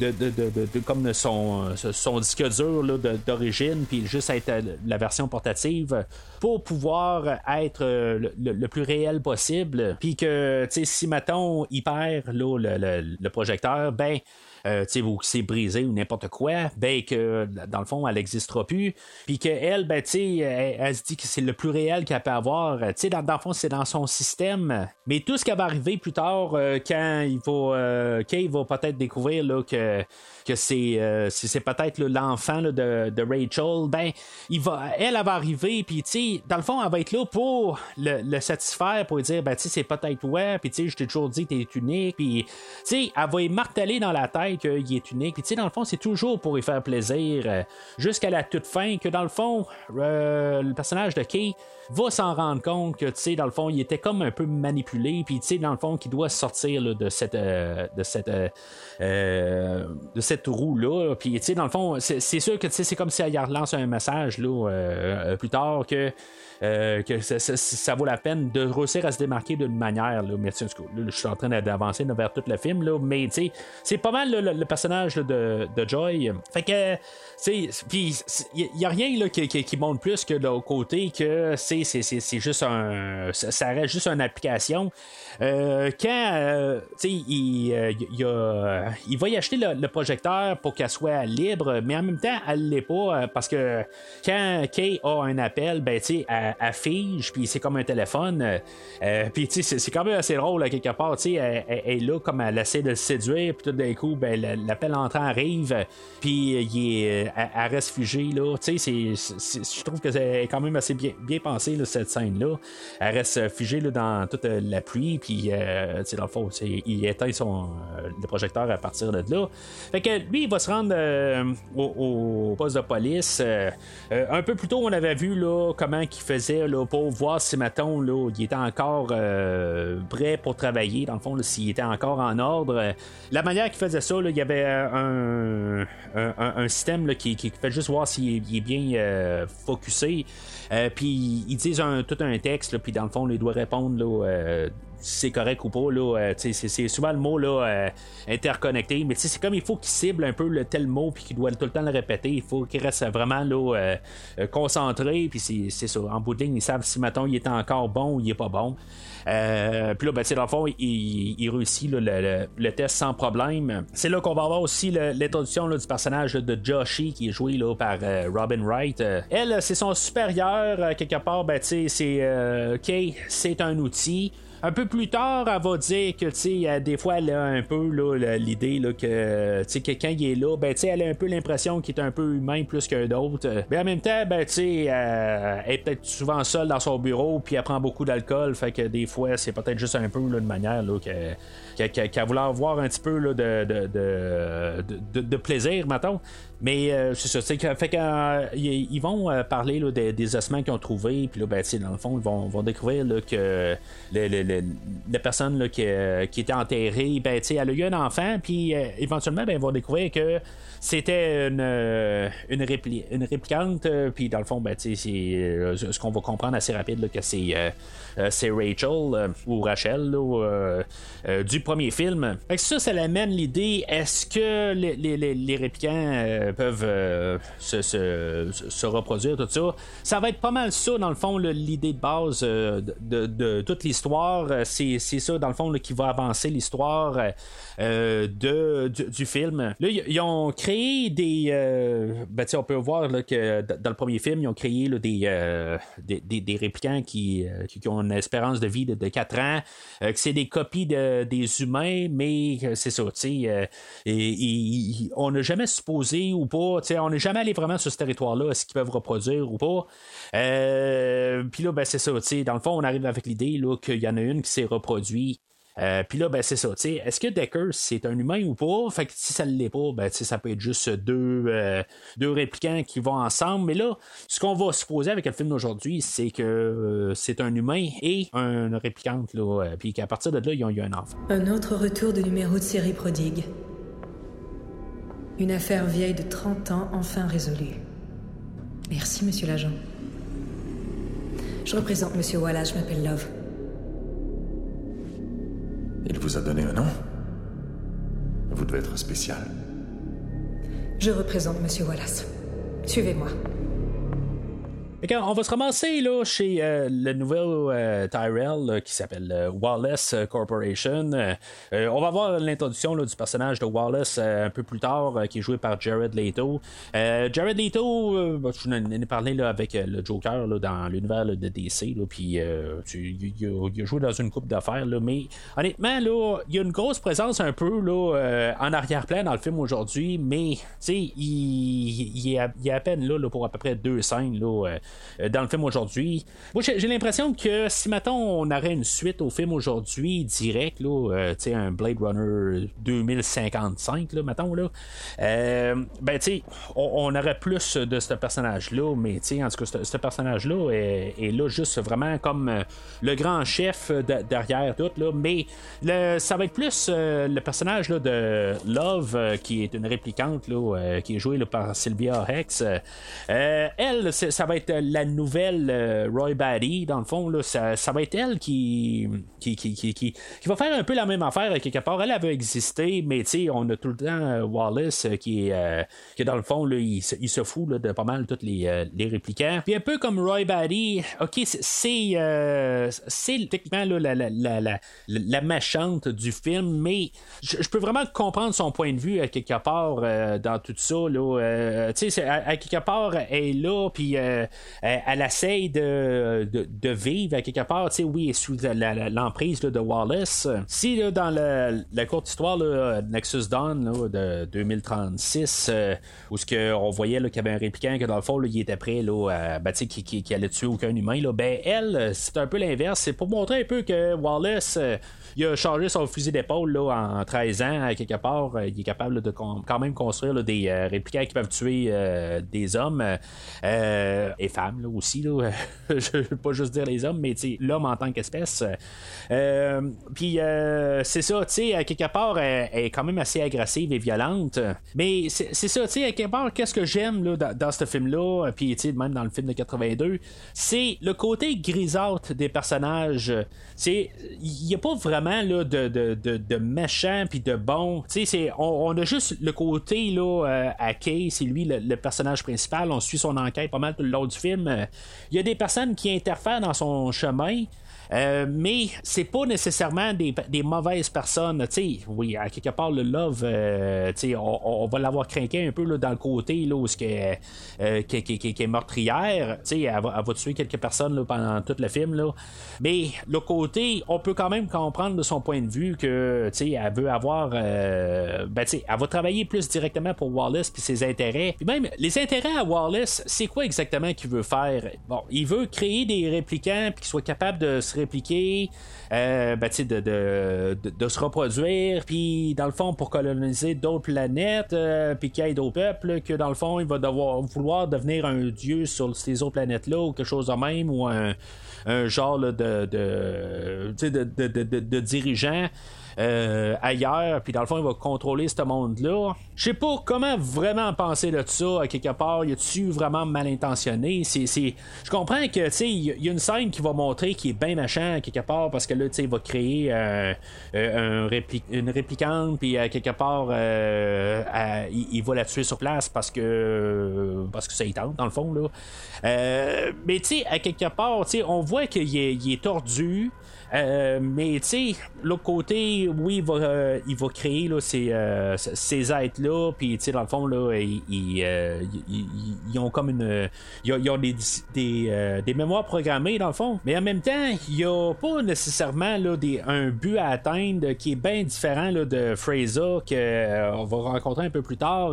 de, de, de, comme son, son disque dur d'origine, puis juste être la version portative pour pouvoir être le, plus réel possible. Puis que, tu sais, si, mettons, il perd le, le, projecteur, ben, euh, ou c'est brisé ou n'importe quoi, ben que dans le fond, elle n'existera plus. Puis qu'elle, ben, elle, elle se dit que c'est le plus réel qu'elle peut avoir. sais dans, dans le fond, c'est dans son système. Mais tout ce qui va arriver plus tard, euh, quand il va, euh, va peut-être découvrir là, que que c'est euh, c'est peut-être l'enfant de, Rachel, ben il va, elle, elle va arriver, puis tu sais, dans le fond, elle va être là pour le, satisfaire, pour lui dire, ben tu sais, c'est peut-être ouais, puis tu sais, je t'ai toujours dit, t'es unique, puis tu sais, elle va y marteler dans la tête qu'il est unique, puis tu sais, dans le fond, c'est toujours pour lui faire plaisir, euh, jusqu'à la toute fin, que dans le fond, euh, le personnage de Kay va s'en rendre compte que, tu sais, dans le fond, il était comme un peu manipulé, puis tu sais, dans le fond, qu'il doit sortir de cette, de cette, de cette roue-là. Puis, tu sais, dans le fond, c'est sûr que c'est comme si elle relance un message là, euh, plus tard que euh, que ça, vaut la peine de réussir à se démarquer d'une manière. Là. Mais je suis en train d'avancer vers tout le film, là, mais c'est pas mal le, personnage de, Joy. Fait que, il n'y a rien là, qui, montre plus que de côté que c'est juste un. Ça reste juste une application. Euh, quand euh, il, il, va y acheter le, projecteur pour qu'elle soit libre, mais en même temps, elle l'est pas parce que quand Kay a un appel, ben, tu sais, affiche, puis c'est comme un téléphone. Euh, euh, puis tu c'est quand même assez drôle quelque part. Elle, est là comme elle essaie de le séduire, puis tout d'un coup, ben, l'appel entrant arrive, puis il est, elle, reste figée là. Tu sais, je trouve que c'est quand même assez bien, bien pensé cette scène-là. Elle reste figée là, dans toute la pluie, euh, dans le fond, il éteint son le projecteur à partir de là. Fait que lui, il va se rendre au, poste de police. un peu plus tôt, on avait vu là comment il faisait pour voir si, mettons, là, il était encore euh, prêt pour travailler, dans le fond, s'il était encore en ordre. La manière qu'il faisait ça, il y avait un, système qui, qui, fait juste voir s'il est bien euh, focusé. Euh, puis ils disent tout un texte, puis dans le fond, il doit répondre c'est correct ou pas. Là, c'est, souvent le mot là, interconnecté, mais c'est comme il faut qu'il cible un peu le tel mot puis qu'il doit tout le temps le répéter. Il faut qu'il reste vraiment là, concentré. Puis c'est, ça. En bout de ligne, ils savent si maintenant il est encore bon ou il est pas bon. Euh, puis là, ben, dans le fond, il, réussit le, test sans problème. C'est là qu'on va avoir aussi l'introduction du personnage de Joshi qui est joué là, par euh, Robin Wright. Euh, elle, c'est son supérieur, quelque part, ben, c'est Kay, c'est un outil. Un peu plus tard, elle va dire que, tu sais, des fois, elle a un peu l'idée que, tu sais, quelqu'un qui est là, ben, tu elle a un peu l'impression qu'il est un peu humain plus qu'un autre. Mais en même temps, ben, tu sais, elle est peut-être souvent seule dans son bureau, puis elle prend beaucoup d'alcool, fait que des fois, c'est peut-être juste un peu là, de manière là, qu'elle qu voulait avoir un petit peu de, de, de, plaisir, mettons. Mais euh, c'est ça, c'est fait qu'ils euh, vont euh, parler là, des, ossements qu'ils ont trouvés, puis là, ben, dans le fond, ils vont, vont découvrir que le, le, la personne là, qui, qui, était enterrée, ben, elle a eu un enfant, puis éventuellement, ben, ils vont découvrir que c'était une, une, une réplicante, puis dans le fond, ben, c'est ce qu'on va comprendre assez rapide, que c'est euh, Rachel euh, ou Rachel euh, du premier film. Fait ça, ça amène l'idée est-ce que les, les, les réplicants peuvent se, se, reproduire, tout ça? Ça va être pas mal ça, dans le fond, l'idée de base de, de, toute l'histoire. C'est ça, dans le fond, qui va avancer l'histoire de, du, film. Là, ils ont créé des. ben, on peut voir là, que dans le premier film, ils ont créé des, des, des, réplicants qui, qui, ont une espérance de vie de, 4 ans, euh, que c'est des copies de, des humains, mais c'est ça, euh, et, on n'a jamais supposé ou pas, on n'est jamais allé vraiment sur ce territoire-là, est-ce qu'ils peuvent reproduire ou pas. Euh, puis là, ben, c'est ça, dans le fond, on arrive avec l'idée qu'il y en a une qui s'est reproduite euh, puis là, ben, c'est ça. Est-ce que Decker, c'est un humain ou pas? Fait que si ça ne l'est pas, ben, ça peut être juste deux, euh, deux réplicants qui vont ensemble. Mais là, ce qu'on va supposer avec le film d'aujourd'hui, c'est que euh, c'est un humain et un réplicante. Là, puis qu'à partir de là, ils ont eu un enfant. Un autre retour de numéro de série prodigue. Une affaire vieille de 30 ans enfin résolue. Merci, monsieur l'agent. Je représente monsieur Wallace, je m'appelle Love. Il vous a donné un nom Vous devez être spécial. Je représente Monsieur Wallace. Suivez-moi on va se ramasser là, chez euh, le nouvel euh, Tyrell qui s'appelle euh, Wallace Corporation. on va voir l'introduction du personnage de Wallace un peu plus tard, qui est joué par Jared Leto. Jared Leto, bah, je en ai parlé là, avec le Joker dans l'univers de DC, puis il, a joué dans une coupe d'affaires, mais honnêtement, là, il y a une grosse présence un peu là, en arrière-plan dans le film aujourd'hui, mais il, il, est à, il, à, peine là, pour à peu près deux scènes. Là, dans le film aujourd'hui. J'ai l'impression que si maintenant on aurait une suite au film aujourd'hui direct, là, euh, un Blade Runner 2055, là, mettons, là, euh, ben, on, aurait plus de ce personnage-là, mais en tout cas, ce personnage-là est, là juste vraiment comme le grand chef derrière tout, mais ça va être plus le personnage là, de Love, qui est une réplicante, là, qui est jouée par Sylvia Hex. elle, ça va être la nouvelle euh, Roy Batty, dans le fond, là, ça, va être elle qui qui, qui, qui, qui, va faire un peu la même affaire quelque part. Elle avait existé, mais on a tout le temps euh, Wallace euh, qui est qui dans le fond, là, il, se fout de pas mal tous les, les réplicants. Puis un peu comme Roy Batty, ok, c'est c'est techniquement la, la, la, la, méchante du film, mais je peux vraiment comprendre son point de vue à quelque part dans tout ça. Là, sais, à, quelque part, elle est là, puis euh, elle essaye de, de, vivre à quelque part, tu sais, oui, sous l'emprise de Wallace. Si dans la, courte histoire Nexus Dawn de 2036, euh, où ce que on voyait qu'il y avait un répliquant que dans le fond il était prêt là, ben, qui, qui, allait tuer aucun humain, là, ben elle, c'est un peu l'inverse. C'est pour montrer un peu que Wallace euh, il a changé son fusil d'épaule en 13 ans, à quelque part. il est capable de quand même construire des réplicants qui peuvent tuer des hommes. et femmes là, aussi. Là. [laughs] je veux pas juste dire les hommes, mais l'homme en tant qu'espèce. Euh, puis c'est ça, tu sais, à quelque part, elle, est quand même assez agressive et violente. Mais c'est ça, tu sais, à quelque part, qu'est-ce que j'aime dans, dans ce film-là, puis même dans le film de 82, c'est le côté grisâtre des personnages. Il n'y a pas vraiment là, de, de, de, méchant puis de bon. On, on a juste le côté là, euh, à Kay, c'est lui le, personnage principal. On suit son enquête pas mal tout le long du film. Il y a des personnes qui interfèrent dans son chemin. Euh, mais c'est pas nécessairement des, mauvaises personnes. sais oui, à quelque part, le Love, euh, on, on, va l'avoir craqué un peu là, dans le côté là, où est, euh, qui, est meurtrière. Elle va, elle va tuer quelques personnes là, pendant tout le film. Là. Mais le côté, on peut quand même comprendre de son point de vue que elle veut avoir. ben, elle va travailler plus directement pour Wallace puis ses intérêts. Puis même, les intérêts à Wallace, c'est quoi exactement qu'il veut faire? Bon, il veut créer des réplicants puis qu'il soit capable de se répliquer, euh, ben, de, de, de, se reproduire, puis dans le fond, pour coloniser d'autres planètes, euh, puis qu'il y ait d'autres peuples, que dans le fond, il va devoir vouloir devenir un dieu sur ces autres planètes-là, ou quelque chose de même, ou un, un genre de, de, de, de dirigeant. Euh, ailleurs, puis dans le fond, il va contrôler ce monde-là. Je sais pas comment vraiment penser de ça, à quelque part. Y a-tu vraiment mal intentionné? Je comprends que, tu sais, il y a une scène qui va montrer qu'il est bien machin, à quelque part, parce que là, tu sais, il va créer euh, euh, une réplicante, puis à quelque part, il, va la tuer sur place parce que parce que ça y tente, dans le fond, là. mais, tu sais, à quelque part, tu sais, on voit qu'il est, il est tordu. Euh, mais tu sais, l'autre côté, oui, il va, euh, il va créer là, ces, euh, ces êtres-là, puis tu sais, dans le fond, là, ils, ils, ont comme une. Ils ont, des, des, mémoires programmées, dans le fond. Mais en même temps, il n'y a pas nécessairement là, des, un but à atteindre qui est bien différent là, de Fraser, qu'on va rencontrer un peu plus tard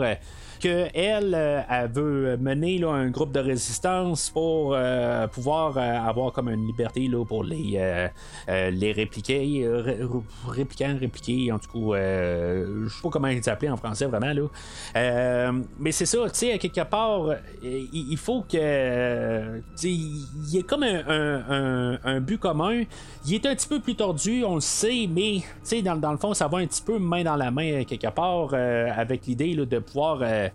qu'elle, euh, elle veut mener là, un groupe de résistance pour euh, pouvoir euh, avoir comme une liberté là, pour les, les répliquer, répliquants, répliquer, en tout cas, je sais pas comment ils s'appellent en français vraiment. Là. mais c'est ça, tu sais, à quelque part, il, faut que. il y ait comme un, un, but commun. Il est un petit peu plus tordu, on le sait, mais dans, dans le fond, ça va un petit peu main dans la main quelque part avec l'idée de pouvoir euh,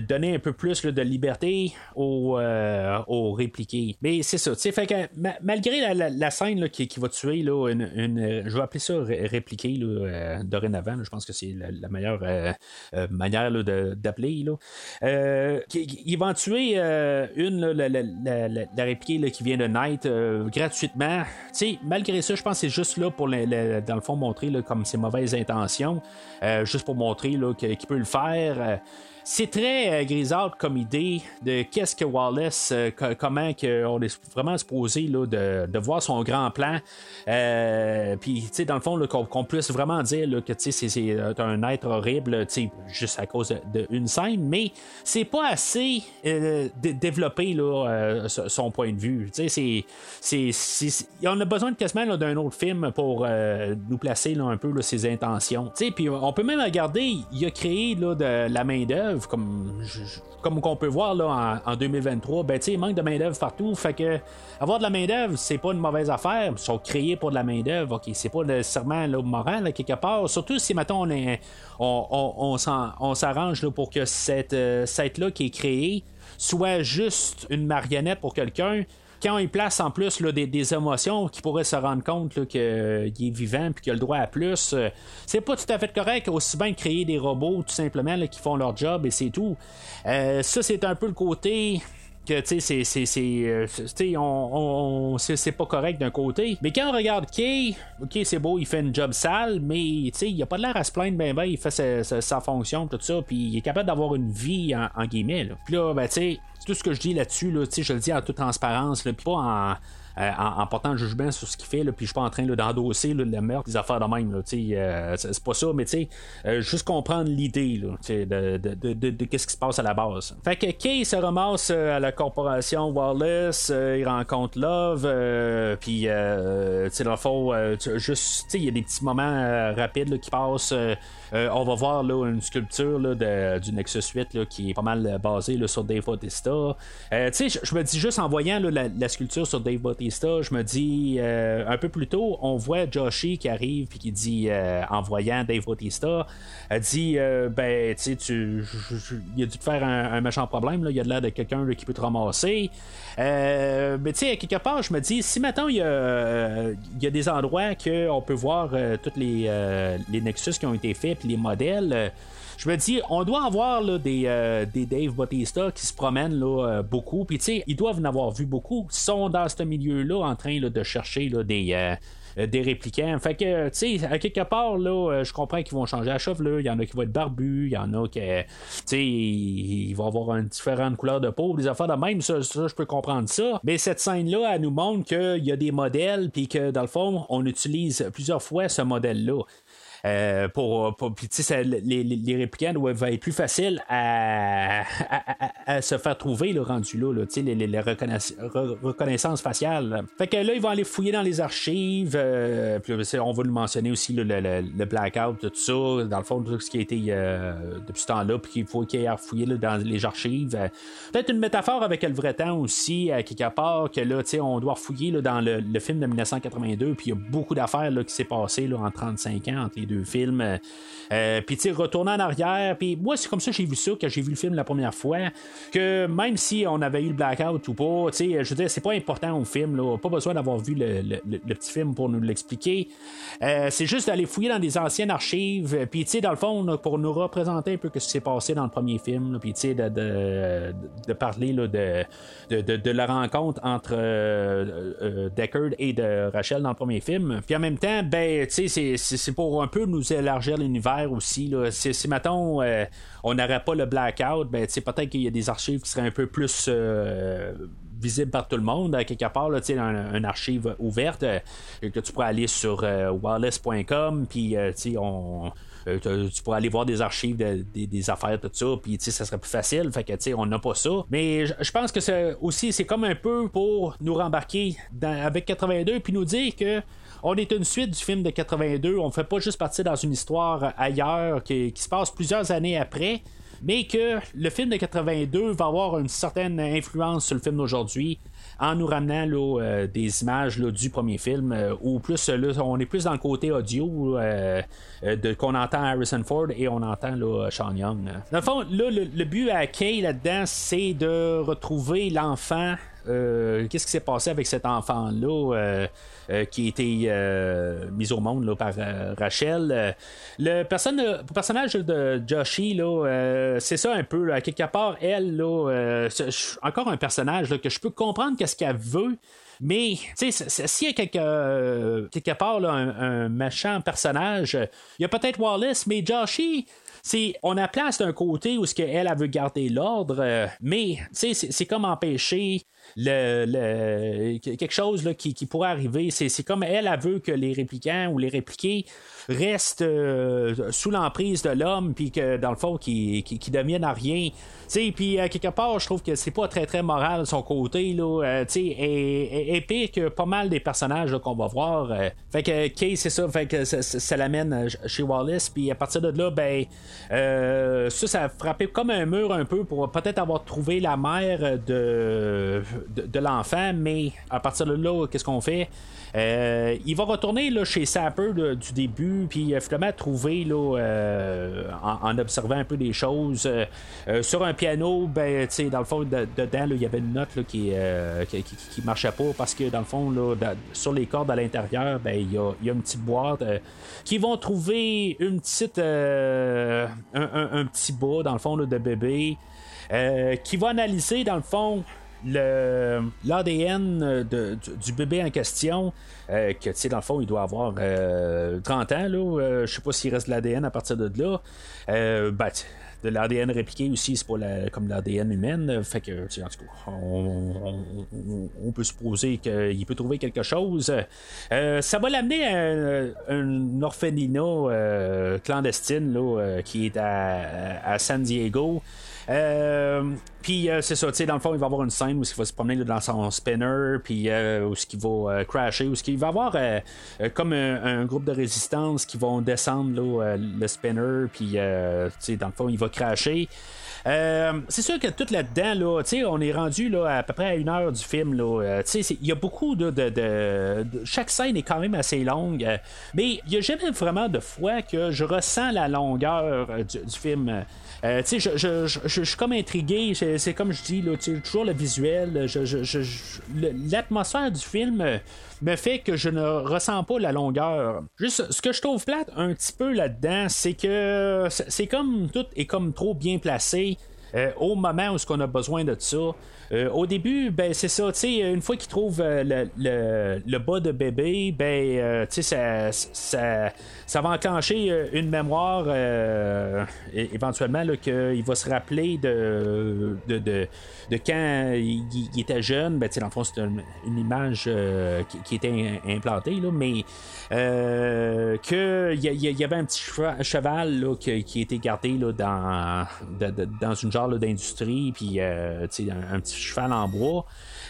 donner un peu plus de liberté aux, euh, aux répliqués. Mais c'est ça, fait que malgré la, scène qui, va tuer là, une, je vais appeler ça répliqué là, euh, dorénavant, je pense que c'est la, meilleure manière d'appeler. il va en tuer une, la, la, répliquée qui vient de Night gratuitement. malgré ça, je pense que c'est juste là pour, dans le fond, montrer comme ses mauvaises intentions, juste pour montrer qu'il peut le faire. C'est très euh, grisâtre comme idée de qu'est-ce que Wallace, euh, comment on est vraiment supposé là, de, voir son grand plan. Euh, puis, dans le fond, qu'on, puisse vraiment dire que c'est, un être horrible, juste à cause d'une scène, mais c'est pas assez développé son point de vue. C'est, on a besoin quasiment d'un autre film pour nous placer un peu ses intentions. Puis on peut même regarder, il a créé là, de la main comme, on peut voir là, en, 2023, ben, il manque de main-d'œuvre partout. Fait que avoir de la main-d'œuvre, c'est pas une mauvaise affaire. Ils sont créés pour de la main-d'œuvre. ok c'est pas nécessairement là, moral, quelque part. Surtout si, maintenant on, on, on, s'arrange pour que cette, euh, cette là qui est créée soit juste une marionnette pour quelqu'un quand il place en plus là, des, émotions qui pourraient se rendre compte qu'il est vivant puis qu'il a le droit à plus, euh, c'est pas tout à fait correct. Aussi bien créer des robots tout simplement qui font leur job et c'est tout. Euh, ça, c'est un peu le côté c'est c'est euh, on, c'est pas correct d'un côté mais quand on regarde Kay ok c'est beau il fait une job sale mais tu sais il a pas de l'air à se plaindre ben ben il fait sa, fonction tout ça puis il est capable d'avoir une vie en, guillemets là. puis là ben tu sais tout ce que je dis là-dessus, là, je le dis en toute transparence, puis pas en en, portant le jugement sur ce qu'il fait, là, puis je suis pas en train d'endosser le meurtre, des affaires de même. Là, euh, c'est pas ça, mais tu sais, juste comprendre l'idée de, de, de, de, de qu'est-ce qui se passe à la base. Fait que Kay se ramasse à la corporation Wallace, il rencontre Love, puis tu sais, dans le fond, juste, il y a des petits moments rapides qui passent. Euh, on va voir là, une sculpture là, du Nexus 8 qui est pas mal basée sur Dave Bautista. Euh, je me dis juste en voyant la, sculpture sur Dave Bautista, je me dis euh, un peu plus tôt, on voit Joshi qui arrive et qui dit en voyant Dave Bautista, elle dit ben tu il a dû te faire un, méchant problème, là. il y a de l'air de quelqu'un qui peut te ramasser. mais tu sais, quelque part, je me dis, si maintenant il y, a, des endroits qu'on peut voir tous les, les Nexus qui ont été faits les modèles. Euh, je me dis, on doit avoir des, euh, des Dave Bautista qui se promènent là, euh, beaucoup. Puis, tu sais, ils doivent en avoir vu beaucoup. Ils sont dans ce milieu-là en train de chercher des des répliquants. Fait que, tu sais, à quelque part, là, je comprends qu'ils vont changer la chevelure. Il y en a qui vont être barbus, il y en a qui, tu sais, ils vont avoir une différente couleur de peau, des affaires de même. Ça, je peux comprendre ça. Mais cette scène-là, elle nous montre qu'il y a des modèles, puis que, dans le fond, on utilise plusieurs fois ce modèle-là. Euh, pour, pour les, les, répliquants doivent être plus faciles à, à, se faire trouver le rendu là, les, les, reconnaissances faciales. Fait que là, ils vont aller fouiller dans les archives. Euh, on va le mentionner aussi le, le, blackout, tout ça. Dans le fond, tout ce qui a été euh, depuis ce temps-là, puis qu'il faut qu'il ait fouillé dans les archives. Peut-être une métaphore avec le vrai temps aussi, à quelque part, que là, on doit fouiller dans le, film de 1982, puis il y a beaucoup d'affaires qui s'est passé en 35 ans entre les deux films. Euh, euh, puis, tu sais, retourner en arrière. Puis, moi, c'est comme ça que j'ai vu ça, quand j'ai vu le film la première fois. Que même si on avait eu le blackout ou pas, tu sais, je veux dire, c'est pas important au film, là. Pas besoin d'avoir vu le, petit film pour nous l'expliquer. Euh, c'est juste d'aller fouiller dans des anciennes archives. Puis, tu sais, dans le fond, pour nous représenter un peu ce qui s'est passé dans le premier film. Puis, tu sais, de, parler là, de, de, la rencontre entre Deckard et de Rachel dans le premier film. Puis, en même temps, ben, tu sais, c'est pour un peu nous élargir l'univers aussi. Là. Si, si mettons, euh, on n'aurait pas le blackout, ben, peut-être qu'il y a des archives qui seraient un peu plus euh, visibles par tout le monde, quelque part, là, un, une archive ouverte, euh, que tu pourrais aller sur wireless.com, puis on tu pourrais aller voir des archives des affaires, tout ça, puis ça serait plus facile. Fait que on n'a pas ça. Mais je pense que c'est aussi, c'est comme un peu pour nous rembarquer avec 82 puis nous dire que on est une suite du film de 82. On ne fait pas juste partir dans une histoire ailleurs qui, se passe plusieurs années après mais que le film de 82 va avoir une certaine influence sur le film d'aujourd'hui en nous ramenant euh, des images du premier film euh, plus on est plus dans le côté audio euh, de, qu'on entend Harrison Ford et on entend Sean Young. Dans le fond, le, but à Kay là-dedans, c'est de retrouver l'enfant qu'est-ce qui s'est passé avec cet enfant-là euh, qui a été euh, mise au monde là, par euh, Rachel. le, personnage de Joshi, c'est ça un peu. Quelque part, elle, là, encore un personnage que je peux comprendre qu'est-ce qu'elle veut. Mais, s'il y a quelque, quelque part un, méchant personnage, il y a peut-être Wallace, mais Joshi, c'est on a place d'un côté où ce qu'elle elle veut garder l'ordre, mais c'est comme empêcher le, quelque chose là, qui, pourrait arriver. C'est comme elle, elle veut que les réplicants ou les répliqués restent euh, sous l'emprise de l'homme, puis que dans le fond, qui, qui, deviennent à rien. Puis à quelque part, je trouve que c'est pas très très moral de son côté. Là, euh, et, et, que pas mal des personnages qu'on va voir. Euh. fait que Kay, c'est ça, fait que ça, l'amène chez Wallace, puis à partir de là, ben ça, ça a frappé comme un mur un peu pour peut-être avoir trouvé la mère de, de, l'enfant, mais à partir de là, qu'est-ce qu'on fait? Euh, il va retourner là, chez Sapper du début, puis euh, finalement trouver là, euh, en, observant un peu des choses sur un piano, ben, dans le fond, dedans, il y avait une note qui, qui, marchait pas parce que dans le fond, sur les cordes à l'intérieur, ben, il y, a, y, a, une petite boîte qui vont trouver une petite un, petit bas dans le fond de bébé qui va analyser dans le fond l'ADN de- du, bébé en question, euh, que tu sais, dans le fond, il doit avoir euh, 30 ans, là. euh, je sais pas s'il reste de l'ADN à partir de là. Euh, ben, de l'ADN répliqué aussi, c'est pas la- comme l'ADN humaine. euh, Fait que, tu sais, en tout cas, on, peut supposer qu'il peut trouver quelque chose. Euh, ça va l'amener à un, orphelinat euh, clandestine là, euh, qui est à, à San Diego. Euh, puis euh, c'est ça, tu sais, dans le fond, il va avoir une scène où il va se promener dans son spinner, puis euh, où il va euh, crasher, où il va y avoir comme un, groupe de résistance qui vont descendre le spinner, puis tu sais, dans le fond, il va crasher. C'est sûr que tout là-dedans, là, on est rendu là, à peu près à une heure du film. là. Il y a beaucoup de, de- de- Chaque scène est quand même assez longue, mais il n'y a jamais vraiment de fois que je ressens la longueur du film. Euh, je, je- je- je- suis comme intrigué. C'est comme je dis, là, toujours le visuel. L'atmosphère du film me fait que je ne ressens pas la longueur. Juste, ce que je trouve plate un petit peu là-dedans, c'est que c'est comme tout est comme trop bien placé. Euh, au moment où qu'on a besoin de ça. Euh, au début, ben c'est ça, une fois qu'il trouve euh, le, le- le bas de bébé, ben ça, ça, ça va enclencher une mémoire éventuellement qu'il va se rappeler de, de, de, de quand il, était jeune. Ben, dans le fond, c'est une, image qui, était im- implantée, là, mais euh, que il y, y avait un petit cheva- cheval là, qui, qui était gardé là, dans, dans une d'industrie, puis euh, un, un petit cheval en bois.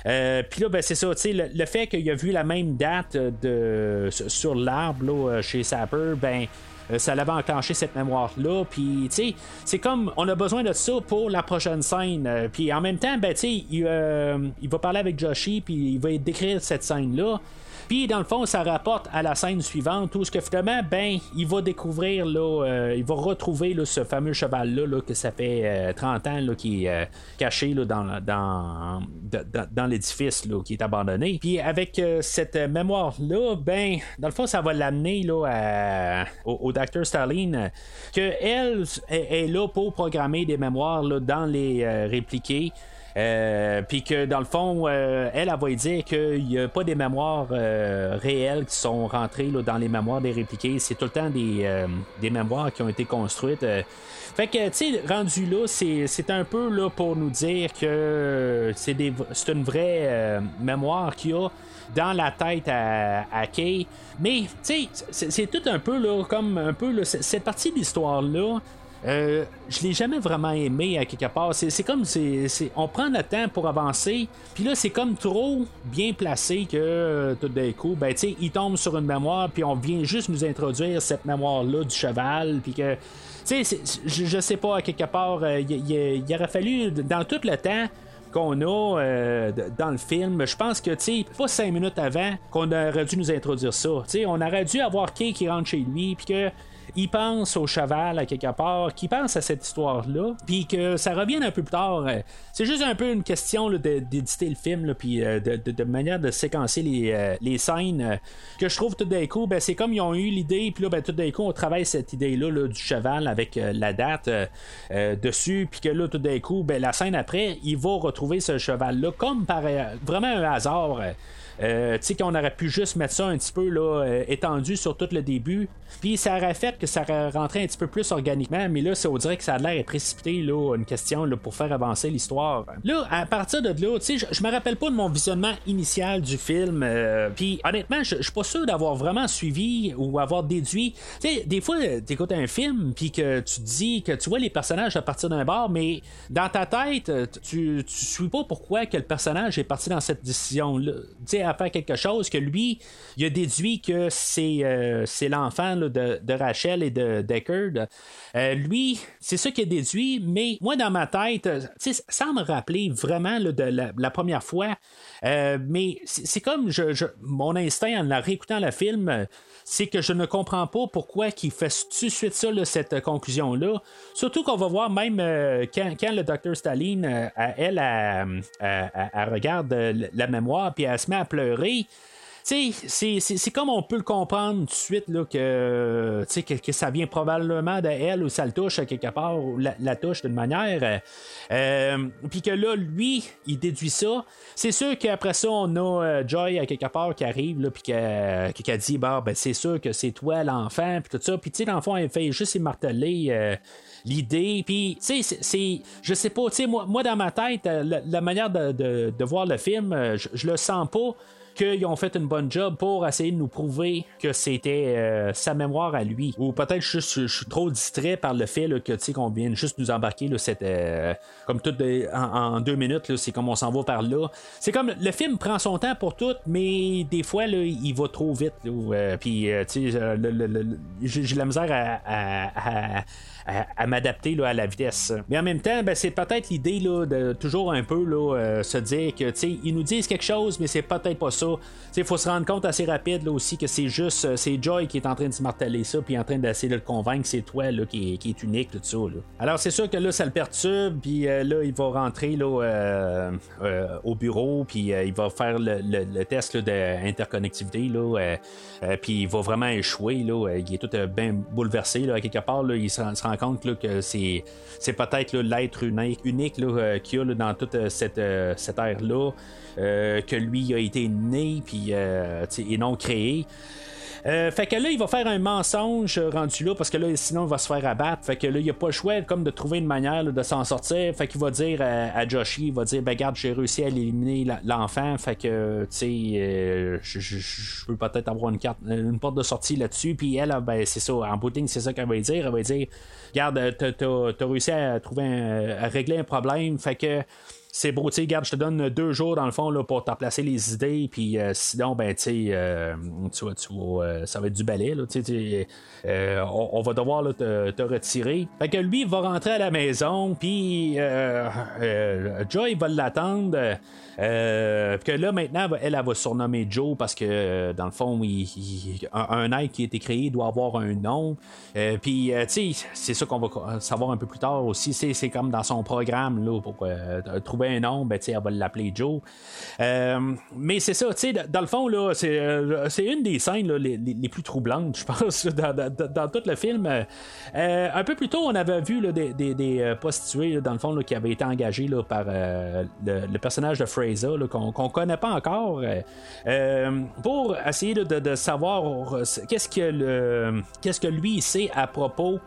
Euh, puis là, ben, c'est ça, le, le fait qu'il a vu la même date de, sur l'arbre chez Sapper, ben. euh, ça l'avait enclenché cette mémoire-là. Puis, tu sais, c'est comme on a besoin de ça pour la prochaine scène. Euh, Puis, en même temps, ben, tu sais, il, euh, il va parler avec Joshi, puis il va décrire cette scène-là. Puis dans le fond, ça rapporte à la scène suivante où ce que finalement, ben, il va découvrir là, euh, il va retrouver là, ce fameux cheval là, là, que ça fait euh, 30 ans là, qui est euh, caché là, dans, dans, dans, l'édifice là, qui est abandonné. Puis avec euh, cette mémoire là, ben, dans le fond, ça va l'amener là à- au, Dr. Starling euh, que elle est, est là pour programmer des mémoires là, dans les euh, répliqués. Euh, puis que dans le fond, euh, elle, elle va dire qu'il n'y a pas des mémoires euh, réelles qui sont rentrées là, dans les mémoires des répliqués. C'est tout le temps des, des mémoires qui ont été construites. Fait que, tu sais, rendu là, c'est un peu là pour nous dire que c'est une vraie mémoire qu'il y a dans la tête à, à Kay. Mais, tu sais, c'est tout un peu là, comme un peu là, cette partie de l'histoire-là. Euh, je l'ai jamais vraiment aimé à quelque part. C'est, comme c'est, on prend le temps pour avancer, puis là c'est comme trop bien placé que euh, tout d'un coup, ben tu sais, il tombe sur une mémoire, puis on vient juste nous introduire cette mémoire-là du cheval, puis que tu sais, je, je sais pas à quelque part, euh, il aurait fallu dans tout le temps qu'on a euh, dans le film. Je pense que, tu pas cinq minutes avant qu'on aurait dû nous introduire ça. Tu sais, on aurait dû avoir Kay qui rentre chez lui, puis que il pense au cheval à quelque part, qui pense à cette histoire-là, puis que ça revienne un peu plus tard. Euh, C'est juste un peu une question d'éditer le film, puis euh, de, de- manière de séquencer les, euh, les scènes, que je trouve tout d'un coup, ben, c'est comme ils ont eu l'idée, puis là, ben, tout d'un coup, on travaille cette idée-là là, du cheval avec la date dessus, puis que là, tout d'un coup, ben, la scène après, il va retrouver ce cheval-là, comme par vraiment un hasard. Euh, tu sais qu'on aurait pu juste mettre ça un petit peu là, euh, étendu sur tout le début. Puis ça aurait fait que ça aurait rentré un petit peu plus organiquement, mais là, ça, on dirait que ça a l'air précipité, là, une question là, pour faire avancer l'histoire. Là, à partir de là, tu sais, je, me rappelle pas de mon visionnement initial du film. euh, Puis honnêtement, je suis pas sûr d'avoir vraiment suivi ou avoir déduit. Tu sais, des fois, tu écoutes un film, puis que tu dis que tu vois les personnages à partir d'un bar, mais dans ta tête, tu, tu suis pas pourquoi que le personnage est parti dans cette décision-là. Tu sais, à faire quelque chose que lui, il a déduit que c'est euh, l'enfant de, Rachel et de Deckard. Euh, lui, c'est ça qu'il a déduit, mais moi, dans ma tête, euh, sans me rappeler vraiment de la, première fois, mais c'est comme je, mon instinct en la réécoutant le film, c'est que je ne comprends pas pourquoi qu'il fait tout de suite ça, là, cette euh, conclusion-là. Surtout qu'on va voir même euh, quand, le docteur Staline, euh, elle, elle, elle- elle- regarde la mémoire, puis elle se met à pleurer. C'est comme on peut le comprendre tout de suite que, que, que ça vient probablement de elle ou ça le touche à quelque part, ou la, touche d'une manière. Euh, Puis que là, lui, il déduit ça. C'est sûr qu'après ça, on a euh, Joy à quelque part qui arrive, puis qui a dit bah, ben, c'est sûr que c'est toi l'enfant, puis tout ça. Puis tu sais, l'enfant, il fait juste marteler euh, l'idée. Puis, tu sais. Je sais pas, moi, moi, dans ma tête, la, manière de, de, voir le film, je, je le sens pas qu'ils ont fait une bonne job pour essayer de nous prouver que c'était euh, sa mémoire à lui. Ou peut-être je, je, suis trop distrait par le fait que tu sais qu'on vient juste nous embarquer cette, euh, comme tout en, deux minutes, c'est comme on s'en va par là. C'est comme le film prend son temps pour tout, mais des fois là, il va trop vite. Euh, puis tu sais, j'ai la misère à à, m'adapter à la vitesse. Mais en même temps, ben, c'est peut-être l'idée de toujours un peu là, se dire que ils nous disent quelque chose, mais c'est peut-être pas ça. Il faut se rendre compte assez rapide là, aussi que c'est juste euh, c'est Joy qui est en train de se marteler ça, puis en train d'essayer de le convaincre que c'est toi là, qui, est, qui, est, unique, tout ça. Alors c'est sûr que là, ça le perturbe, puis euh, là, il va rentrer là, au bureau, puis il va faire le, le, test d'interconnectivité, puis il va vraiment échouer. Là, il est tout bien bouleversé. Là, quelque part, là, il se rend compte que c'est, peut-être l'être unique, unique euh, qu'il y a dans toute euh, cette, euh, cette ère-là, que lui a été né puis, et non créé. Euh, fait que là, il va faire un mensonge rendu là parce que là, sinon, il va se faire abattre. Fait que là, il n'y a pas le choix comme de trouver une manière de s'en sortir. Fait qu'il va dire à, à Joshi, il va dire Ben, garde, j'ai réussi à éliminer l'enfant. Fait que, tu sais, euh, je peux peut-être avoir une carte, une porte de sortie là-dessus. Puis elle, ben, c'est ça. En booting, c'est ça qu'elle va dire. Elle va dire Garde, t'as réussi à trouver à régler un problème. Fait que c'est beau, tu garde, je te donne deux jours dans le fond là, pour t'emplacer les idées, puis euh, sinon, ben, tu euh, tu vois, tu vois euh, ça va être du balai, là, tu sais, on, va devoir te, retirer. Fait que lui, il va rentrer à la maison, puis Joy va l'attendre. Euh, que là, maintenant, elle, elle, va surnommer Joe parce que, dans le fond, un, être qui a été créé doit avoir un nom. Puis, tu sais, c'est ça qu'on va savoir un peu plus tard aussi. C'est comme dans son programme, là, pour trouver un nom, ben, elle va l'appeler Joe. mais c'est ça, dans le fond, là, c'est une des scènes les, plus troublantes, je [laughs] pense, dans, tout le film. un peu plus tôt, on avait vu des, des, prostituées, dans le fond, qui avaient été engagées par le, personnage de Fred qu'on connaît pas encore, euh, euh, pour essayer de, savoir euh, qu'est-ce que, qu'est-ce que lui sait à propos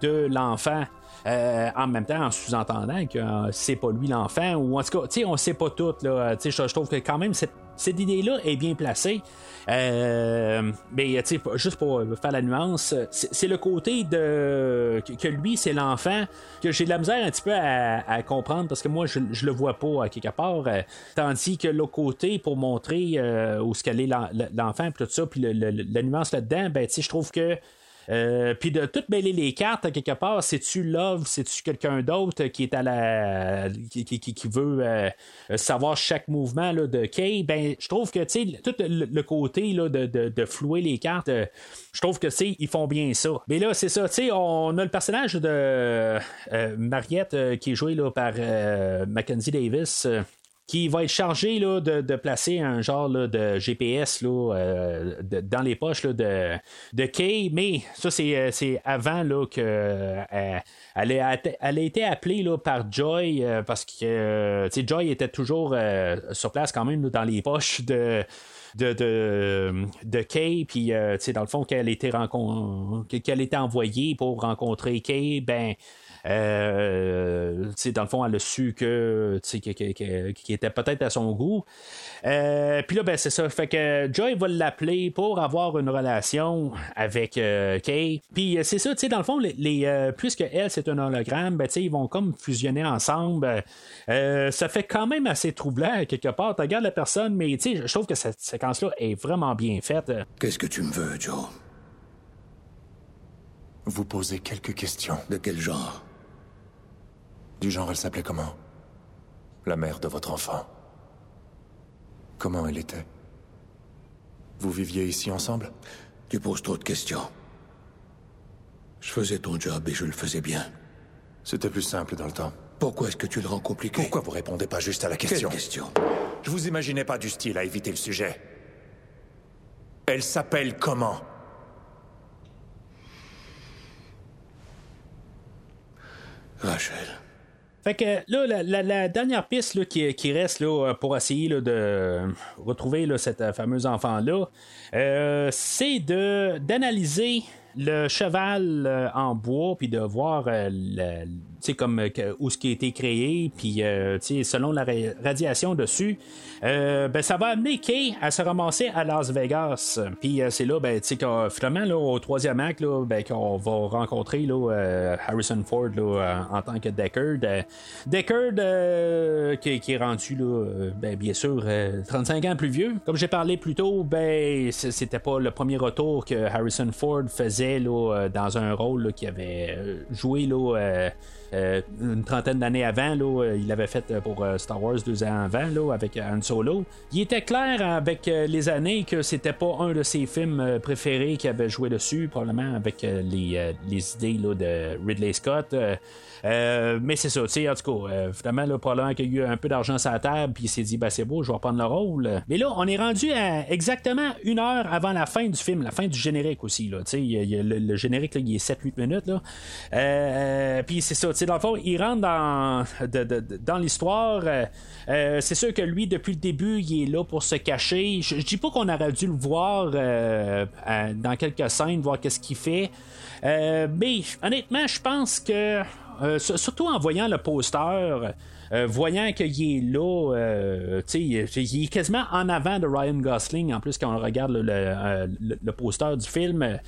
de l'enfant. En même temps, en sous-entendant que c'est pas lui l'enfant, ou en tout cas, on sait pas tout. Là, je, je trouve que quand même cette, idée-là est bien placée. Euh, mais juste pour faire la nuance, c'est le côté de que lui, c'est l'enfant que j'ai de la misère un petit peu à, comprendre parce que moi, je, le vois pas à quelque part. Euh, tandis que l'autre côté, pour montrer euh, où ce qu'elle est l'enfant, puis tout ça, puis la nuance là-dedans, ben, je trouve que euh, puis de tout mêler les cartes, quelque part, c'est-tu Love, c'est-tu quelqu'un d'autre qui est à la. qui, qui, veut euh, savoir chaque mouvement là, de Kay? Ben, je trouve que, tout le, côté là, de, de, flouer les cartes, euh, je trouve que, ils font bien ça. Mais là, c'est ça, tu sais, on a le personnage de Mariette qui est joué là, par Mackenzie Davis qui va être chargé là, de, placer un genre de GPS là, euh, dans les poches là, de, de Kay, mais ça c'est, euh, avant là, que euh, elle, a, été appelée là, par Joy parce que Joy était toujours sur place quand même dans les poches de de, de, de Kay, puis dans le fond qu'elle était, qu'elle était envoyée pour rencontrer Kay, ben euh, dans le fond, elle a su que qui était peut-être à son goût. Euh, puis là, ben, c'est ça. Fait que Joy va l'appeler pour avoir une relation avec euh, Kay. Puis c'est ça, tu sais, dans le fond, les, puisque elle, c'est un hologramme, ben, ils vont comme fusionner ensemble. ça fait quand même assez troublant quelque part. Tu regardes la personne, mais je trouve que cette séquence-là est vraiment bien faite. Qu'est-ce que tu me veux, Joe? Vous posez quelques questions. De quel genre? Du genre, elle s'appelait comment? La mère de votre enfant. Comment elle était? Vous viviez ici ensemble? Tu poses trop de questions. Je faisais ton job et je le faisais bien. C'était plus simple dans le temps. Pourquoi est-ce que tu le rends compliqué? Pourquoi vous répondez pas juste à la question? Quelle question? Je vous imaginais pas du style à éviter le sujet. Elle s'appelle comment? Rachel. Fait là, la, dernière piste qui, reste pour essayer de retrouver cette euh, fameuse enfant-là, euh, c'est d'analyser le cheval euh, en bois, puis de voir sais, comme euh, où ce qui a été créé, puis euh, selon la ra- radiation dessus, euh, ben, ça va amener Kay à se ramasser à Las Vegas. Puis euh, c'est là, ben, tu sais, finalement, là, au troisième acte, là, ben, qu'on va rencontrer là, Harrison Ford là, en, tant que Deckard. Deckard, qui, qui est rendu, là, ben, bien sûr, euh, 35 ans plus vieux. Comme j'ai parlé plus tôt, ben, c'était pas le premier retour que Harrison Ford faisait là, dans un rôle là, qu'il avait joué là, euh, une trentaine d'années avant, euh, il l'avait fait euh, pour Star Wars deux ans avant, avec Han Solo. Il était clair avec les années que c'était pas un de ses films préférés qu'il avait joué dessus, probablement avec les, idées de Ridley Scott. Euh, mais c'est ça, tu sais, en tout cas, euh, finalement, là, probablement qu'il y a eu un peu d'argent sur la table, puis il s'est dit, ben c'est beau, je vais reprendre le rôle. Mais là, on est rendu à exactement une heure avant la fin du film, la fin du générique aussi, là, tu sais, le, générique, là, il est 7-8 minutes, là. Euh, puis c'est ça, tu sais, dans le fond, il rentre dans, dans l'histoire. euh, c'est sûr que lui, depuis le début, il est là pour se cacher. Je, dis pas qu'on aurait dû le voir dans quelques scènes, voir qu'est-ce qu'il fait. Mais honnêtement, je pense que surtout en voyant le poster, euh, voyant qu'il est là, euh, il est- il est quasiment en avant de Ryan Gosling, en plus quand on regarde le, le, euh, poster du film,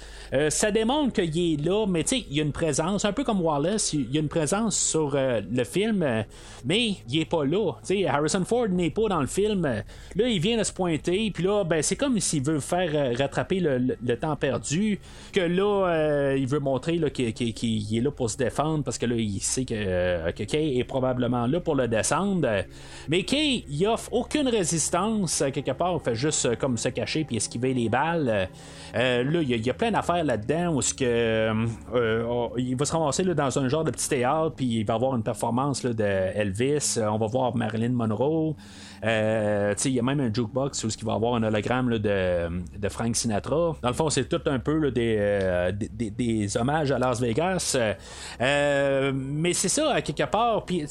ça démontre qu'il est là, mais il y a une présence, un peu comme Wallace, il y a une présence sur le film, mais il est pas là. Harrison Ford n'est pas dans le film. Là, il vient de se pointer, puis là, ben, c'est comme s'il veut faire rattraper le, temps perdu, que là, il veut montrer qu'il, est là pour se défendre, parce que là, il sait que, que Kay est probablement là pour le descendre. Mais Kay, il offre aucune résistance, euh, quelque part, il fait juste euh, comme se cacher puis esquiver les balles. Euh, là, il y, a- plein d'affaires là-dedans où il va se ramasser là, dans un genre de petit théâtre, puis il va avoir une performance là, de Elvis. On va voir Marilyn Monroe. Euh, il y a même un jukebox où il va avoir un hologramme de, de Frank Sinatra. Dans le fond, c'est tout un peu euh, des, des- hommages à Las Vegas. Euh, mais c'est ça, quelque part. Puis,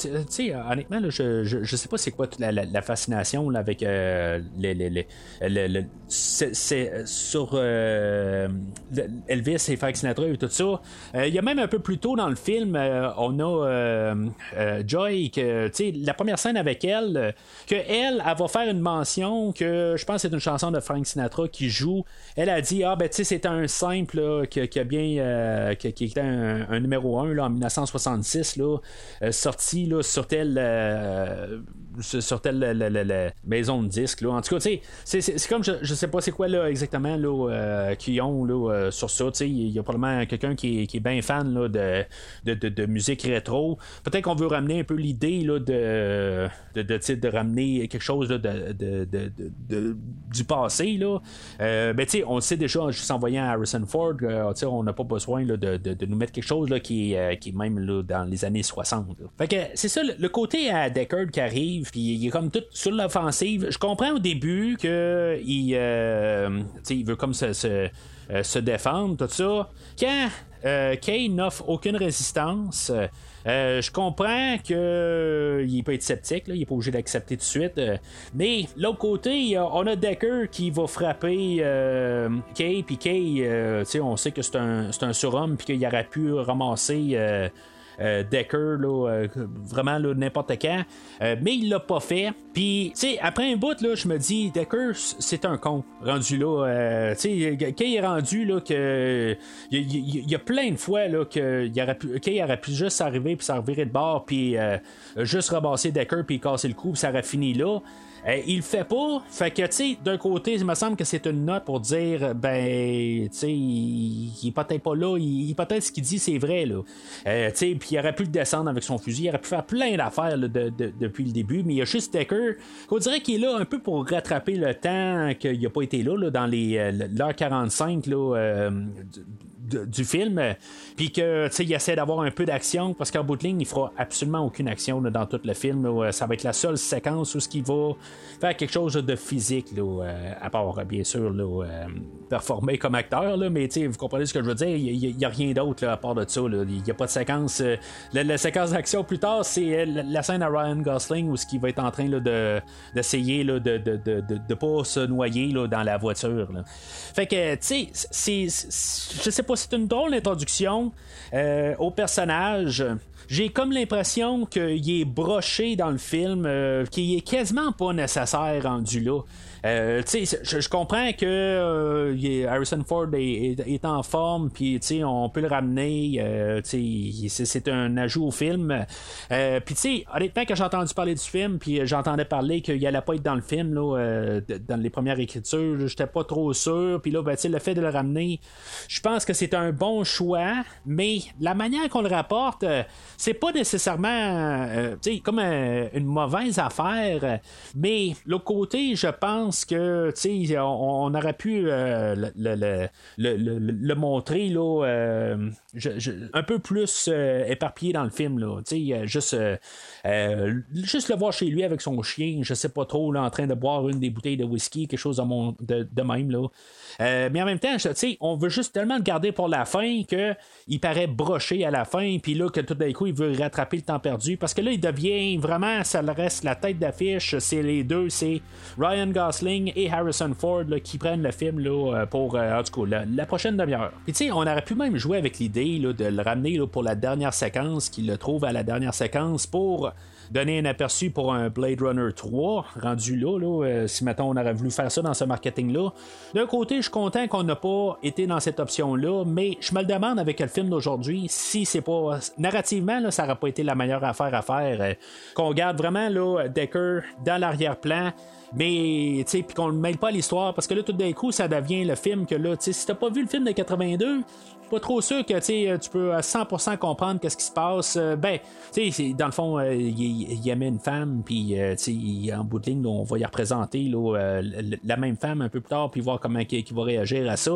honnêtement, je, je, je sais pas c'est quoi la, fascination avec euh, les, les, les- le- le- c'est, sur Elvis et Frank Sinatra et tout ça. Il y a même un peu plus tôt dans le film, on a Joy, que, la première scène avec elle, que elle, elle va faire une mention que je pense que c'est une chanson de Frank Sinatra qui joue. Elle a dit Ah, ben, tu sais, c'est un simple qui, a bien. euh, qui, était un, numéro 1 là, en 1966, là, euh, sorti là, sur tel. euh, sur telle maison de disques. Là. En tout cas, tu sais, c'est, comme je, je sais pas c'est quoi là, exactement là, qu'ils ont là, sur ça. Il y a probablement quelqu'un qui est, qui est bien fan là, de, de, de- musique rétro. Peut-être qu'on veut ramener un peu l'idée de, de, de, de ramener quelque chose de, du passé. Là. Euh, ben, tu sais, on le sait déjà juste en voyant Harrison Ford, euh, on n'a pas besoin de, nous mettre quelque chose là, qui, est, euh, qui est même dans les années 60. là. Fait que c'est ça, le, côté à Deckard qui arrive, puis il est comme tout sur l'offensive. Je comprends au début que il, il veut comme se, se, défendre, tout ça. Quand Kay n'offre aucune résistance, euh, je comprends que il peut être sceptique, là, il est pas obligé d'accepter tout de suite. euh, mais l'autre côté, on a Decker qui va frapper euh, Kay, puis Kay, euh, on sait que c'est un, un surhomme, puis qu'il aurait pu ramasser. Euh, Decker, là, euh, vraiment là, n'importe quand. Euh, mais il l'a pas fait. Puis, tu sais, après un bout, là, je me dis, Decker, c'est un con. Rendu là, tu sais, quand il est rendu, que. Il y, a plein de fois, là, qu'il aurait pu, aurait juste arriver, puis s'en revirer de bord, puis juste rabasser Decker, puis casser le coup, puis ça aurait fini là. Euh, il le fait pas. Fait que, tu sais, d'un côté, il me semble que c'est une note pour dire, ben, tu sais, il, il est peut-être pas là, il, il- peut-être ce qu'il dit, c'est vrai, là. Euh, tu sais, puis il aurait pu le descendre avec son fusil, il aurait pu faire plein d'affaires depuis le début, mais il y a juste Decker qu'on dirait qu'il est là un peu pour rattraper le temps qu'il n'a pas été là, dans les l'heure 45 là, du film, puis que il essaie d'avoir un peu d'action, parce qu'en bout de ligne, il fera absolument aucune action dans tout le film. Euh, ça va être la seule séquence où ce qui va faire quelque chose de physique, euh, à part bien sûr euh, performer comme acteur, mais vous comprenez ce que je veux dire, il n'y a, rien d'autre à part de ça. Il n'y a pas de séquence. La, séquence d'action plus tard, c'est la scène à Ryan Gosling où ce qui va être en train de, d'essayer de, de, de, de, pas se noyer dans la voiture. Fait que, tu sais, je sais pas c'est une drôle d'introduction euh, au personnage. J'ai comme l'impression qu'il est broché dans le film, euh, qu'il est quasiment pas nécessaire rendu là. Euh, je, je comprends que euh, Harrison Ford est, en forme, puis on peut le ramener. Euh, c'est un ajout au film. puis honnêtement, quand j'ai entendu parler du film, puis j'entendais parler qu'il allait pas être dans le film là, dans les premières écritures, j'étais pas trop sûr. Puis là, ben, le fait de le ramener, je pense que c'est un bon choix, mais la manière qu'on le rapporte, c'est pas nécessairement comme une mauvaise affaire. Mais l'autre côté, je pense que on, on aurait pu euh, le, montrer là, euh, un peu plus euh, éparpillé dans le film. Là, juste, juste le voir chez lui avec son chien, je sais pas trop, là, en train de boire une des bouteilles de whisky, quelque chose de, de, même. Là. Mais en même temps, on veut juste tellement le garder pour la fin qu'il paraît broché à la fin, puis là, que tout d'un coup, il veut rattraper le temps perdu. Parce que là, il devient vraiment, ça le reste la tête d'affiche, c'est les deux, c'est Ryan Gosling et Harrison Ford qui prennent le film là, euh, pour euh, en la, prochaine demi-heure. Puis tu sais, on aurait pu même jouer avec l'idée de le ramener pour la dernière séquence, qu'il le trouve à la dernière séquence pour donner un aperçu pour un Blade Runner 3 rendu là, là euh, si maintenant on aurait voulu faire ça dans ce marketing-là. D'un côté, je suis content qu'on n'a pas été dans cette option-là, mais je me le demande avec le film d'aujourd'hui si c'est pas. Narrativement, là, ça n'aurait pas été la meilleure affaire à faire. qu'on garde vraiment là, Decker dans l'arrière-plan mais, tu qu'on ne mêle pas l'histoire, parce que là, tout d'un coup, ça devient le film que là, tu si t'as pas vu le film de 82, pas trop sûr que tu peux à 100% comprendre qu'est-ce qui se passe. Euh, ben, dans le fond, euh, il, y a une femme, puis euh, en bout de ligne, on va y représenter la même femme un peu plus tard, puis voir comment il va réagir à ça.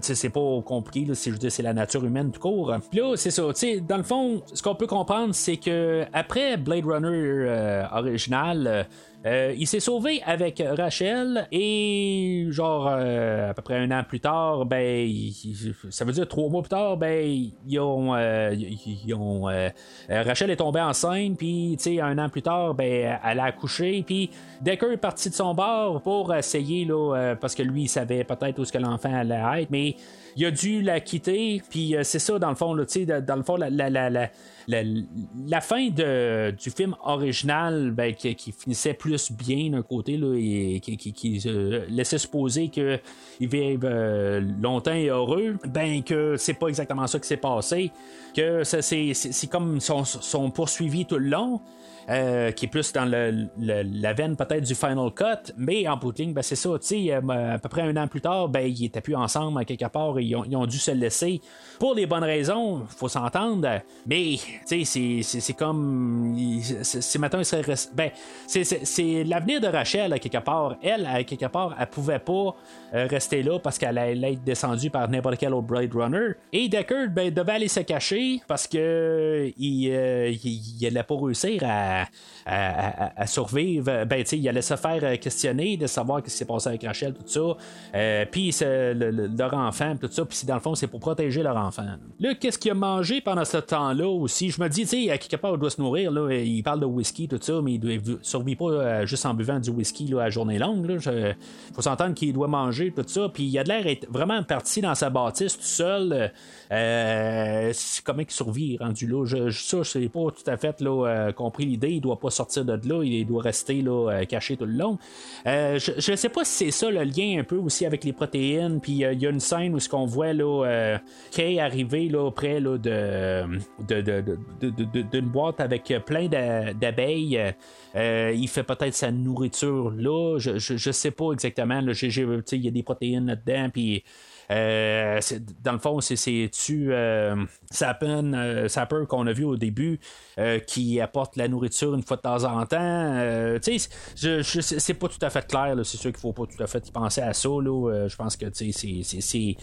c'est pas compliqué, c'est juste c'est la nature humaine tout court. Puis là, c'est ça. Dans le fond, ce qu'on peut comprendre, c'est que après Blade Runner original, euh, il s'est sauvé avec Rachel et genre euh, à peu près un an plus tard, ben ça veut dire trois mois plus tard, ben ils ont, euh, ont Rachel est tombée enceinte, puis tu sais un an plus tard, ben elle a accouché, puis Decker est parti de son bord pour essayer là parce que lui il savait peut-être où ce que l'enfant allait être, mais il a dû la quitter, puis c'est ça dans le fond, là, dans le fond la, la, la la, fin de, du film original, ben, qui, finissait plus bien d'un côté, là, et qui, qui, laissait supposer qu'il vivent euh, longtemps et heureux, ben que c'est pas exactement ça qui s'est passé, que c'est comme son, son poursuivi tout le long. Euh, qui est plus dans la veine peut-être du Final Cut, mais en bout ben, c'est ça, euh, à peu près un an plus tard, ben, ils étaient plus ensemble quelque part, ils ont, ils ont dû se laisser. Pour les bonnes raisons, faut s'entendre, mais c'est comme c'est maintenant il serait ben, c'est l'avenir de Rachel quelque part, elle quelque part, elle pouvait pas rester là parce qu'elle allait être descendue par n'importe quel autre Blade Runner, et Deckard ben, devait aller se cacher parce que il, il, allait pas réussir à à, survivre, ben, il allait se faire euh, questionner de savoir ce qui s'est passé avec Rachel, tout ça. Euh, puis leur enfant, tout ça. Puis dans le fond, c'est pour protéger leur enfant. Là, qu'est-ce qu'il a mangé pendant ce temps-là aussi? Je me dis, tu sais, à quelque part, il doit se nourrir. Là, il parle de whisky, tout ça, mais il ne survit pas euh, juste en buvant du whisky là, à journée longue. Il faut s'entendre qu'il doit manger, tout ça. Puis il a l'air être vraiment parti dans sa bâtisse tout seul. Euh, comment il survit rendu là? Je, ça, je sais pas tout à fait là, compris l'idée il doit pas sortir de là, il doit rester là, euh, caché tout le long. Euh, je ne sais pas si c'est ça le lien un peu aussi avec les protéines. Puis euh, il y a une scène où ce qu'on voit là, Kay arriver là, près là, de, d'une boîte avec plein d'abeilles. Il fait peut-être sa nourriture là. Je, sais pas exactement. Il y a des protéines là-dedans. Puis Euh, dans le fond, c'est, c'est-tu euh, Sapin, euh, Sapper qu'on a vu au début euh, qui apporte la nourriture une fois de temps en temps? Euh, tu sais, c'est pas tout à fait clair. C'est sûr qu'il faut pas tout à fait penser à ça. là. Euh, je pense que c'est,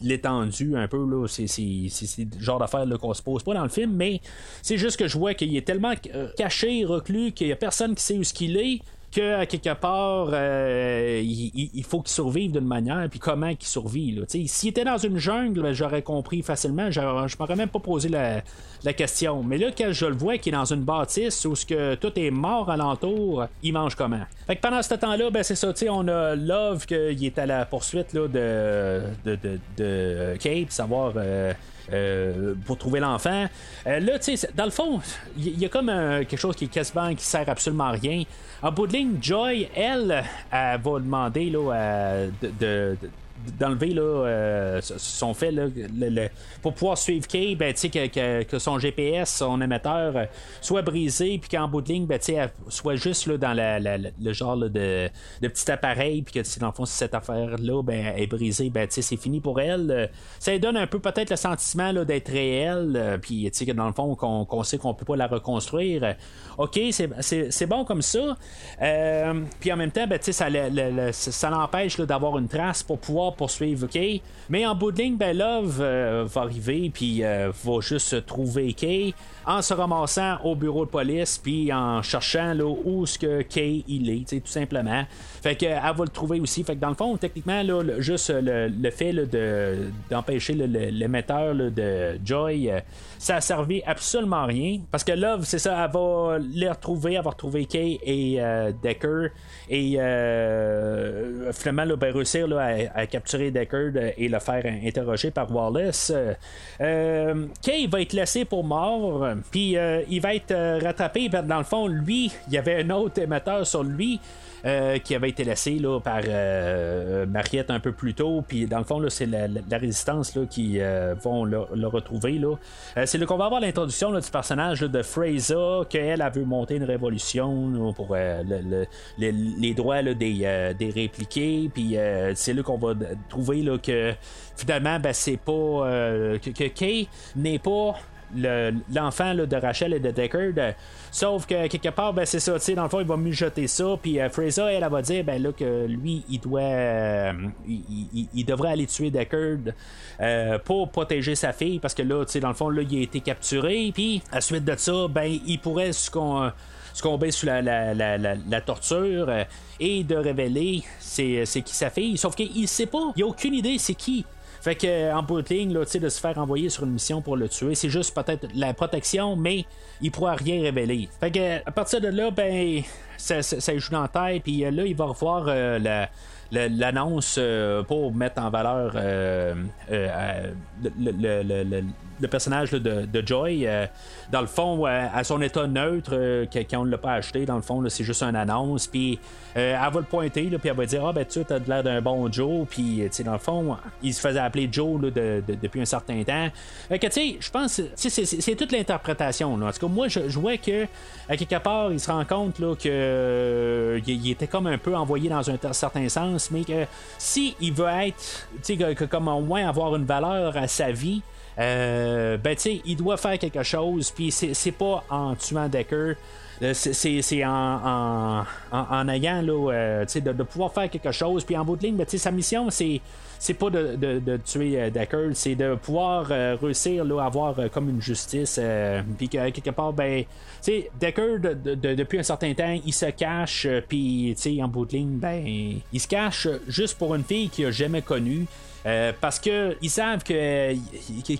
l'étendue un peu. C'est, le genre d'affaire là, qu'on se pose pas dans le film, mais c'est juste que je vois qu'il est tellement euh, caché, reclus, qu'il y a personne qui sait où ce qu'il est que à quelque part euh, il, faut qu'il survive d'une manière puis comment qu'il survit s'il était dans une jungle ben, j'aurais compris facilement. Je m'aurais même pas posé la, la question. Mais là quand je le vois qu'il est dans une bâtisse où ce que tout est mort alentour il mange comment? Fait que pendant ce temps là ben c'est ça on a Love qu'il est à la poursuite là, de, de, de, de Kate savoir euh, euh, pour trouver l'enfant. Euh, là, tu sais, dans le fond, il y, a comme quelque chose qui est quasiment qui sert absolument à rien. En bout de ligne, Joy, elle, elle va demander là, de- d'enlever là, euh, son fait là, pour pouvoir suivre Kay, ben, que, que- que son GPS, son émetteur euh, soit brisé, puis qu'en bout de ligne, ben, elle soit juste là, dans le genre de, de petit appareil, puis que dans le fond, si cette affaire-là ben, est brisée, ben, c'est fini pour elle. Euh, Ça lui donne un peu peut-être le sentiment d'être réel, puis que dans le fond, qu'on, sait qu'on peut pas la reconstruire. Ok, c'est, bon comme ça. Puis en même temps, ben, ça, le- le- le- ça l'empêche d'avoir une trace pour pouvoir poursuivre Kay. Mais en bout de ligne, ben, Love euh, va arriver, puis euh, va juste trouver Kay en se ramassant au bureau de police, puis en cherchant là, où ce que Kay il est, tout simplement. Fait que, elle va le trouver aussi. Fait que dans le fond, techniquement, là, juste le, le fait de, d'empêcher l'émetteur de Joy, euh, ça a servi absolument à rien. Parce que Love, c'est ça, elle va les retrouver, elle va retrouver Kay et euh, Decker. Et euh, finalement, là, ben, réussir là, à, à capturer Decker de- et le faire interroger par Wallace. Kay va être laissé pour mort, puis euh, il va être euh, rattrapé. Dans le fond, lui, il y avait un autre émetteur sur lui. euh, qui avait été laissé là, par Mariette un peu plus tôt. Puis dans le fond, c'est la, résistance là, qui euh, vont le, retrouver. C'est là qu'on va avoir l'introduction du personnage de Fraser, qu'elle a veut monter une révolution pour le- le- le- les droits des, des répliqués. Puis c'est là qu'on va trouver que finalement, ben, c'est pas. que, Kay n'est pas l'enfant de Rachel et de Deckard. sauf que quelque part, ben, c'est ça, tu sais, dans le fond, il va mijoter ça. Puis euh, Fraser, elle, elle va dire ben, là, que lui, il doit. euh, il, devrait aller tuer Deckard euh, pour protéger sa fille. Parce que là, tu sais, dans le fond, là, il a été capturé. Puis, à suite de ça, ben, il pourrait succom- succomber sous la, la, la, la- torture et de révéler c'est, c'est qui sa fille. Sauf qu'il sait pas, il a aucune idée c'est qui. Fait que euh, en bout de ligne, là, de se faire envoyer sur une mission pour le tuer, c'est juste peut-être la protection, mais il pourra rien révéler. Fait que à partir de là, ben, ça, ça, joue dans la tête, puis euh, là, il va revoir euh, la- la- l'annonce pour mettre en valeur le, le- le- le- personnage de, Joy. euh, dans le fond, euh, à son état neutre, euh, quand on ne l'a pas acheté, dans le fond, c'est juste une annonce. Puis euh, elle va le pointer, puis elle va dire Ah, ben tu as l'air d'un bon Joe. Puis, dans le fond, il se faisait appeler Joe depuis un certain temps. Fait que, tu sais, je pense, c'est- toute l'interprétation. En tout cas, moi, je, vois que, à quelque part, il se rend compte euh, il, était comme un peu envoyé dans un certain sens, mais que si il veut être, tu sais, comme au moins avoir une valeur à sa vie, euh, ben tu sais, il doit faire quelque chose, puis c'est pas en tuant Decker. euh, C'est- en, en, en- ayant là, euh, de, de pouvoir faire quelque chose. Puis en bout de ligne, ben, sa mission, c'est pas de, de- de tuer Decker, c'est de pouvoir réussir là, à avoir comme une justice. euh, puis que quelque part, ben, tu Decker, de- de- de- depuis un certain temps, il se cache. Puis, tu sais, en bout de ligne, ben, il se cache juste pour une fille qu'il a jamais connue. Euh, parce que ils savent que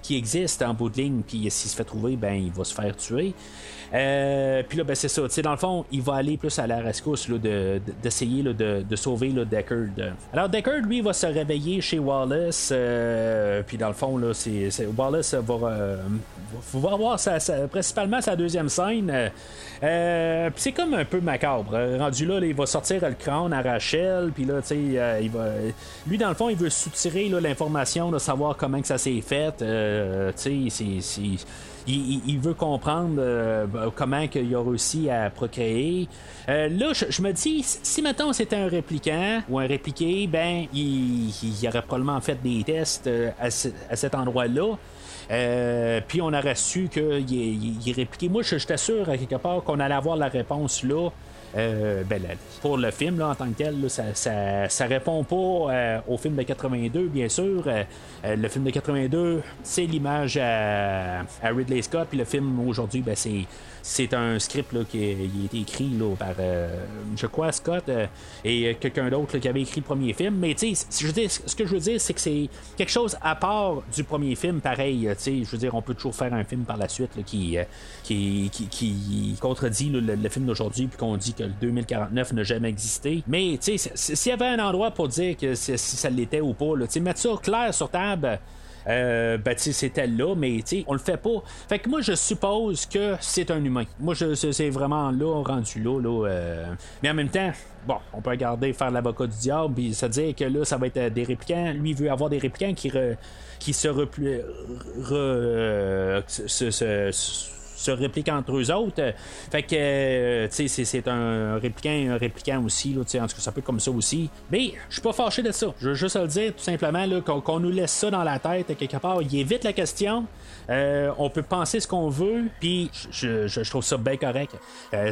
qu'il existe en bout de ligne, puis s'il se fait trouver, ben il va se faire tuer. Euh, puis là, ben c'est ça. Tu sais, dans le fond, il va aller plus à la rescousse là, de- de- d'essayer de, sauver là, Deckard. Alors Deckard, lui, va se réveiller chez Wallace. euh, puis dans le fond, là, c'est- Wallace va, euh, va avoir sa- principalement sa deuxième scène. Euh, c'est comme un peu macabre. Euh, Rendu là, il va sortir le crâne à Rachel. Puis là, tu sais, euh, il va. Lui, dans le fond, il veut soutirer l'information de savoir comment que ça s'est fait. Tu sais, c'est- il, veut comprendre euh, comment il a réussi à procréer. Euh, là, je, me dis, si maintenant c'était un répliquant ou un répliqué, ben, il, aurait probablement fait des tests euh, à, ce- à cet endroit-là. Puis on aurait su qu'il est, répliqué. Moi, je- j'étais sûr à quelque part qu'on allait avoir la réponse là. Euh, ben, pour le film là, en tant que tel, ça, ça, répond pas euh, au film de 82, bien sûr. Euh, le film de 82, c'est l'image à, Ridley Scott, puis le film aujourd'hui, ben, c'est c'est un script là, qui a, été écrit là, par, je crois, Scott et quelqu'un d'autre qui avait écrit le premier film. Mais tu sais, ce que je veux dire, c'est que c'est quelque chose à part du premier film, pareil. je veux dire, on peut toujours faire un film par la suite qui, qui, contredit le, le film d'aujourd'hui, puis qu'on dit le 2049 n'a jamais existé. Mais tu sais, s'il y avait un endroit pour dire que si ça l'était ou pas, là, tu sais, mettre ça clair sur table. Euh, ben, c'était là, mais tu on le fait pas. Fait que moi, je suppose que c'est un humain. Moi, je, c'est vraiment là, rendu là. là euh. Mais en même temps, bon, on peut regarder faire l'avocat du diable, puis se dire que là, ça va être des réplicants. Lui, veut avoir des réplicants qui, re- qui se, repli- re- euh, se- se- répliquent entre eux autres. Fait que, euh, tu sais, c'est- un répliquant un répliquant aussi, là, en tout cas, ça peut être comme ça aussi. Mais je suis pas fâché de ça. Je veux juste le dire, tout simplement, qu'on nous laisse ça dans la tête, quelque part. Il évite la question. Euh, on peut penser ce qu'on veut, puis je, je- trouve ça bien correct. Euh,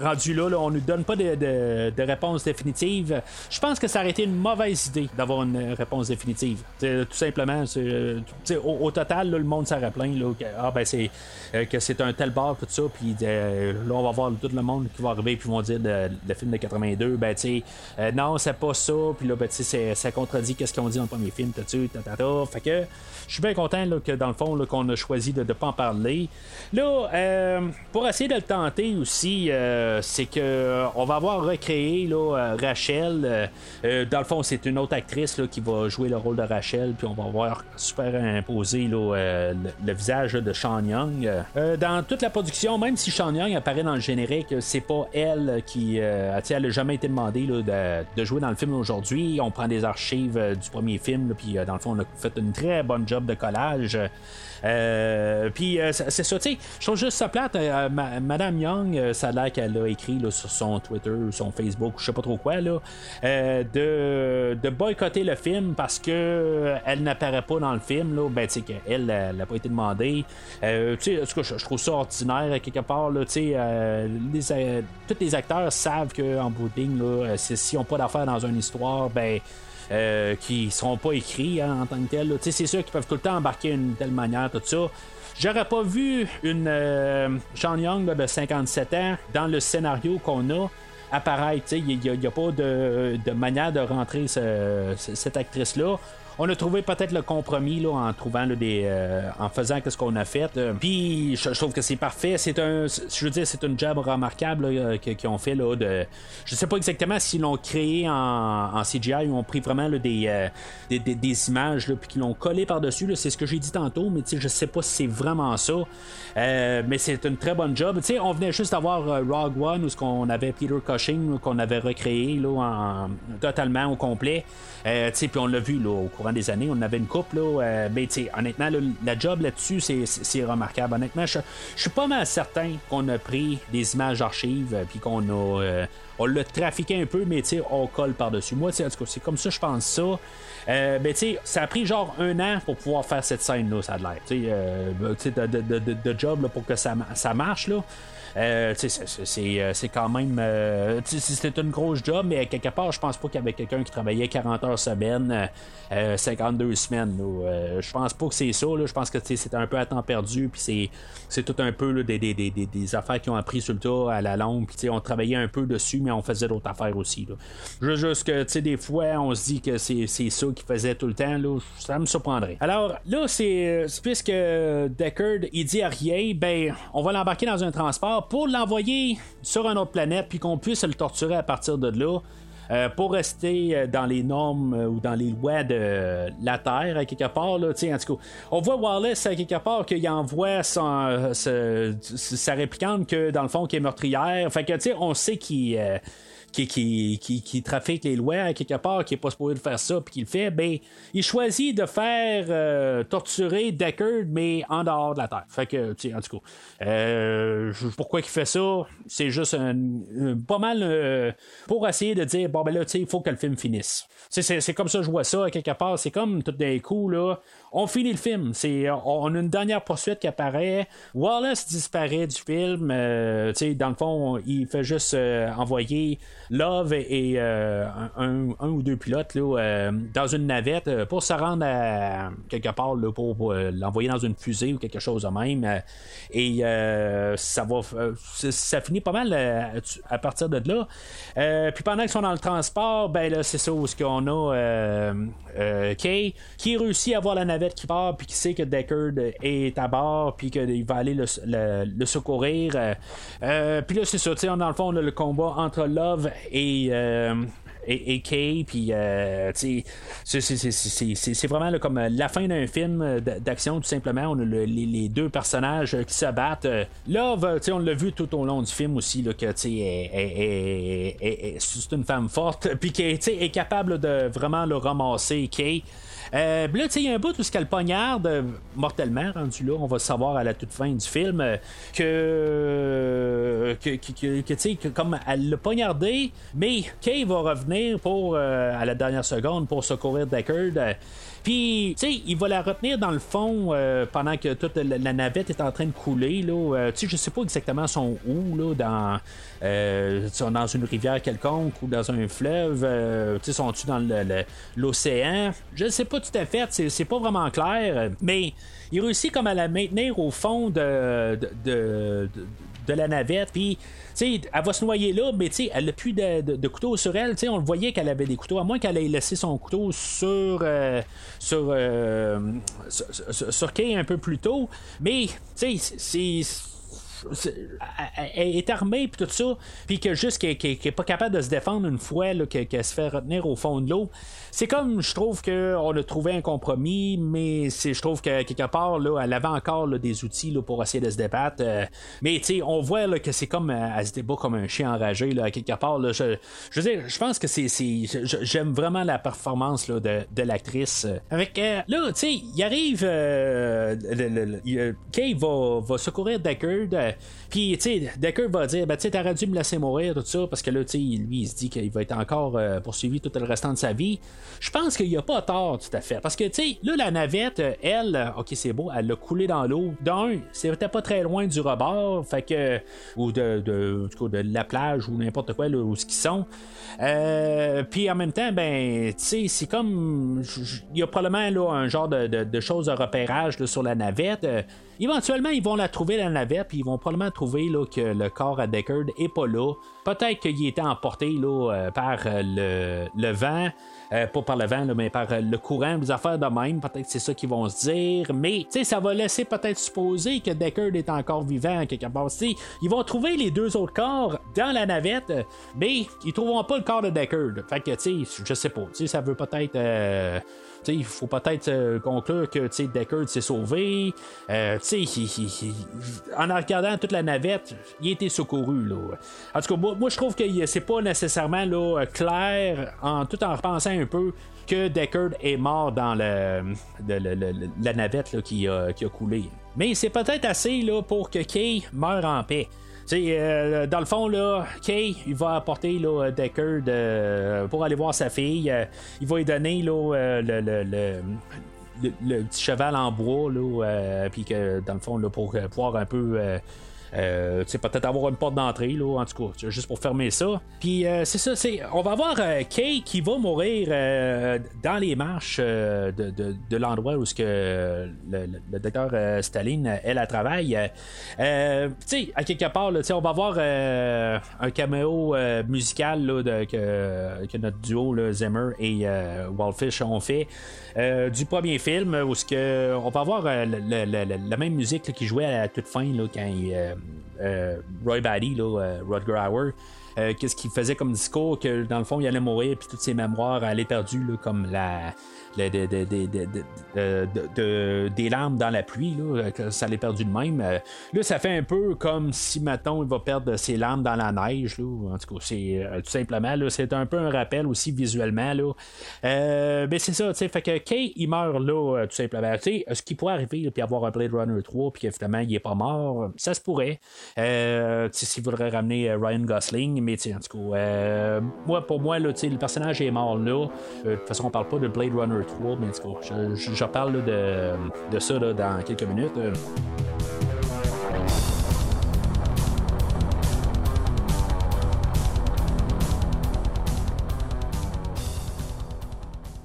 rendu là, là, on nous donne pas de, réponse définitive. Je pense que ça aurait été une mauvaise idée d'avoir une réponse définitive. Tu sais, tout simplement, euh, au, au total, là, le monde s'aurait plaint là, que, ah, ben, c'est, euh, un tel bar, tout ça, puis là, on va voir tout le monde qui va arriver, puis vont dire le, film de 82, ben, tu sais, non, c'est pas ça, puis là, ben, tu sais, ça contredit qu'est-ce qu'ils ont dit dans le premier film, tout ça, ta, ta, ta. Fait que je suis bien content que dans le fond, là, qu'on a choisi de ne pas en parler. Là, euh, pour essayer de le tenter aussi, euh, c'est que euh, on va avoir recréé là, Rachel. dans le fond, c'est une autre actrice là, qui va jouer le rôle de Rachel, puis on va voir superimposer là, le, visage de Sean Young. Dans toute la production, même si Sean Young apparaît dans le générique, c'est pas elle qui. Elle n'a jamais été demandée de, de jouer dans le film aujourd'hui. On prend des archives du premier film, puis dans le fond, on a fait une très bonne job de collage. Euh, puis euh, c'est ça, tu sais, je trouve juste ça plate. euh, ma- Madame Young, ça a l'air qu'elle a écrit là, sur son Twitter, son Facebook, je sais pas trop quoi, là, de, de boycotter le film parce que elle n'apparaît pas dans le film. Là, ben, tu sais, qu'elle n'a pas été demandée. Tu sais, tout je, trouve ça ordinaire quelque part. Tu sais, les, tous les acteurs savent qu'en bout de ligne, s'ils n'ont pas d'affaires dans une histoire, ben euh, qui seront pas écrits hein, en tant que tel. là. Tu sais, C'est sûr qu'ils peuvent tout le temps embarquer d'une telle manière, tout ça. J'aurais pas vu une euh, Sean Young de 57 ans dans le scénario qu'on a apparaître. Il n'y a, pas de, manière de rentrer ce- ce- cette actrice-là. On a trouvé peut-être le compromis là, en trouvant des, euh, en faisant ce qu'on a fait. Euh, Puis je, trouve que c'est parfait. C'est un, je veux dire, c'est une job remarquable que- qu'ils ont fait là. De, je sais pas exactement s'ils l'ont créé en, CGI ou ont pris vraiment des, euh, des, images puis qu'ils l'ont collé par dessus. C'est ce que j'ai dit tantôt, mais je sais pas si c'est vraiment ça. Euh, mais c'est une très bonne job. On venait juste d'avoir euh, Rogue One où ce qu'on avait Peter Cushing qu'on avait recréé là, en, totalement au complet. Euh, puis on l'a vu là, au courant des années, on avait une coupe là, euh, mais honnêtement, la job là-dessus, c'est, remarquable. Honnêtement, je, suis pas mal certain qu'on a pris des images d'archives euh, puis qu'on a euh, on l'a trafiqué un peu, mais on colle par-dessus. Moi, en tout cas, c'est comme ça, je pense ça. Euh, ben, ça a pris genre un an pour pouvoir faire cette scène-là, ça a l'air. Tu sais, euh, ben, de, de, de, job là, pour que ça, ça marche, là. Euh, c'est- c'est- c'est euh, c'est quand même. euh, C'était une grosse job, mais quelque part, je pense pas qu'il y avait quelqu'un qui travaillait 40 heures semaine, euh, euh, 52 semaines. Euh, je pense pas que c'est ça. Je pense que c'était un peu à temps perdu, puis c'est- c'est tout un peu des, des, des, des- affaires qui ont appris sur le tas à la longue, puis on travaillait un peu dessus, mais on faisait d'autres affaires aussi. Là. Juste que, des fois, on se dit que c'est c'est ça qu'ils faisaient tout le temps, là, ça me surprendrait. Alors, là, c'est c'est puisque Deckard, il dit à rien, ben, on va l'embarquer dans un transport pour l'envoyer sur une autre planète, puis qu'on puisse le torturer à partir de là. euh, pour rester euh, dans les normes euh, ou dans les lois de la Terre, à quelque part. Là, en tout cas, on voit Wallace à quelque part qu'il envoie ce- sa réplicante que dans le fond qui est meurtrière. Fait que on sait qu'il qui, qui, qui, qui trafique les lois à quelque part, qui est pas supposé faire ça, puis qui le fait, ben, il choisit de faire euh, torturer Deckard, mais en dehors de la Terre. Fait que, tu sais, en tout cas, euh, pourquoi il fait ça? C'est juste pas mal euh, pour essayer de dire, bon, ben là, tu sais, il faut que le film finisse. C'est, comme ça que je vois ça, à quelque part. C'est comme tout d'un coup, là, on finit le film. On a une dernière poursuite qui apparaît. Wallace disparaît du film. tu sais, dans le fond, il fait juste envoyer Love et, euh, un, ou deux pilotes là, euh, dans une navette euh, pour se rendre à quelque part là, pour, l'envoyer dans une fusée ou quelque chose de même. Et ça va, ça, finit pas mal à partir de là. Puis pendant qu'ils sont dans le transport, ben là, c'est ça où ce qu'on a Kay qui réussit à voir la navette qui part puis qui sait que Deckard est à bord puis qu'il va aller le, secourir. Puis là, c'est ça, tu dans le fond, on a le combat entre Love et. euh, et, et Kay, puis euh, c'est- vraiment comme euh, la fin d'un film euh, d'action, tout simplement. On a le- les, deux personnages qui se battent. Euh, Love, on l'a vu tout au long du film aussi, que c'est une femme forte, [laughs] puis qui est capable de vraiment le ramasser, Kay. Euh, là, il y a un bout où qu'elle poignarde euh, mortellement, rendu là, on va savoir à la toute fin du film euh, que, que, que, que- que comme elle l'a poignardé, mais Kay va revenir pour euh, à la dernière seconde pour secourir Deckard. Puis, tu sais, il va la retenir dans le fond euh, pendant que toute la, navette est en train de couler. Là, Euh, tu sais, je sais pas exactement son où, là, dans, euh, dans une rivière quelconque ou dans un fleuve. tu sais, sont-ils dans l'océan? Je ne sais pas tout à fait, c'est, pas vraiment clair, mais il réussit comme à la maintenir au fond de- de- de la navette, puis tu sais, elle va se noyer là, mais tu sais, elle n'a plus de, de- couteau sur elle. tu sais, on le voyait qu'elle avait des couteaux, à moins qu'elle ait laissé son couteau sur euh, sur, euh, sur, sur- Kay un peu plus tôt. Mais tu sais, c'est- elle- est armée puis tout ça puis que juste qu'elle qu'elle- qu'elle est pas capable de se défendre une fois qu'elle se fait retenir au fond de l'eau. C'est comme je trouve qu'on a trouvé un compromis mais je trouve que quelque part là, elle avait encore des outils pour essayer de se débattre. Euh, mais on voit que c'est comme euh, elle se débat comme un chien enragé là, quelque part là, je, je veux dire je pense que c'est j'aime vraiment la performance là, de, de l'actrice. Avec euh, là tu sais il arrive euh, euh, Kay va, va secourir Deckard euh, puis tu sais Deckard va dire ben tu sais t'aurais dû me laisser mourir tout ça parce que là tu sais lui il se dit qu'il va être encore euh, poursuivi tout le restant de sa vie. Je pense qu'il n'y a pas tort tout à fait. Parce que tu sais là la navette euh, elle ok c'est beau elle a coulé dans l'eau. D'un c'était pas très loin du rebord fait que ou de, de, cas, de la plage ou n'importe quoi là, où ce qu'ils sont. Puis en même temps ben tu sais c'est comme il y a probablement là un genre de, de, de choses de repérage là, sur la navette. Éventuellement ils vont la trouver la navette puis ils vont probablement trouver là, que le corps à Deckard est pas là peut-être qu'il était emporté là, euh, par euh, le, vent euh, pas par le vent, là, mais par le courant, des affaires de même. Peut-être que c'est ça qu'ils vont se dire. Mais, ça va laisser peut-être supposer que Deckard est encore vivant quelque part. Sais, ils vont trouver les deux autres corps dans la navette, mais ils trouveront pas le corps de Deckard. Fait que, tu sais, je sais pas. Ça veut peut-être. Il faut peut-être euh, conclure que Deckard s'est sauvé. Euh, en regardant toute la navette, il a été secouru. Là. En tout cas, moi, moi, je trouve que c'est pas nécessairement là, clair, en, tout en repensant un peu, que Deckard est mort dans le, la navette qui, a, qui a coulé. Mais c'est peut-être assez là, pour que Kay meure en paix. Euh, dans le fond, là, Kay, il va apporter là, Deckard euh, pour aller voir sa fille. Euh, il va lui donner là, euh, le, le- le- petit cheval en bois, là, puis que dans le fond, là, pour pouvoir un peu. Euh, peut-être avoir une porte d'entrée, là, en tout cas, juste pour fermer ça. Puis euh, c'est ça, c'est, on va avoir euh, Kay qui va mourir euh, dans les marches de, de- l'endroit où ce que le, docteur Staline, elle, elle travaille. Tu sais, à quelque part, là, on va avoir un caméo musical là, de- que, que notre duo, là, Zimmer et Wildfish, ont fait. du premier film où ce que on va avoir la même musique qui jouait à la toute fin là, quand il, Roy Batty, là, euh, Rutger Hauer, euh, qu'est-ce qu'il faisait comme discours, que dans le fond, il allait mourir, puis toutes ses mémoires allaient perdues, comme la, des larmes dans la pluie, là, que ça l'ait perdu de même. Euh, là, ça fait un peu comme si, Maton il va perdre ses larmes dans la neige. Là. En tout cas, c'est euh, tout simplement, c'est un peu un rappel aussi visuellement. Là. Euh, ben, c'est ça, tu sais, fait que Kay, il meurt là, tout simplement. Tu sais, ce qui pourrait arriver, puis avoir un Blade Runner 3, puis évidemment, il est pas mort, ça se pourrait. Euh, s'il voudrait ramener Ryan Gosling, mais en tout cas, moi, pour moi, là, le personnage est mort là. de toute façon, on parle pas de Blade Runner 3, mais je, parle de, de ça dans quelques minutes.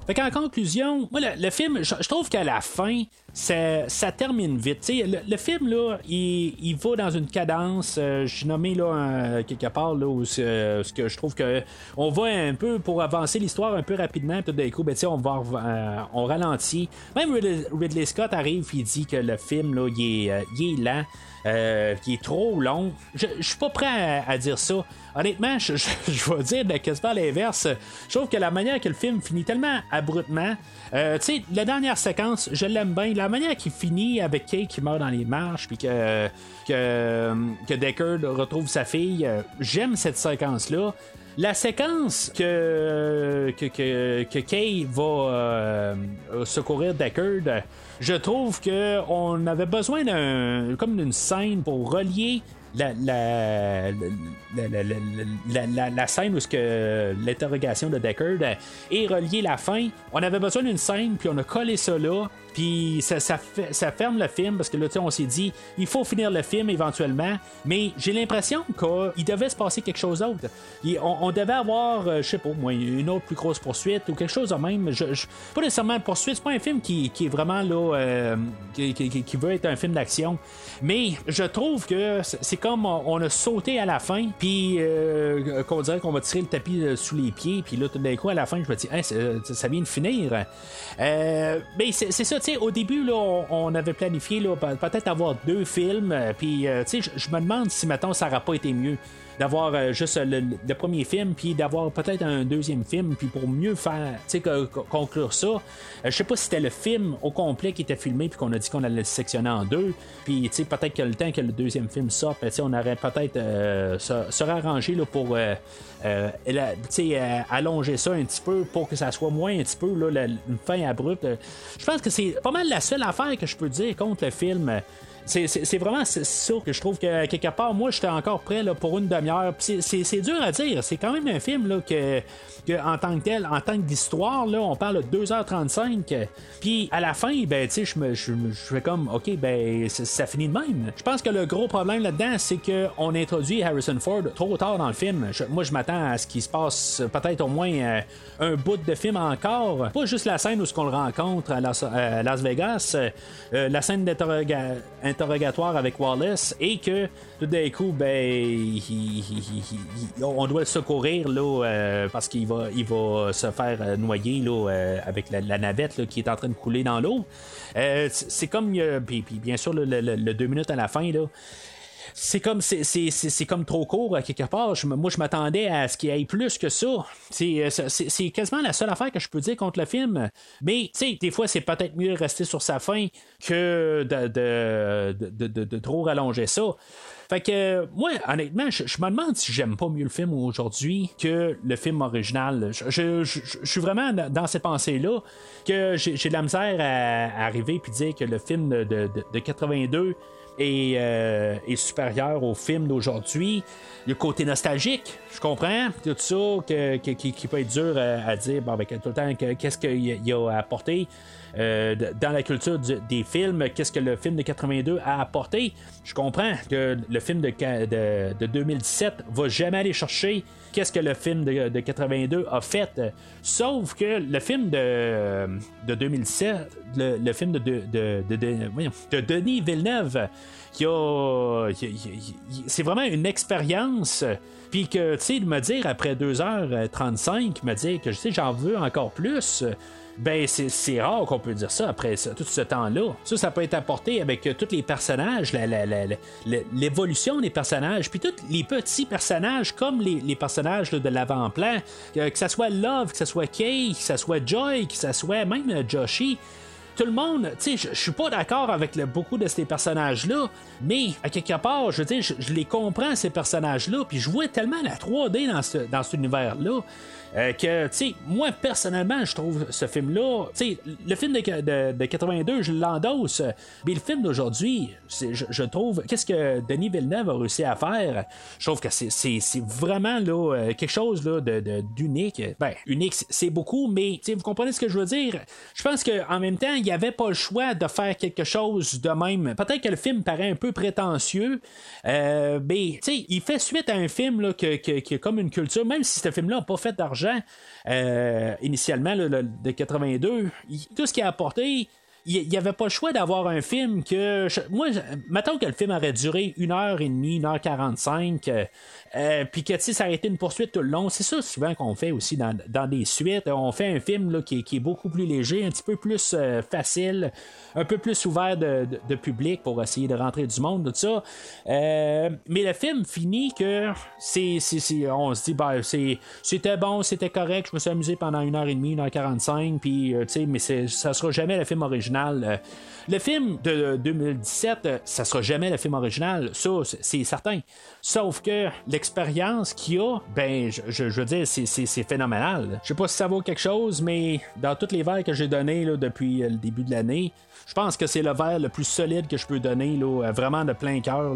Fait qu'en conclusion, moi, le, film, je, trouve qu'à la fin, ça, termine vite. Le, le, film, là, il, il, va dans une cadence. Euh, je suis nommé là, quelque part là, où euh, que je trouve que on va un peu pour avancer l'histoire un peu rapidement. Tout d'un coup, ben, on, va, euh, on ralentit. Même Ridley, Scott arrive et dit que le film, là, il est, il est lent. Euh, qui est trop long. Je, suis pas prêt à, dire ça. Honnêtement, je, je, [laughs] vais dire quasiment l'inverse. Je trouve que la manière que le film finit tellement abruptement. Euh, tu sais, la dernière séquence, je l'aime bien. La manière qu'il finit avec Kay qui meurt dans les marches, puis que, que, que Deckard retrouve sa fille, euh, j'aime cette séquence-là. La séquence que, que, que, que Kay va euh, secourir Deckard, je trouve qu'on avait besoin d'un comme d'une scène pour relier la, la, la, la, scène où que l'interrogation de Deckard et relier la fin. On avait besoin d'une scène, puis on a collé ça là. Puis ça, ça, ferme le film parce que là, on s'est dit, il faut finir le film éventuellement. Mais j'ai l'impression qu'il devait se passer quelque chose d'autre. On, devait avoir, euh, je sais pas, moi, une autre plus grosse poursuite ou quelque chose de même. Pas nécessairement une poursuite, c'est pas un film qui, est vraiment là, euh, qui, veut être un film d'action. Mais je trouve que c'est comme on a sauté à la fin, puis euh, qu'on dirait qu'on va tirer le tapis sous les pieds, puis là, tout d'un coup, à la fin, je me dis, ça, ça, vient de finir. mais c'est ça, au début, là, on, avait planifié peut-être avoir deux films, euh, puis euh, je me demande si maintenant ça n'aurait pas été mieux d'avoir euh, juste le, premier film, puis d'avoir peut-être un deuxième film, puis pour mieux faire, tu sais, conclure ça. Euh, je sais pas si c'était le film au complet qui était filmé, puis qu'on a dit qu'on allait le sectionner en deux, puis tu sais, peut-être que le temps que le deuxième film sorte, ben, on aurait peut-être euh, se, arrangé là, pour allonger ça un petit peu pour que ça soit moins un petit peu là, une fin abrupte. Je pense que c'est pas mal la seule affaire que je peux dire contre le film. C'est vraiment ça que je trouve que quelque part, moi, j'étais encore prêt pour une demi-heure. C'est dur à dire. C'est quand même un film là, que, en tant que tel, en tant qu'histoire, là, on parle de 2h35. Puis à la fin, ben, tu je me je, fais comme, OK, ben, ça finit de même. Je pense que le gros problème là-dedans, c'est qu'on introduit Harrison Ford trop tard dans le film. moi, je m'attends à ce qu'il se passe peut-être au moins euh, un bout de film encore. Pas juste la scène où ce qu'on le rencontre à Las, Vegas, euh, la scène d'interrogation interrogatoire avec Wallace et que tout d'un coup, ben, on doit le secourir là, euh, parce qu'il va, il va se faire euh, noyer là, euh, avec la, navette qui est en train de couler dans l'eau. c'est comme, puis, bien sûr, le, deux minutes à la fin, là, c'est comme c'est comme trop court à quelque part. moi, je m'attendais à ce qu'il y plus que ça. C'est quasiment la seule affaire que je peux dire contre le film. Mais, tu sais, des fois, c'est peut-être mieux de rester sur sa fin que de, de, de, de trop rallonger ça. Fait que, moi, honnêtement, je, me demande si j'aime pas mieux le film aujourd'hui que le film original. Je, suis vraiment dans ces pensées-là que j'ai de la misère à, arriver puis dire que le film de, de 82 euh, est, supérieur au film d'aujourd'hui. Le côté nostalgique, je comprends, tout ça qui, peut être dur à, dire, bon, avec tout le temps, qu'est-ce qu'il a apporté. Euh, dans la culture des films, qu'est-ce que le film de 82 a apporté? Je comprends que le film de, de, de 2017 va jamais aller chercher qu'est-ce que le film de, 82 a fait. Sauf que le film de, de 2007, le, film de, de, Denis Villeneuve, c'est vraiment une expérience. Puis que, tu sais, de me dire après 2h35, me dire que, je sais, j'en veux encore plus ben c'est rare qu'on peut dire ça après tout ce temps-là. Ça, ça peut être apporté avec tous les personnages, l'évolution des personnages, puis tous les petits personnages comme les, personnages de l'avant-plan, que, ce soit Love, que ce soit Kay, que ce soit Joy, que ce soit même Joshi tout le monde, tu sais, je suis pas d'accord avec beaucoup de ces personnages-là, mais à quelque part, je veux dire, je les comprends, ces personnages-là, puis je vois tellement la 3D dans, ce, dans cet univers-là. Euh, que, tu sais, moi, personnellement, je trouve ce film-là, tu sais, le film de, de, 82, je l'endosse, mais le film d'aujourd'hui, je, trouve, qu'est-ce que Denis Villeneuve a réussi à faire? Je trouve que c'est vraiment, là, euh, quelque chose, là, d'unique. Ben, unique, c'est beaucoup, mais, tu sais, vous comprenez ce que je veux dire? Je pense qu'en même temps, il n'y avait pas le choix de faire quelque chose de même. Peut-être que le film paraît un peu prétentieux, euh, mais, tu sais, il fait suite à un film, là, qui est comme une culture, même si ce film-là n'a pas fait d'argent, euh, initialement, là, de 82, tout ce qu'il a apporté, il n'y avait pas le choix d'avoir un film que. Je, moi, mettons que le film aurait duré 1h30, 1h45 euh, euh, puis que ça aurait été une poursuite tout le long. C'est ça souvent qu'on fait aussi dans, des suites. On fait un film là, qui, est beaucoup plus léger, un petit peu plus facile, un peu plus ouvert de, public pour essayer de rentrer du monde, tout ça. mais le film finit que c'est, on se dit, ben, c'était bon, c'était correct, je me suis amusé pendant une heure et demie, une heure quarante-cinq, puis, mais ça sera jamais le film original euh, le film de 2017, euh, ça sera jamais le film original, ça c'est certain. Sauf que l'expérience qu'il a, ben je, veux dire, c'est phénoménal. Je sais pas si ça vaut quelque chose, mais dans toutes les verres que j'ai donnés depuis euh, le début de l'année, je pense que c'est le verre le plus solide que je peux donner, là, vraiment de plein cœur.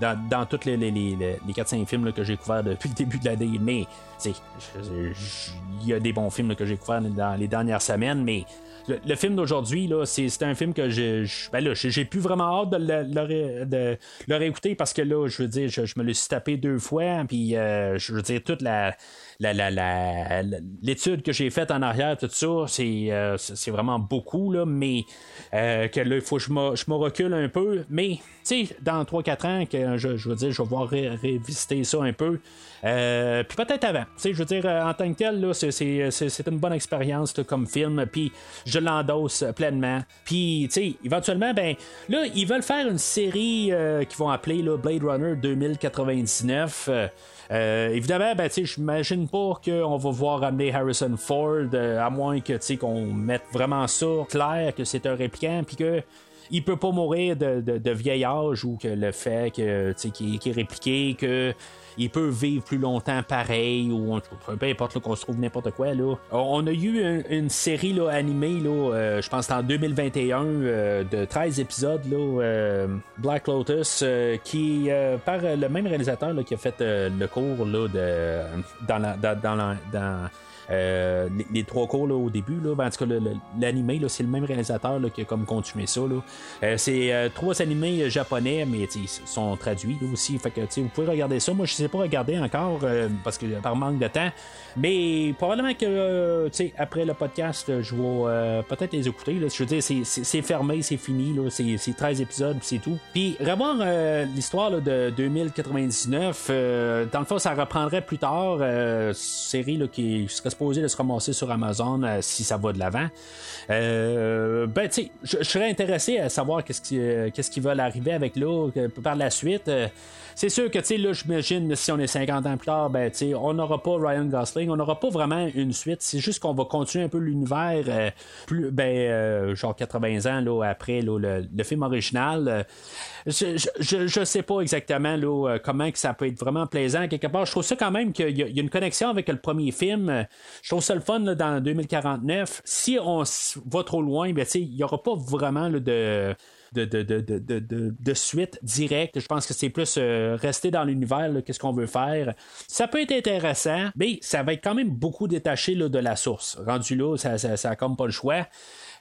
Dans, tous les, les, les, les 4-5 films que j'ai couverts depuis le début de l'année. Mais, il y a des bons films que j'ai couverts dans les dernières semaines, mais le, film d'aujourd'hui, c'est, un film que j'ai, ben j'ai plus vraiment hâte de le, de le réécouter parce que là, je veux dire, je, me le suis tapé deux fois, puis euh, je veux dire, toute la, l'étude que j'ai faite en arrière, tout ça, c'est, euh, vraiment beaucoup, là, mais euh, là, il faut que je me, recule un peu. Mais, dans 3-4 ans, que je, veux dire, je vais voir révisiter ça un peu. Euh, puis peut-être avant. Je veux dire, en tant que tel, c'est, une bonne expérience comme film. Puis je l'endosse pleinement. Puis, éventuellement, ben, là, ils veulent faire une série qu'ils vont appeler là, Blade Runner 2099. Euh, évidemment, ben, je m'imagine pas qu'on va voir amener Harrison Ford, euh, à moins que qu'on mette vraiment ça clair que c'est un répliquant, puis que il peut pas mourir de, de, vieil âge ou que le fait qu'il est répliqué, que il peut vivre plus longtemps pareil, ou peu importe qu'on se trouve n'importe quoi. Là. On a eu une, série là, animée, là, euh, je pense en 2021, euh, de 13 épisodes, là, euh, Black Lotus, qui par le même réalisateur qui a fait le cours là, de, dans, la, dans, la, dans euh, les, trois cours là, au début, là, ben, en tout cas, l'animé, c'est le même réalisateur là, qui a comme continué ça. Euh, c'est euh, trois animés japonais, mais ils sont traduits aussi. Fait que vous pouvez regarder ça. Moi, je ne sais pas regarder encore parce que par manque de temps. Mais probablement que après le podcast, je vais peut-être les écouter. Je veux dire, c'est fermé, c'est fini. C'est 13 épisodes, c'est tout. Puis revoir l'histoire de 2099, dans le fond, ça reprendrait plus tard. série qui serait supposé de se ramasser sur Amazon euh, si ça va de l'avant. Euh, ben, tu sais, je serais intéressé à savoir qu'est-ce qui, euh, qu'est-ce qui va arriver avec là par la suite. C'est sûr que, tu sais, là, j'imagine, si on est 50 ans plus tard, ben, tu sais, on n'aura pas Ryan Gosling, on n'aura pas vraiment une suite. C'est juste qu'on va continuer un peu l'univers, plus, ben, genre 80 ans, là, après, le, film original. Je, je, sais pas exactement là, comment que ça peut être vraiment plaisant. Quelque part, je trouve ça quand même qu'il y, a une connexion avec le premier film. Je trouve ça le fun dans 2049. Si on va trop loin, ben, il n'y aura pas vraiment de, de, suite directe. Je pense que c'est plus euh, rester dans l'univers, qu'est-ce qu'on veut faire. Ça peut être intéressant, mais ça va être quand même beaucoup détaché de la source. Rendu là, ça, ça, comme pas le choix.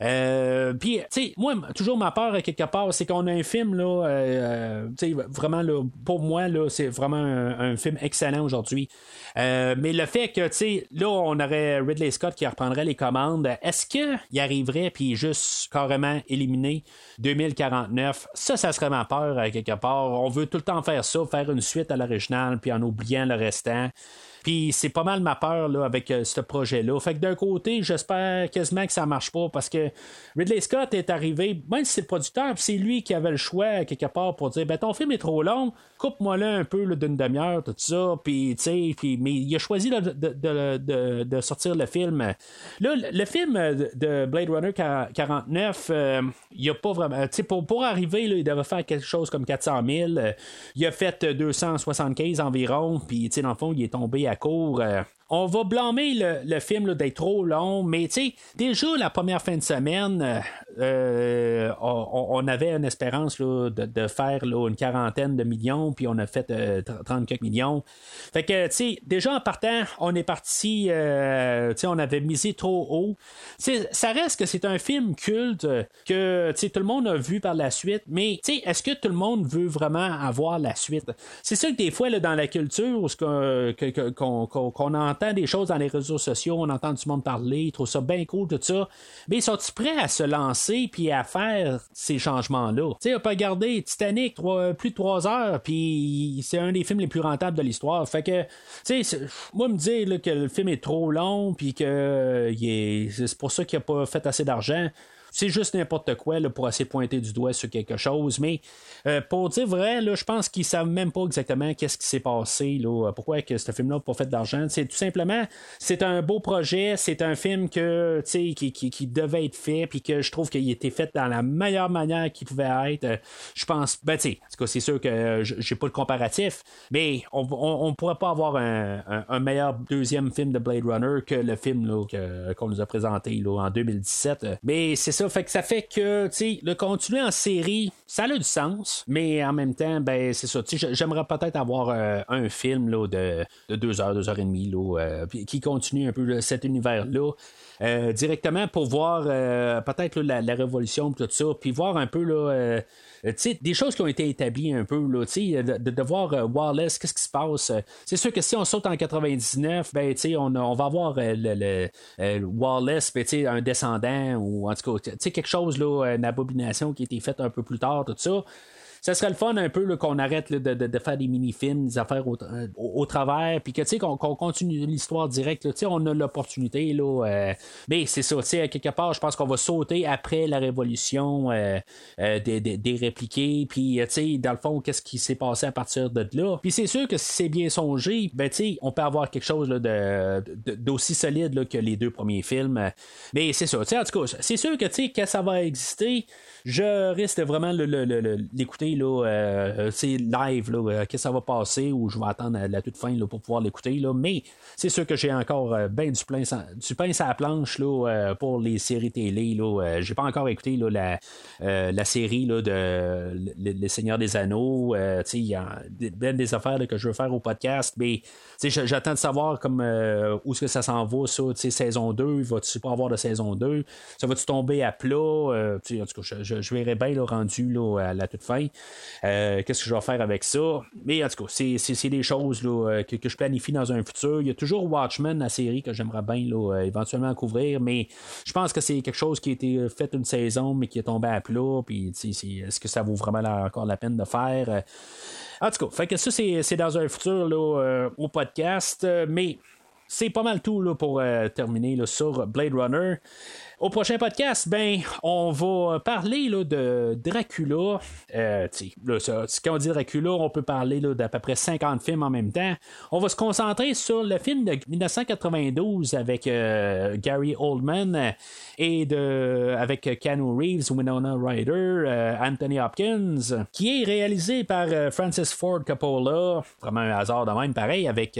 Euh, puis, tu sais, moi, toujours ma peur, quelque part, c'est qu'on a un film, là, euh, tu sais, vraiment, là, pour moi, là, c'est vraiment un, film excellent aujourd'hui. Euh, mais le fait que, tu sais, là, on aurait Ridley Scott qui reprendrait les commandes, est-ce qu'il arriverait, puis juste carrément éliminer 2049? Ça, ça serait ma peur, quelque part. On veut tout le temps faire ça, faire une suite à l'original, puis en oubliant le restant. Puis c'est pas mal ma peur là, avec euh, ce projet-là. Fait que d'un côté, j'espère quasiment que ça marche pas parce que Ridley Scott est arrivé, même si c'est le producteur, c'est lui qui avait le choix quelque part pour dire ben ton film est trop long, coupe-moi là un peu d'une demi-heure, tout ça. Puis, puis, mais il a choisi de, de, de, de, sortir le film. Là, le film de Blade Runner 49, euh, il a pas vraiment. Pour, pour arriver, là, il devait faire quelque chose comme 400 000. il a fait 275 environ. Puis, dans le fond, il est tombé à court. Euh, on va blâmer le, film d'être trop long, mais tu sais, déjà la première fin de semaine, euh, euh, on, avait une espérance de, faire une quarantaine de millions, puis on a fait 30 quelques millions. Fait que, tu sais, déjà en partant, on est parti, sais, on avait misé trop haut. ça reste que c'est un film culte que, tu tout le monde a vu par la suite, mais, tu sais, est-ce que tout le monde veut vraiment avoir la suite? C'est sûr que des fois, dans la culture, qu'on entend des choses dans les réseaux sociaux, on entend du monde parler, ils trouvent ça bien cool, tout ça. Mais sont-ils prêts à se lancer puis à faire ces changements-là? Tu sais, on peut regarder Titanic plus de trois heures, puis c'est un des films les plus rentables de l'histoire. Fait que, tu sais, moi, me dire que le film est trop long, puis que c'est pour ça qu'il n'a pas fait assez d'argent c'est juste n'importe quoi pour essayer de pointer du doigt sur quelque chose. Mais euh, pour dire vrai, je pense qu'ils savent même pas exactement qu'est-ce qui s'est passé, là, pourquoi que ce film-là n'a pas fait d'argent. C'est tout simplement, c'est un beau projet, c'est un film que, qui, qui, qui, devait être fait, puis que je trouve qu'il été fait dans la meilleure manière qu'il pouvait être. Euh, je pense, ben tu sais, c'est sûr que j'ai pas le comparatif, mais on, on, pourrait pas avoir un, meilleur deuxième film de Blade Runner que le film qu'on nous a présenté en 2017. Mais c'est ça ça fait que ça fait que, tu le continuer en série, ça a du sens, mais en même temps, ben, c'est ça. J'aimerais peut-être avoir euh, un film là, de, de deux heures, deux heures et demie, là, euh, qui continue un peu cet univers-là. Euh, directement pour voir peut-être la, la, révolution tout ça, puis voir un peu là, euh, des choses qui ont été établies un peu, là, de, de, voir euh, Wallace, qu'est-ce qui se passe? C'est sûr que si on saute en 99, ben, on, on va avoir euh, le, Wallace, ben, un descendant, ou en tout cas, quelque chose, là, une abomination qui a été faite un peu plus tard, tout ça ça serait le fun un peu qu'on arrête de, faire des mini-films, des affaires au, au, travers, puis que tu sais qu'on continue l'histoire directe. On a l'opportunité. là euh, mais c'est ça, à quelque part, je pense qu'on va sauter après la révolution euh, euh, des, des, répliqués, puis dans le fond, qu'est-ce qui s'est passé à partir de là. Puis c'est sûr que si c'est bien songé, ben on peut avoir quelque chose d'aussi solide que les deux premiers films. Mais c'est ça, en tout cas, c'est sûr que quand ça va exister, je risque vraiment l'écouter là, euh, live, là, euh, que ça va passer ou je vais attendre la toute fin là, pour pouvoir l'écouter. Là. Mais c'est sûr que j'ai encore euh, ben du, plein, du pain sur la planche là, pour les séries télé. Là. j'ai pas encore écouté là, la, la série là, de Les Seigneurs des Anneaux. il y a ben des affaires que je veux faire au podcast, mais j'attends de savoir comme où est-ce que ça s'en va, ça, saison 2, va-tu pas avoir de saison 2? Ça va-tu tomber à plat? en tout cas, je, je, verrai bien le rendu là, à la toute fin. Euh, qu'est-ce que je vais faire avec ça? Mais en tout cas, c'est des choses là, euh, que, je planifie dans un futur. Il y a toujours Watchmen, la série que j'aimerais bien là, euh, éventuellement couvrir, mais je pense que c'est quelque chose qui a été fait une saison, mais qui est tombé à plat. Puis, est-ce que ça vaut vraiment encore la peine de faire? En tout cas, fait que ça, c'est dans un futur là, au podcast, mais c'est pas mal tout là, pour terminer là, sur Blade Runner. Au prochain podcast, ben, on va parler là, de Dracula. Euh, quand on dit Dracula, on peut parler d'à peu près 50 films en même temps. On va se concentrer sur le film de 1992 avec euh, Gary Oldman et avec Keanu Reeves, Winona Ryder, euh, Anthony Hopkins, qui est réalisé par Francis Ford Coppola. Vraiment un hasard de même, pareil, avec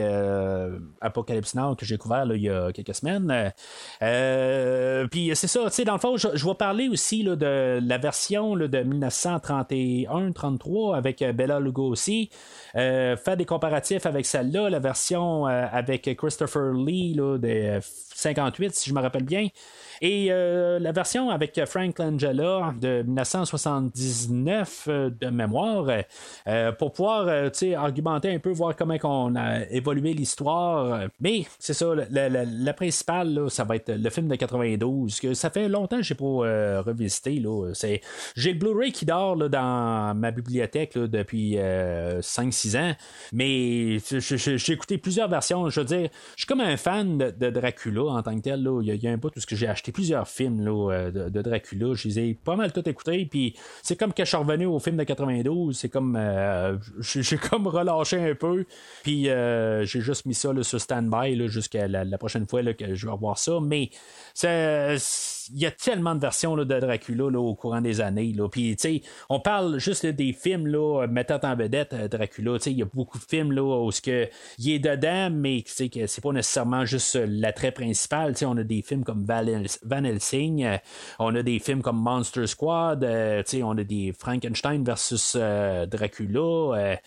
Apocalypse Now que j'ai couvert il y a quelques semaines. Puis c'est ça, tu sais, dans le fond, je, vais parler aussi de la version de 1931-33 avec euh, Bella Lugosi. Euh, faire des comparatifs avec celle-là, la version euh, avec Christopher Lee de 58, si je me rappelle bien. Et euh, la version avec Frank Langella de 1979 euh, de mémoire, euh, pour pouvoir argumenter un peu, voir comment on a évolué l'histoire. Mais c'est ça, la, principale, ça va être le film de 92, que ça fait longtemps que j'ai pas revisité. J'ai le Blu-ray qui dort dans ma bibliothèque depuis 5-6 ans, mais j'ai écouté plusieurs versions. Je veux dire, je suis comme un fan de, Dracula en tant que tel. Il, y a, un bout tout ce que j'ai acheté plusieurs films euh, de, Dracula. Je les ai pas mal tout écoutés. Puis c'est comme que je suis revenu au film de 92. C'est comme. Euh, j'ai comme relâché un peu. Puis euh, j'ai juste mis ça sur stand-by jusqu'à la, prochaine fois que je vais revoir ça. Mais c'est il y a tellement de versions de Dracula au courant des années. Là. Puis, on parle juste des films là, mettant en vedette euh, Dracula. Il y a beaucoup de films là, où que, il est dedans, mais que c'est pas nécessairement juste l'attrait principal. on a des films comme Van Helsing, euh, on a des films comme Monster Squad, euh, on a des Frankenstein versus Dracula.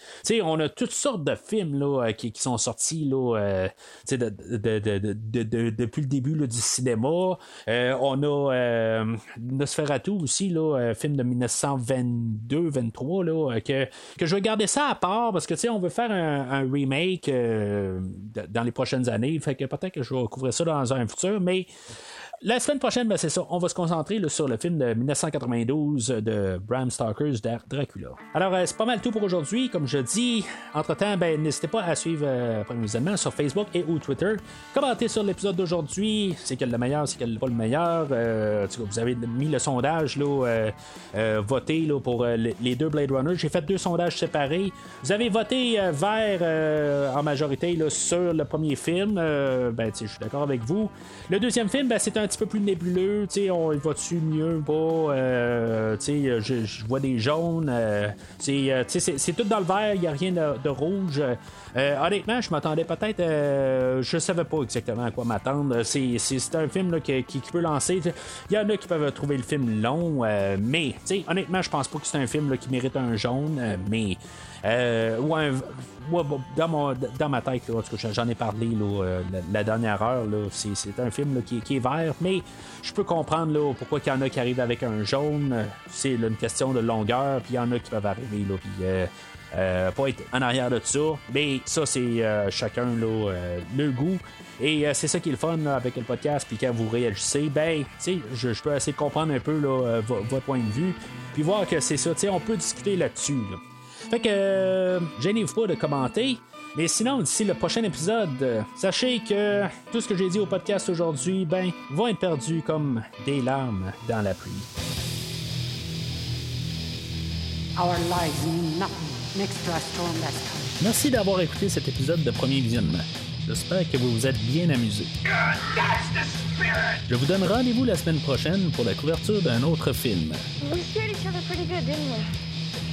on a toutes sortes de films là, qui, sont sortis là, depuis le début du cinéma. on a euh, Nosferatu aussi, là, euh, film de 1922-23, là, euh, que, que je vais garder ça à part parce que on veut faire un, remake dans les prochaines années. Fait que peut-être que je vais couvrir ça dans un futur, mais la semaine prochaine, ben, c'est ça. On va se concentrer sur le film de 1992 de Bram Stoker's Dracula. Alors, euh, c'est pas mal tout pour aujourd'hui. Comme je dis, entre-temps, ben, n'hésitez pas à suivre euh, sur Facebook et ou Twitter. Commentez sur l'épisode d'aujourd'hui. C'est quel le meilleur, c'est quel pas le meilleur. Euh, vous avez mis le sondage, là, euh, voté là, pour les deux Blade Runner. J'ai fait deux sondages séparés. Vous avez voté vert en majorité là, sur le premier film. ben, je suis d'accord avec vous. Le deuxième film, ben, c'est un petit peu plus nébuleux. On va-tu mieux pas? Euh, je, je vois des jaunes. Euh, euh, c'est tout dans le vert, il n'y a rien de, rouge. honnêtement, je m'attendais peut-être. je savais pas exactement à quoi m'attendre. C'est un film qui, peut lancer. Il y en a qui peuvent trouver le film long, mais honnêtement, je pense pas que c'est un film qui mérite un jaune. mais euh, dans, dans ma tête, j'en ai parlé euh, la, dernière heure. c'est, un film qui, est vert, mais je peux comprendre pourquoi il y en a qui arrivent avec un jaune. C'est une question de longueur, puis il y en a qui peuvent arriver. Là, euh, pas être en arrière de ça. Mais ça, c'est chacun le goût. Et c'est ça qui est le fun avec le podcast. Puis quand vous réagissez, ben, je, je peux essayer de comprendre un peu votre point de vue. Puis voir que c'est ça. On peut discuter là-dessus. Fait que, euh, gênez-vous pas de commenter. Mais sinon, d'ici le prochain épisode, sachez que tout ce que j'ai dit au podcast aujourd'hui, ben, va être perdu comme des larmes dans la pluie. Merci d'avoir écouté cet épisode de premier visionnement. J'espère que vous vous êtes bien amusé. Je vous donne rendez-vous la semaine prochaine pour la couverture d'un autre film.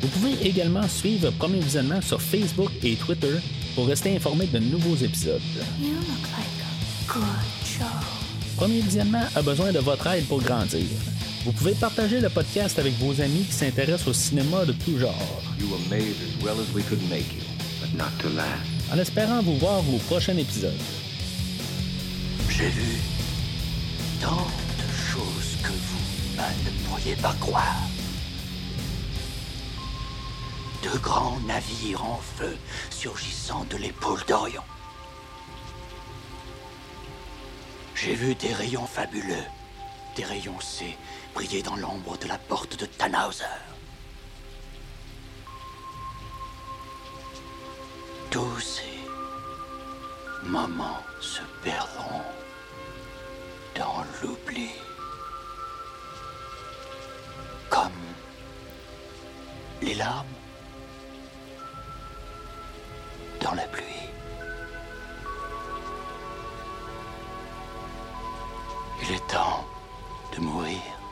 Vous pouvez également suivre Premier Visionnement sur Facebook et Twitter pour rester informé de nouveaux épisodes. Premier Visionnement a besoin de votre aide pour grandir. Vous pouvez partager le podcast avec vos amis qui s'intéressent au cinéma de tout genre. En espérant vous voir au prochain épisode. J'ai vu tant de choses que vous ne pourriez pas croire. De grands navires en feu surgissant de l'épaule d'Orion. J'ai vu des rayons fabuleux, des rayons C briller dans l'ombre de la porte de Tannhauser. Tous ces moments se perdront dans l'oubli. Comme les larmes dans la pluie. Il est temps de mourir.